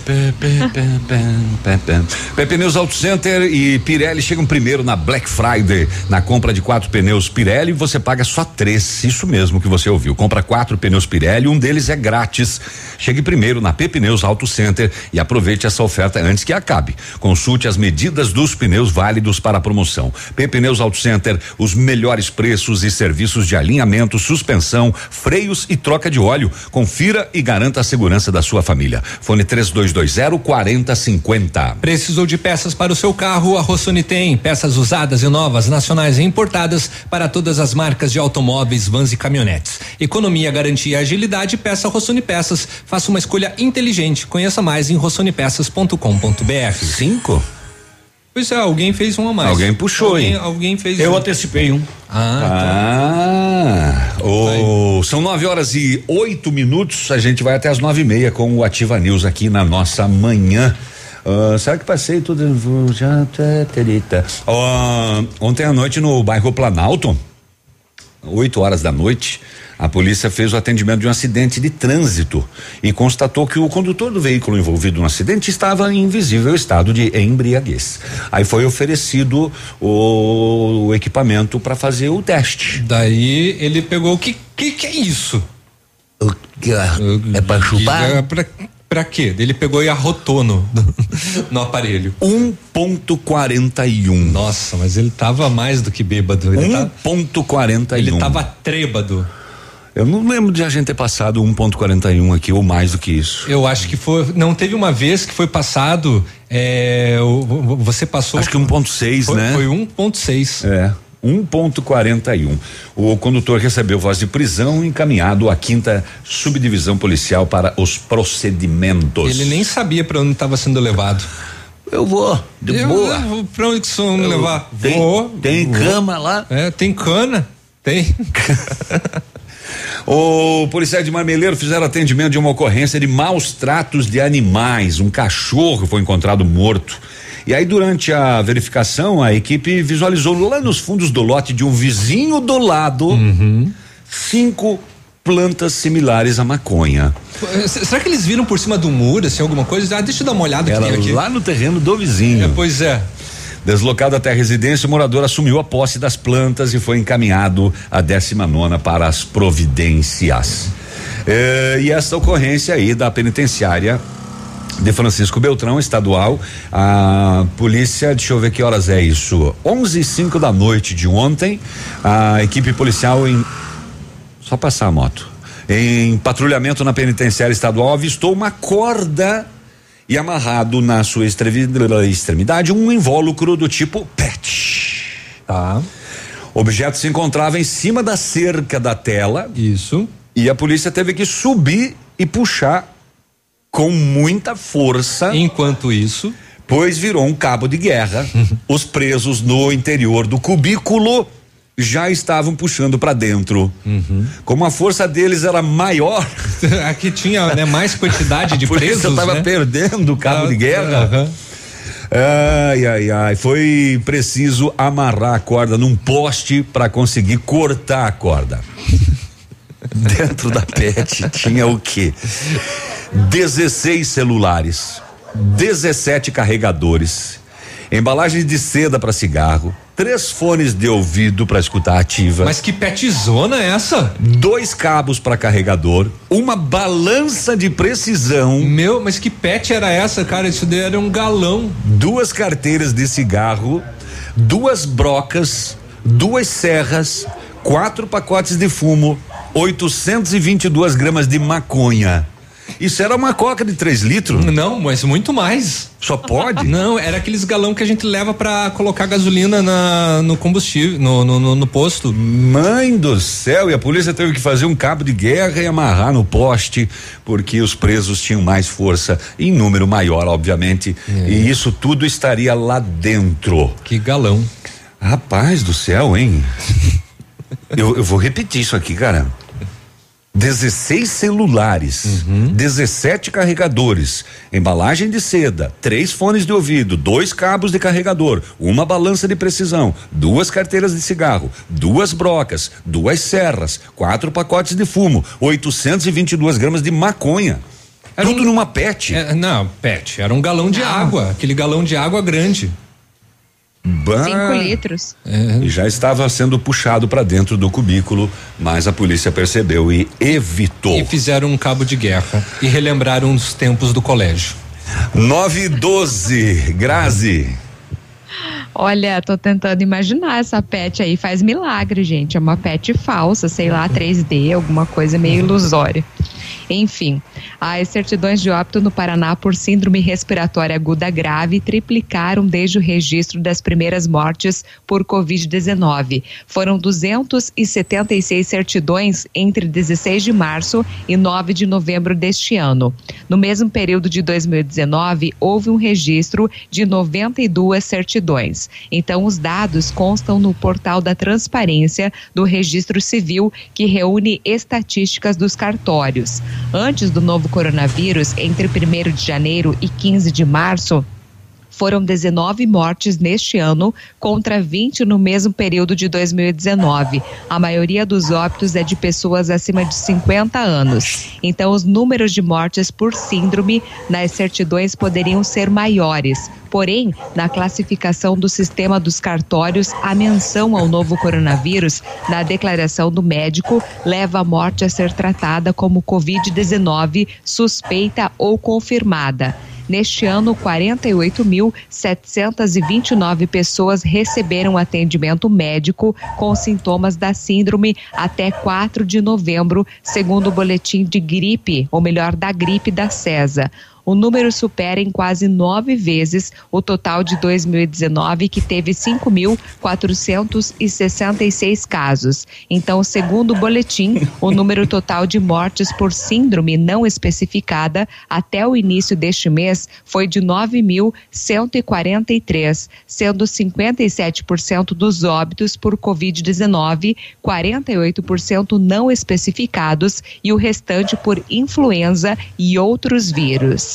Pepe News Auto Center e Pirelli chegam primeiro na Black Friday. Na compra de quatro pneus Pirelli, você paga só três. Isso mesmo que você ouviu. Compra quatro pneus Pirelli, um deles é grátis. Chegue primeiro na Pepe Auto Center e aproveite essa oferta antes que acabe. Consulte as medidas dos pneus válidos para a promoção. Pepe Auto Center, os melhores preços e serviços de alinhamento, suspensão, freios e troca de óleo. Confira e garanta a segurança da sua família. Fone 3220 4050. Precisou de peças para o seu carro? A Rossoni tem peças usadas e novas, nacionais e importadas para todas as marcas de automóveis, vans e caminhonetes. Economia, garantia e agilidade, peça Rossoni Peças. Faça uma escolha inteligente. Conheça mais em rossonipeças.com.br. Cinco? Pois é, alguém fez um a mais. Alguém puxou, alguém, hein? Alguém fez Eu um. antecipei um. Ah, Ah, o- são nove horas e oito minutos. A gente vai até as nove e meia com o Ativa News aqui na nossa manhã. Ah, será que passei tudo? Já tá, terita. Ó, ontem à noite no bairro Planalto, oito horas da noite, a polícia fez o atendimento de um acidente de trânsito e constatou que o condutor do veículo envolvido no acidente estava em invisível estado de embriaguez. Aí foi oferecido o, o equipamento para fazer o teste. Daí ele pegou o que que que é isso? É para chupar? É pra, pra quê? Ele pegou e arrotou no, no aparelho. 1.41. Nossa, mas ele tava mais do que bêbado. Ele, tá, 1.41. ele tava trêbado. Eu não lembro de a gente ter passado 1.41 aqui ou mais do que isso. Eu acho que foi. Não teve uma vez que foi passado. É, você passou. Acho que 1.6, foi, né? Foi 1,6. É. 1.41. O condutor recebeu voz de prisão e encaminhado à quinta subdivisão policial para os procedimentos. Ele nem sabia pra onde estava sendo levado. Eu vou, de Eu- boa. eu pra onde que vocês vão levar? tem- vou. tem vou. cama lá? É, tem cana. Tem. O policial de Marmeleiro fizeram atendimento de uma ocorrência de maus tratos de animais. Um cachorro foi encontrado morto. E aí, durante a verificação, a equipe visualizou lá nos fundos do lote de um vizinho do lado cinco plantas similares à maconha. Será que eles viram por cima do muro, assim, alguma coisa? Ah, deixa eu dar uma olhada Era aqui. aqui. lá no terreno do vizinho. É, pois é. Deslocado até a residência, o morador assumiu a posse das plantas e foi encaminhado à 19 para as providências. Eh, e essa ocorrência aí da penitenciária de Francisco Beltrão, estadual, a polícia, deixa eu ver que horas é isso, 11 e 5 da noite de ontem, a equipe policial em só passar a moto. Em patrulhamento na penitenciária estadual, avistou uma corda e amarrado na sua extremidade um invólucro do tipo PET. Tá. O objeto se encontrava em cima da cerca da tela. Isso. E a polícia teve que subir e puxar com muita força. Enquanto isso. Pois virou um cabo de guerra. Os presos no interior do cubículo já estavam puxando para dentro. Uhum. Como a força deles era maior, Aqui tinha né, mais quantidade de presos. estava né? perdendo o cabo de guerra. Ai, ai, ai. Foi preciso amarrar a corda num poste para conseguir cortar a corda. Dentro da PET tinha o quê? 16 celulares, 17 carregadores, embalagens de seda para cigarro, três fones de ouvido para escutar ativa. Mas que petizona é essa? Dois cabos para carregador, uma balança de precisão. Meu, mas que pet era essa, cara? Isso daí era um galão. duas carteiras de cigarro, duas brocas, duas serras, quatro pacotes de fumo, 822 gramas de maconha. Isso era uma coca de 3 litros? Não, mas muito mais. Só pode? Não, era aqueles galão que a gente leva pra colocar gasolina na, no combustível, no, no, no- no posto. Mãe do céu, e a polícia teve que fazer um cabo de guerra e amarrar no poste, porque os presos tinham mais força, em número maior, obviamente, e isso tudo estaria lá dentro. Que galão. Rapaz do céu, hein? eu, eu vou repetir isso aqui, cara. 16 celulares, 17 carregadores, embalagem de seda, três fones de ouvido, dois cabos de carregador, uma balança de precisão, duas carteiras de cigarro, duas brocas, duas serras, quatro pacotes de fumo, 822 gramas de maconha. Tudo numa pet. É, não, pet. Era um galão de água, aquele galão de água grande. Bah. Cinco litros. E já estava sendo puxado para dentro do cubículo, mas a polícia percebeu e evitou. E fizeram um cabo de guerra e relembraram os tempos do colégio. 9 e 12, Grazi. Olha, tô tentando imaginar essa pet aí. Faz milagre, gente. É uma pet falsa, sei lá, 3D, alguma coisa meio ilusória. Enfim, as certidões de óbito no Paraná por síndrome respiratória aguda grave triplicaram desde o registro das primeiras mortes por Covid-19. Foram 276 certidões entre 16 de março e 9 de novembro deste ano. No mesmo período de 2019, houve um registro de 92 certidões. Então, os dados constam no portal da transparência do Registro Civil, que reúne estatísticas dos cartórios. Antes do novo coronavírus, entre 1 de janeiro e 15 de março, foram 19 mortes neste ano contra 20 no mesmo período de 2019. A maioria dos óbitos é de pessoas acima de 50 anos. Então, os números de mortes por síndrome nas certidões poderiam ser maiores. Porém, na classificação do sistema dos cartórios, a menção ao novo coronavírus na declaração do médico leva a morte a ser tratada como Covid-19 suspeita ou confirmada. Neste ano, 48.729 pessoas receberam atendimento médico com sintomas da síndrome até 4 de novembro, segundo o boletim de gripe, ou melhor, da gripe da CESA o número supera em quase nove vezes o total de 2019, que teve 5.466 casos. Então, segundo o boletim, o número total de mortes por síndrome não especificada até o início deste mês foi de 9.143, sendo 57% dos óbitos por Covid-19, 48% não especificados e o restante por influenza e outros vírus.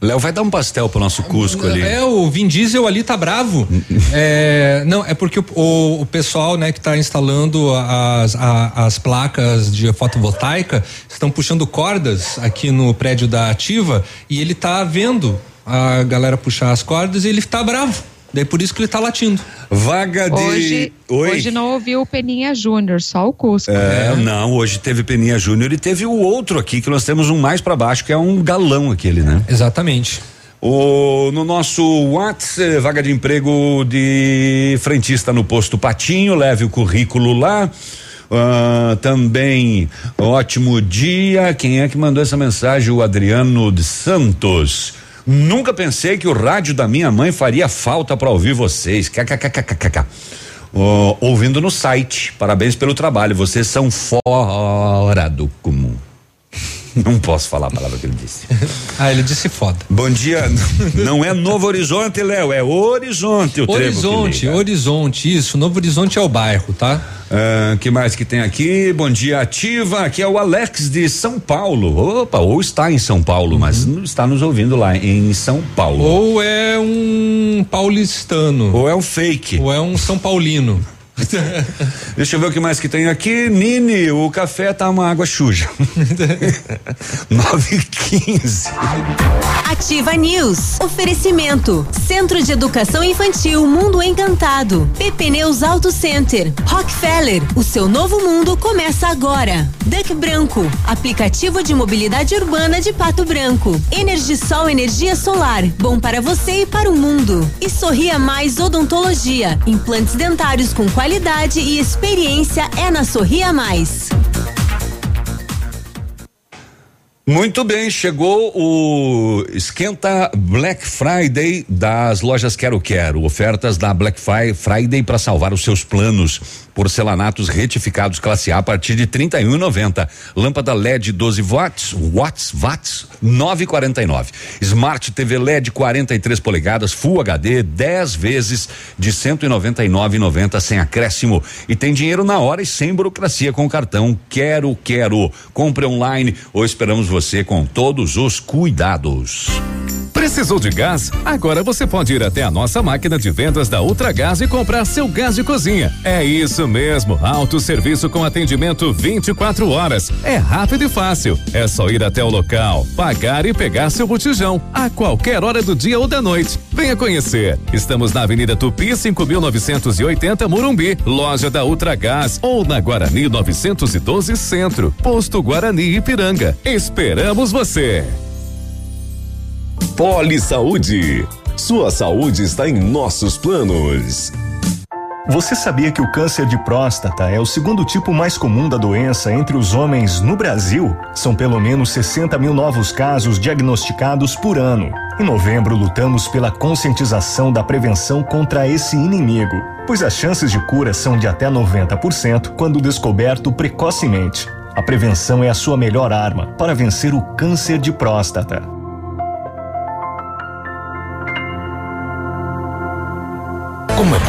Léo, vai dar um pastel pro nosso Cusco ali. É, o Vin Diesel ali tá bravo. é, não, é porque o, o, o, pessoal, né, que tá instalando as, a, as placas de fotovoltaica estão puxando cordas aqui no prédio da Ativa e ele tá vendo a galera puxar as cordas e ele tá bravo. Daí por isso que ele tá latindo. Vaga de. Hoje, Oi? hoje não ouviu o Peninha Júnior, só o Cusco. É, não, hoje teve Peninha Júnior e teve o outro aqui, que nós temos um mais para baixo, que é um galão aquele, né? Exatamente. O, no nosso WhatsApp, vaga de emprego de frentista no posto Patinho, leve o currículo lá. Uh, também ótimo dia. Quem é que mandou essa mensagem? O Adriano de Santos. Nunca pensei que o rádio da minha mãe faria falta para ouvir vocês. Oh, ouvindo no site. Parabéns pelo trabalho. Vocês são fora do comum. Não posso falar a palavra que ele disse. ah, ele disse foda. Bom dia. Não é Novo Horizonte, Léo, é Horizonte o Horizonte, Horizonte, isso. Novo Horizonte é o bairro, tá? Ah, que mais que tem aqui? Bom dia, ativa. Aqui é o Alex de São Paulo. Opa, ou está em São Paulo, uhum. mas está nos ouvindo lá em São Paulo. Ou é um paulistano. Ou é um fake. Ou é um São Paulino. Deixa eu ver o que mais que tem aqui. Nini, o café tá uma água suja. 9 e 15. Ativa News. Oferecimento. Centro de Educação Infantil Mundo Encantado. PP Neus Auto Center. Rockefeller. O seu novo mundo começa agora. Duck Branco. Aplicativo de mobilidade urbana de Pato Branco. Energisol Energia Solar. Bom para você e para o mundo. E Sorria Mais Odontologia. Implantes dentários com qualidade Qualidade e experiência é na Sorria Mais. Muito bem, chegou o esquenta Black Friday das lojas Quero Quero. Ofertas da Black Friday para salvar os seus planos. Porcelanatos retificados classe A a partir de 31,90. Lâmpada LED 12 watts, watts, watts, 9,49. Smart TV LED 43 polegadas, Full HD, 10 vezes de 199,90 sem acréscimo. E tem dinheiro na hora e sem burocracia com o cartão. Quero, quero. Compre online ou esperamos você com todos os cuidados. Precisou de gás? Agora você pode ir até a nossa máquina de vendas da Ultragás e comprar seu gás de cozinha. É isso mesmo, autosserviço com atendimento 24 horas. É rápido e fácil. É só ir até o local, pagar e pegar seu botijão a qualquer hora do dia ou da noite. Venha conhecer. Estamos na Avenida Tupi, 5980 Morumbi, loja da Ultragás ou na Guarani 912 Centro, posto Guarani Ipiranga. Esperamos você. Poli Saúde. Sua saúde está em nossos planos. Você sabia que o câncer de próstata é o segundo tipo mais comum da doença entre os homens no Brasil? São pelo menos 60 mil novos casos diagnosticados por ano. Em novembro, lutamos pela conscientização da prevenção contra esse inimigo, pois as chances de cura são de até 90% quando descoberto precocemente. A prevenção é a sua melhor arma para vencer o câncer de próstata.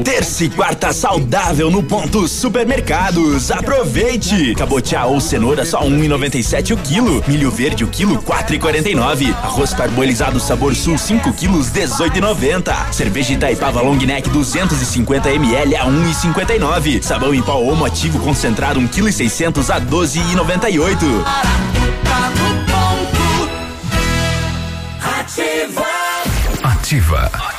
Terça e quarta saudável no ponto supermercados. Aproveite! Cabotiá ou cenoura só 1,97 o quilo. Milho verde o quilo 4,49. Arroz parbolizado sabor sul 5 quilos 18,90. Cerveja Itaipava Long Neck 250 ml a 1,59. Sabão em pó Omo ativo concentrado 1 kg 600 a 12,98. Ativa. Ativa.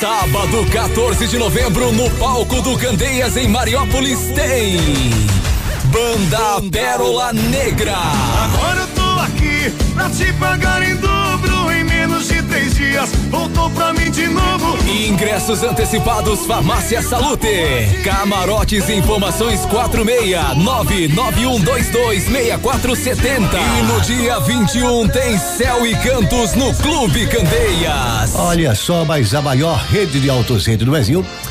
Sábado, 14 de novembro, no palco do Candeias, em Mariópolis, tem. Banda Pérola Negra. Agora eu tô aqui pra te pagar em três dias. Voltou pra mim de novo. Ingressos antecipados Farmácia Salute. Camarotes e informações 46991226470. E no dia 21 tem Céu e Cantos no Clube Candeias. Olha só, mas a maior rede de autocentro do Brasil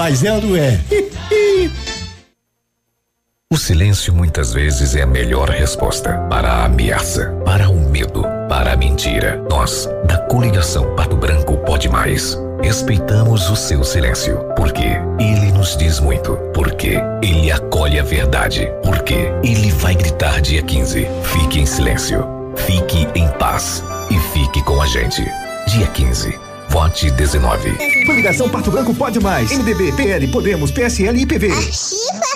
mas é? O silêncio muitas vezes é a melhor resposta para a ameaça, para o medo, para a mentira. Nós, da coligação Pato Branco Pode Mais, respeitamos o seu silêncio, porque ele nos diz muito, porque ele acolhe a verdade, porque ele vai gritar dia 15. Fique em silêncio, fique em paz e fique com a gente. Dia 15. Vote 19. Coligação Pato Branco pode mais. MDB, PL, Podemos, PSL e PV. Ativa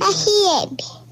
FM.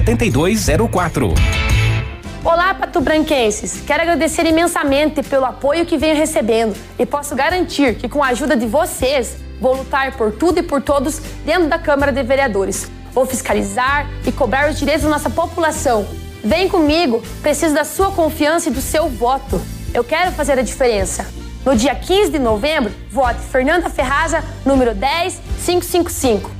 7204. Olá, patobranquenses! Quero agradecer imensamente pelo apoio que venho recebendo e posso garantir que, com a ajuda de vocês, vou lutar por tudo e por todos dentro da Câmara de Vereadores. Vou fiscalizar e cobrar os direitos da nossa população. Vem comigo, preciso da sua confiança e do seu voto. Eu quero fazer a diferença. No dia 15 de novembro, vote Fernanda Ferraza, número 10555.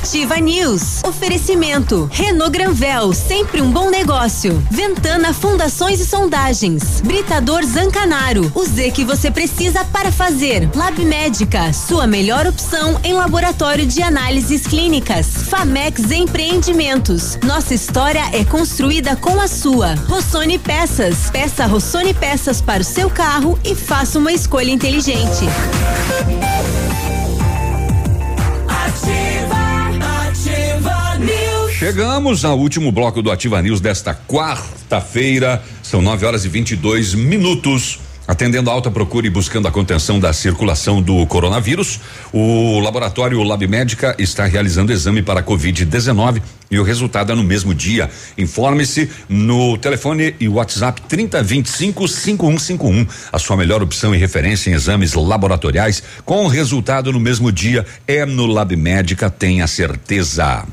Ativa News. Oferecimento. Renault Granvel, sempre um bom negócio. Ventana Fundações e Sondagens. Britador Zancanaro. O Z que você precisa para fazer. Lab Médica, sua melhor opção em laboratório de análises clínicas. Famex Empreendimentos. Nossa história é construída com a sua. Rossoni Peças. Peça Rossoni Peças para o seu carro e faça uma escolha inteligente. Chegamos ao último bloco do Ativa News desta quarta-feira. São 9 horas e 22 minutos. Atendendo a alta procura e buscando a contenção da circulação do coronavírus, o laboratório Lab Médica está realizando exame para Covid-19 e o resultado é no mesmo dia. Informe-se no telefone e WhatsApp 3025 5151. A sua melhor opção e referência em exames laboratoriais com resultado no mesmo dia é no Lab Médica, tenha certeza.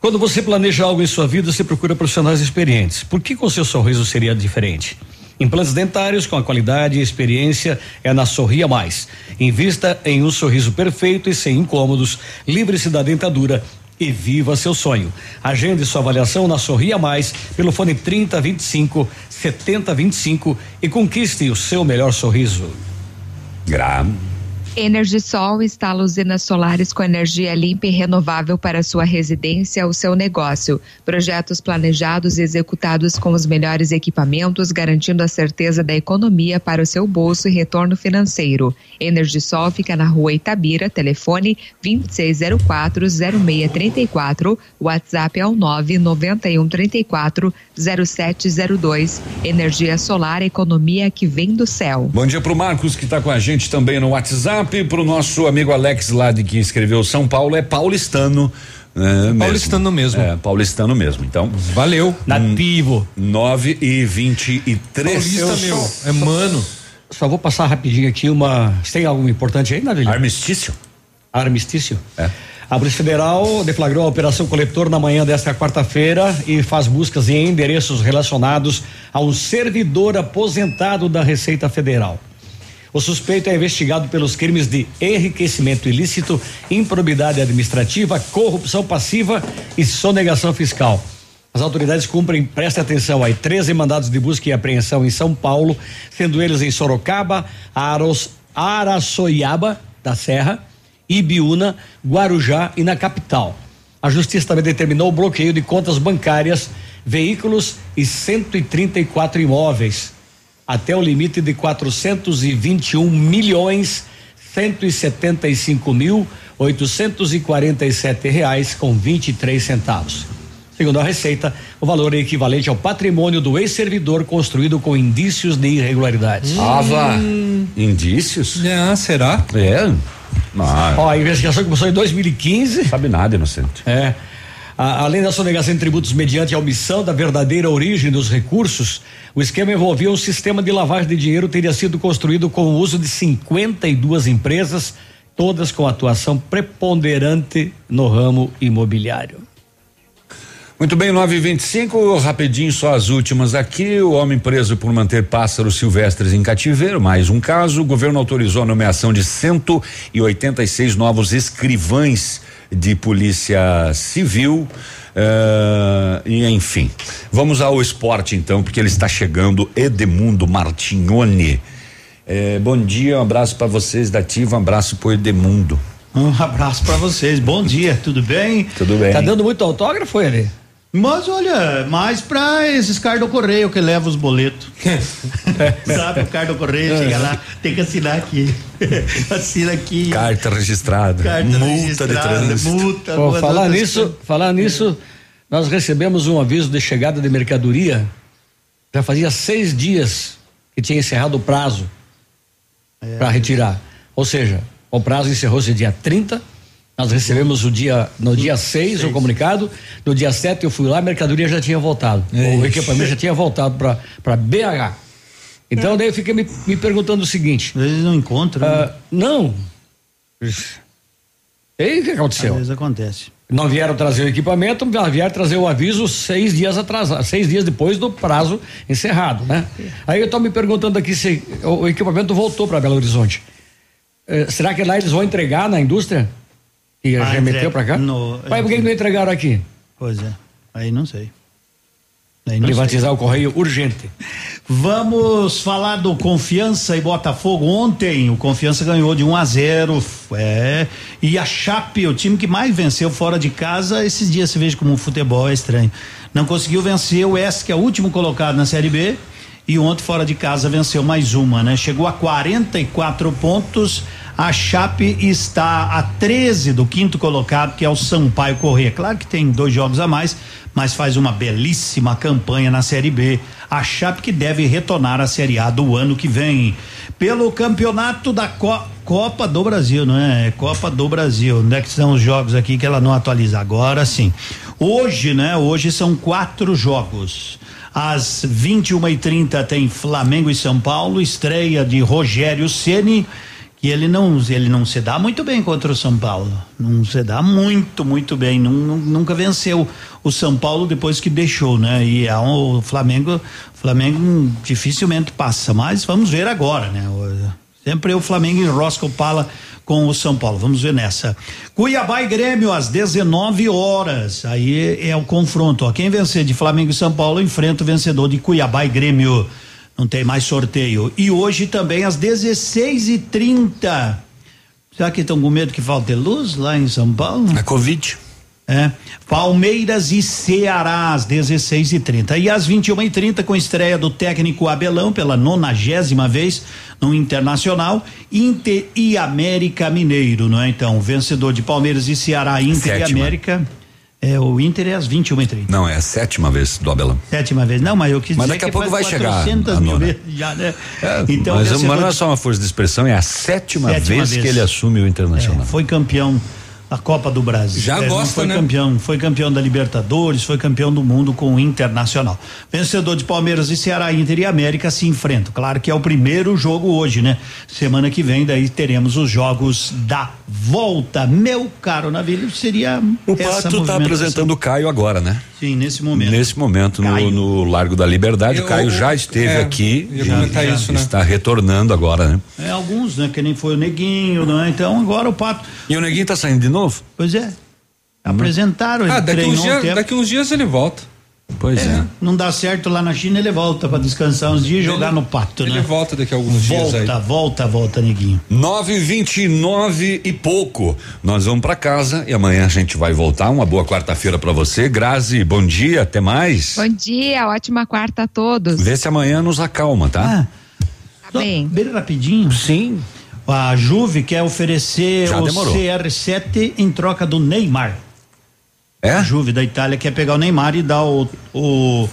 Quando você planeja algo em sua vida, você procura profissionais experientes. Por que com seu sorriso seria diferente? Implantes dentários com a qualidade e experiência é na Sorria Mais. Invista em um sorriso perfeito e sem incômodos. Livre-se da dentadura e viva seu sonho. Agende sua avaliação na Sorria Mais pelo fone 3025 7025 e conquiste o seu melhor sorriso. Gra Energisol instala usinas solares com energia limpa e renovável para sua residência ou seu negócio. Projetos planejados e executados com os melhores equipamentos, garantindo a certeza da economia para o seu bolso e retorno financeiro. Energisol fica na rua Itabira, telefone 26040634, WhatsApp é o 99134 0702. Energia solar, economia que vem do céu. Bom dia pro Marcos que está com a gente também no WhatsApp, pro nosso amigo Alex lá de que escreveu São Paulo é paulistano. É, paulistano mesmo. É, paulistano mesmo. Então, valeu. Nativo. 9 e 23 Paulista meu, é mano. Só vou passar rapidinho aqui uma. Você tem algo importante aí, Navilha? Armistício. Armistício? É. A Polícia Federal deflagrou a Operação Coletor na manhã desta quarta-feira e faz buscas em endereços relacionados a um servidor aposentado da Receita Federal. O suspeito é investigado pelos crimes de enriquecimento ilícito, improbidade administrativa, corrupção passiva e sonegação fiscal. As autoridades cumprem, preste atenção aí, 13 mandados de busca e apreensão em São Paulo, sendo eles em Sorocaba, Aros, Araçoiaba da Serra, Ibiúna, Guarujá e na capital. A justiça também determinou o bloqueio de contas bancárias, veículos e 134 imóveis até o limite de 421 milhões 175 mil 847 reais com 23 centavos. Segundo a Receita, o valor é equivalente ao patrimônio do ex-servidor construído com indícios de irregularidades. Ava, indícios? Ah, será? É. Mas, Ó, a investigação começou em 2015. sabe nada, inocente. É. Além da sonegação de tributos mediante a omissão da verdadeira origem dos recursos, o esquema envolvia um sistema de lavagem de dinheiro teria sido construído com o uso de 52 empresas, todas com atuação preponderante no ramo imobiliário. Muito bem, 9 e 25 rapidinho, só as últimas aqui. O homem preso por manter pássaros silvestres em cativeiro, mais um caso. O governo autorizou a nomeação de 186 novos escrivães de polícia civil. eh, e enfim, vamos ao esporte então, porque ele está chegando. Edemundo Martignoni. Eh, bom dia, um abraço para vocês da Ativa, um abraço pro Edemundo. Um abraço pra vocês. Bom dia, tudo bem? Tudo bem. Tá dando muito autógrafo, ele? Mas olha, mais pra esses caras do correio que levam os boletos. Sabe, o cara do correio chega lá, tem que assinar aqui. Assina aqui. Carta registrada. Carta multa registrada, de trânsito. multa. Pô, falar nisso, coisas. falar nisso, nós recebemos um aviso de chegada de mercadoria. Já fazia seis dias que tinha encerrado o prazo É. para retirar. Ou seja, o prazo encerrou-se dia 30. Nós recebemos o dia no dia 6 o comunicado. No dia 7 eu fui lá, a mercadoria já tinha voltado. O Ixi. equipamento já tinha voltado para BH. Então daí eu fiquei me, me perguntando o seguinte. Eles não encontram. né? ah, não. E o que aconteceu? Às vezes acontece. Não vieram trazer o equipamento, vieram trazer o aviso seis dias atrasado, seis dias depois do prazo encerrado, né? Aí eu estou me perguntando aqui se o, o equipamento voltou para Belo Horizonte. Eh, será que lá eles vão entregar na indústria? E Ah, remeteu para cá? no- Mas por que não entregaram aqui? Pois é. Aí não sei. Aí não Privatizar sei. o correio urgente. Vamos falar do Confiança e Botafogo. Ontem o Confiança ganhou de 1 a 0. É. E a Chape, o time que mais venceu fora de casa, esses dias você veja como o futebol é estranho. Não conseguiu vencer o S, que é o último colocado na Série B. E ontem fora de casa venceu mais uma, né? Chegou a 44 pontos. A Chape está a 13 do quinto colocado, que é o Sampaio Corrêa. Claro que tem dois jogos a mais, mas faz uma belíssima campanha na Série B. A Chape que deve retornar à Série A do ano que vem. Pelo campeonato da Co- Copa do Brasil, não é? É Copa do Brasil. Onde é que estão os jogos aqui que ela não atualiza? Agora sim. Hoje, né? Hoje são quatro jogos. Às 21h30 tem Flamengo e São Paulo, estreia de Rogério Ceni que ele não ele não se dá muito bem contra o São Paulo. Não se dá muito muito bem. Nun- nun- nunca venceu o São Paulo depois que deixou né? E é um- o Flamengo Flamengo dificilmente passa mas vamos ver agora né? Sempre o Flamengo enrosca o pala com o São Paulo. Vamos ver nessa. Cuiabá e Grêmio às 19 horas. Aí é, é o confronto ó. Quem vencer de Flamengo e São Paulo enfrenta o vencedor de Cuiabá e Grêmio não tem mais sorteio. E hoje também às 16h30. Será que estão com medo que falte luz lá em São Paulo? A Covid. É. Palmeiras e Ceará às 16h30. E às 21h30, com estreia do técnico Abelão pela nonagésima vez no Internacional, Inter e América Mineiro, não é? Então, vencedor de Palmeiras e Ceará, Inter e Sétima. América. É, o Inter é às 21h30. Não, é a sétima vez do Abelão. Sétima vez. Não, mas eu quis Mas dizer daqui a que pouco vai chegar 400 a mil nona. vezes já, né? então, mas, mas não é só uma força de expressão, é a sétima, Sétima vez, vez. que ele assume o Internacional. É, foi campeão da Copa do Brasil. Já É, gosta, foi né? campeão, foi campeão da Libertadores, foi campeão do mundo com o Internacional. Vencedor de Palmeiras e Ceará, Inter e América se enfrentam. Claro que é o primeiro jogo hoje, né? Semana que vem daí teremos os jogos da volta. Meu caro Navilho, seria O Pato está apresentando o Caio agora, né? Sim, nesse momento. Nesse momento, no, no Largo da Liberdade, Eu- o Caio já esteve é, aqui. já- já isso, né? Está retornando agora, né? É, alguns, né? Que nem foi o Neguinho, né? Então agora o Pato. E o Neguinho tá saindo de novo? Pois é. Apresentaram, ele Ah, daqui treinou uns, um dias, tempo. daqui uns dias ele volta. Pois é. Não dá certo lá na China, ele volta pra descansar uns dias e jogar no pato, Ele né? volta daqui a alguns dias aí. Volta, volta, volta, neguinho. 9:29 e pouco. Nós vamos para casa e amanhã a gente vai voltar. Uma boa quarta-feira para você. Grazi, bom dia, até mais. Bom dia, ótima quarta a todos. Vê se amanhã nos acalma, tá? Tá bem. Bem rapidinho. Sim. A Juve quer oferecer Já o demorou. CR7 em troca do Neymar. É? A Juve da Itália quer pegar o Neymar e dar o. o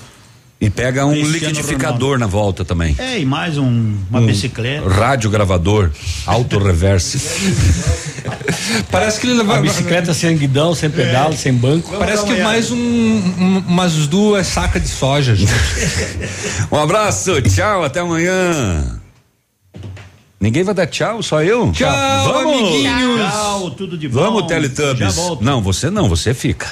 E pega um Cristiano liquidificador na volta também. é, e mais um, uma Um bicicleta. Rádio gravador, auto reverse. Parece que ele leva. A bicicleta sem guidão, sem pedal, sem banco. Parece que mais um, um- umas duas sacas de soja. gente. Um abraço, tchau, até amanhã. Ninguém vai dar tchau, só eu? Tchau, Vamos. amiguinhos. Tchau, tudo de bom. Vamos, Teletubbies. Não, você não, você fica.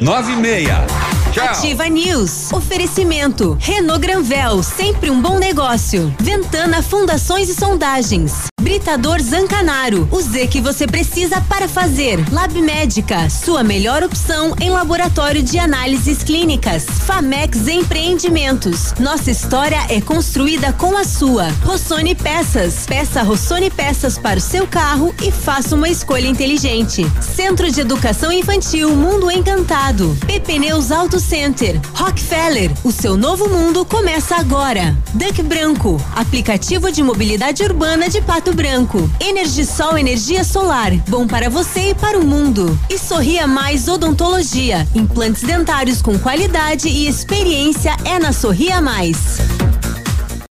Nove e meia. Tchau. Ativa News. Oferecimento. Renault Granvel, sempre um bom negócio. Ventana Fundações e Sondagens. Britador Zancanaro. O Z que você precisa para fazer. Lab Médica, sua melhor opção em laboratório de análises clínicas. Famex Empreendimentos. Nossa história é construída com a sua. Rossoni Peças. Peça Rossoni Peças para o seu carro e faça uma escolha inteligente. Centro de Educação Infantil Mundo Encantado. PP Neus Auto Center. Rockefeller. O seu novo mundo começa agora. Duck Branco. Aplicativo de mobilidade urbana de Pato Branco. Energisol Energia Solar. Bom para você e para o mundo. E Sorria Mais Odontologia. Implantes dentários com qualidade e experiência é na Sorria Mais.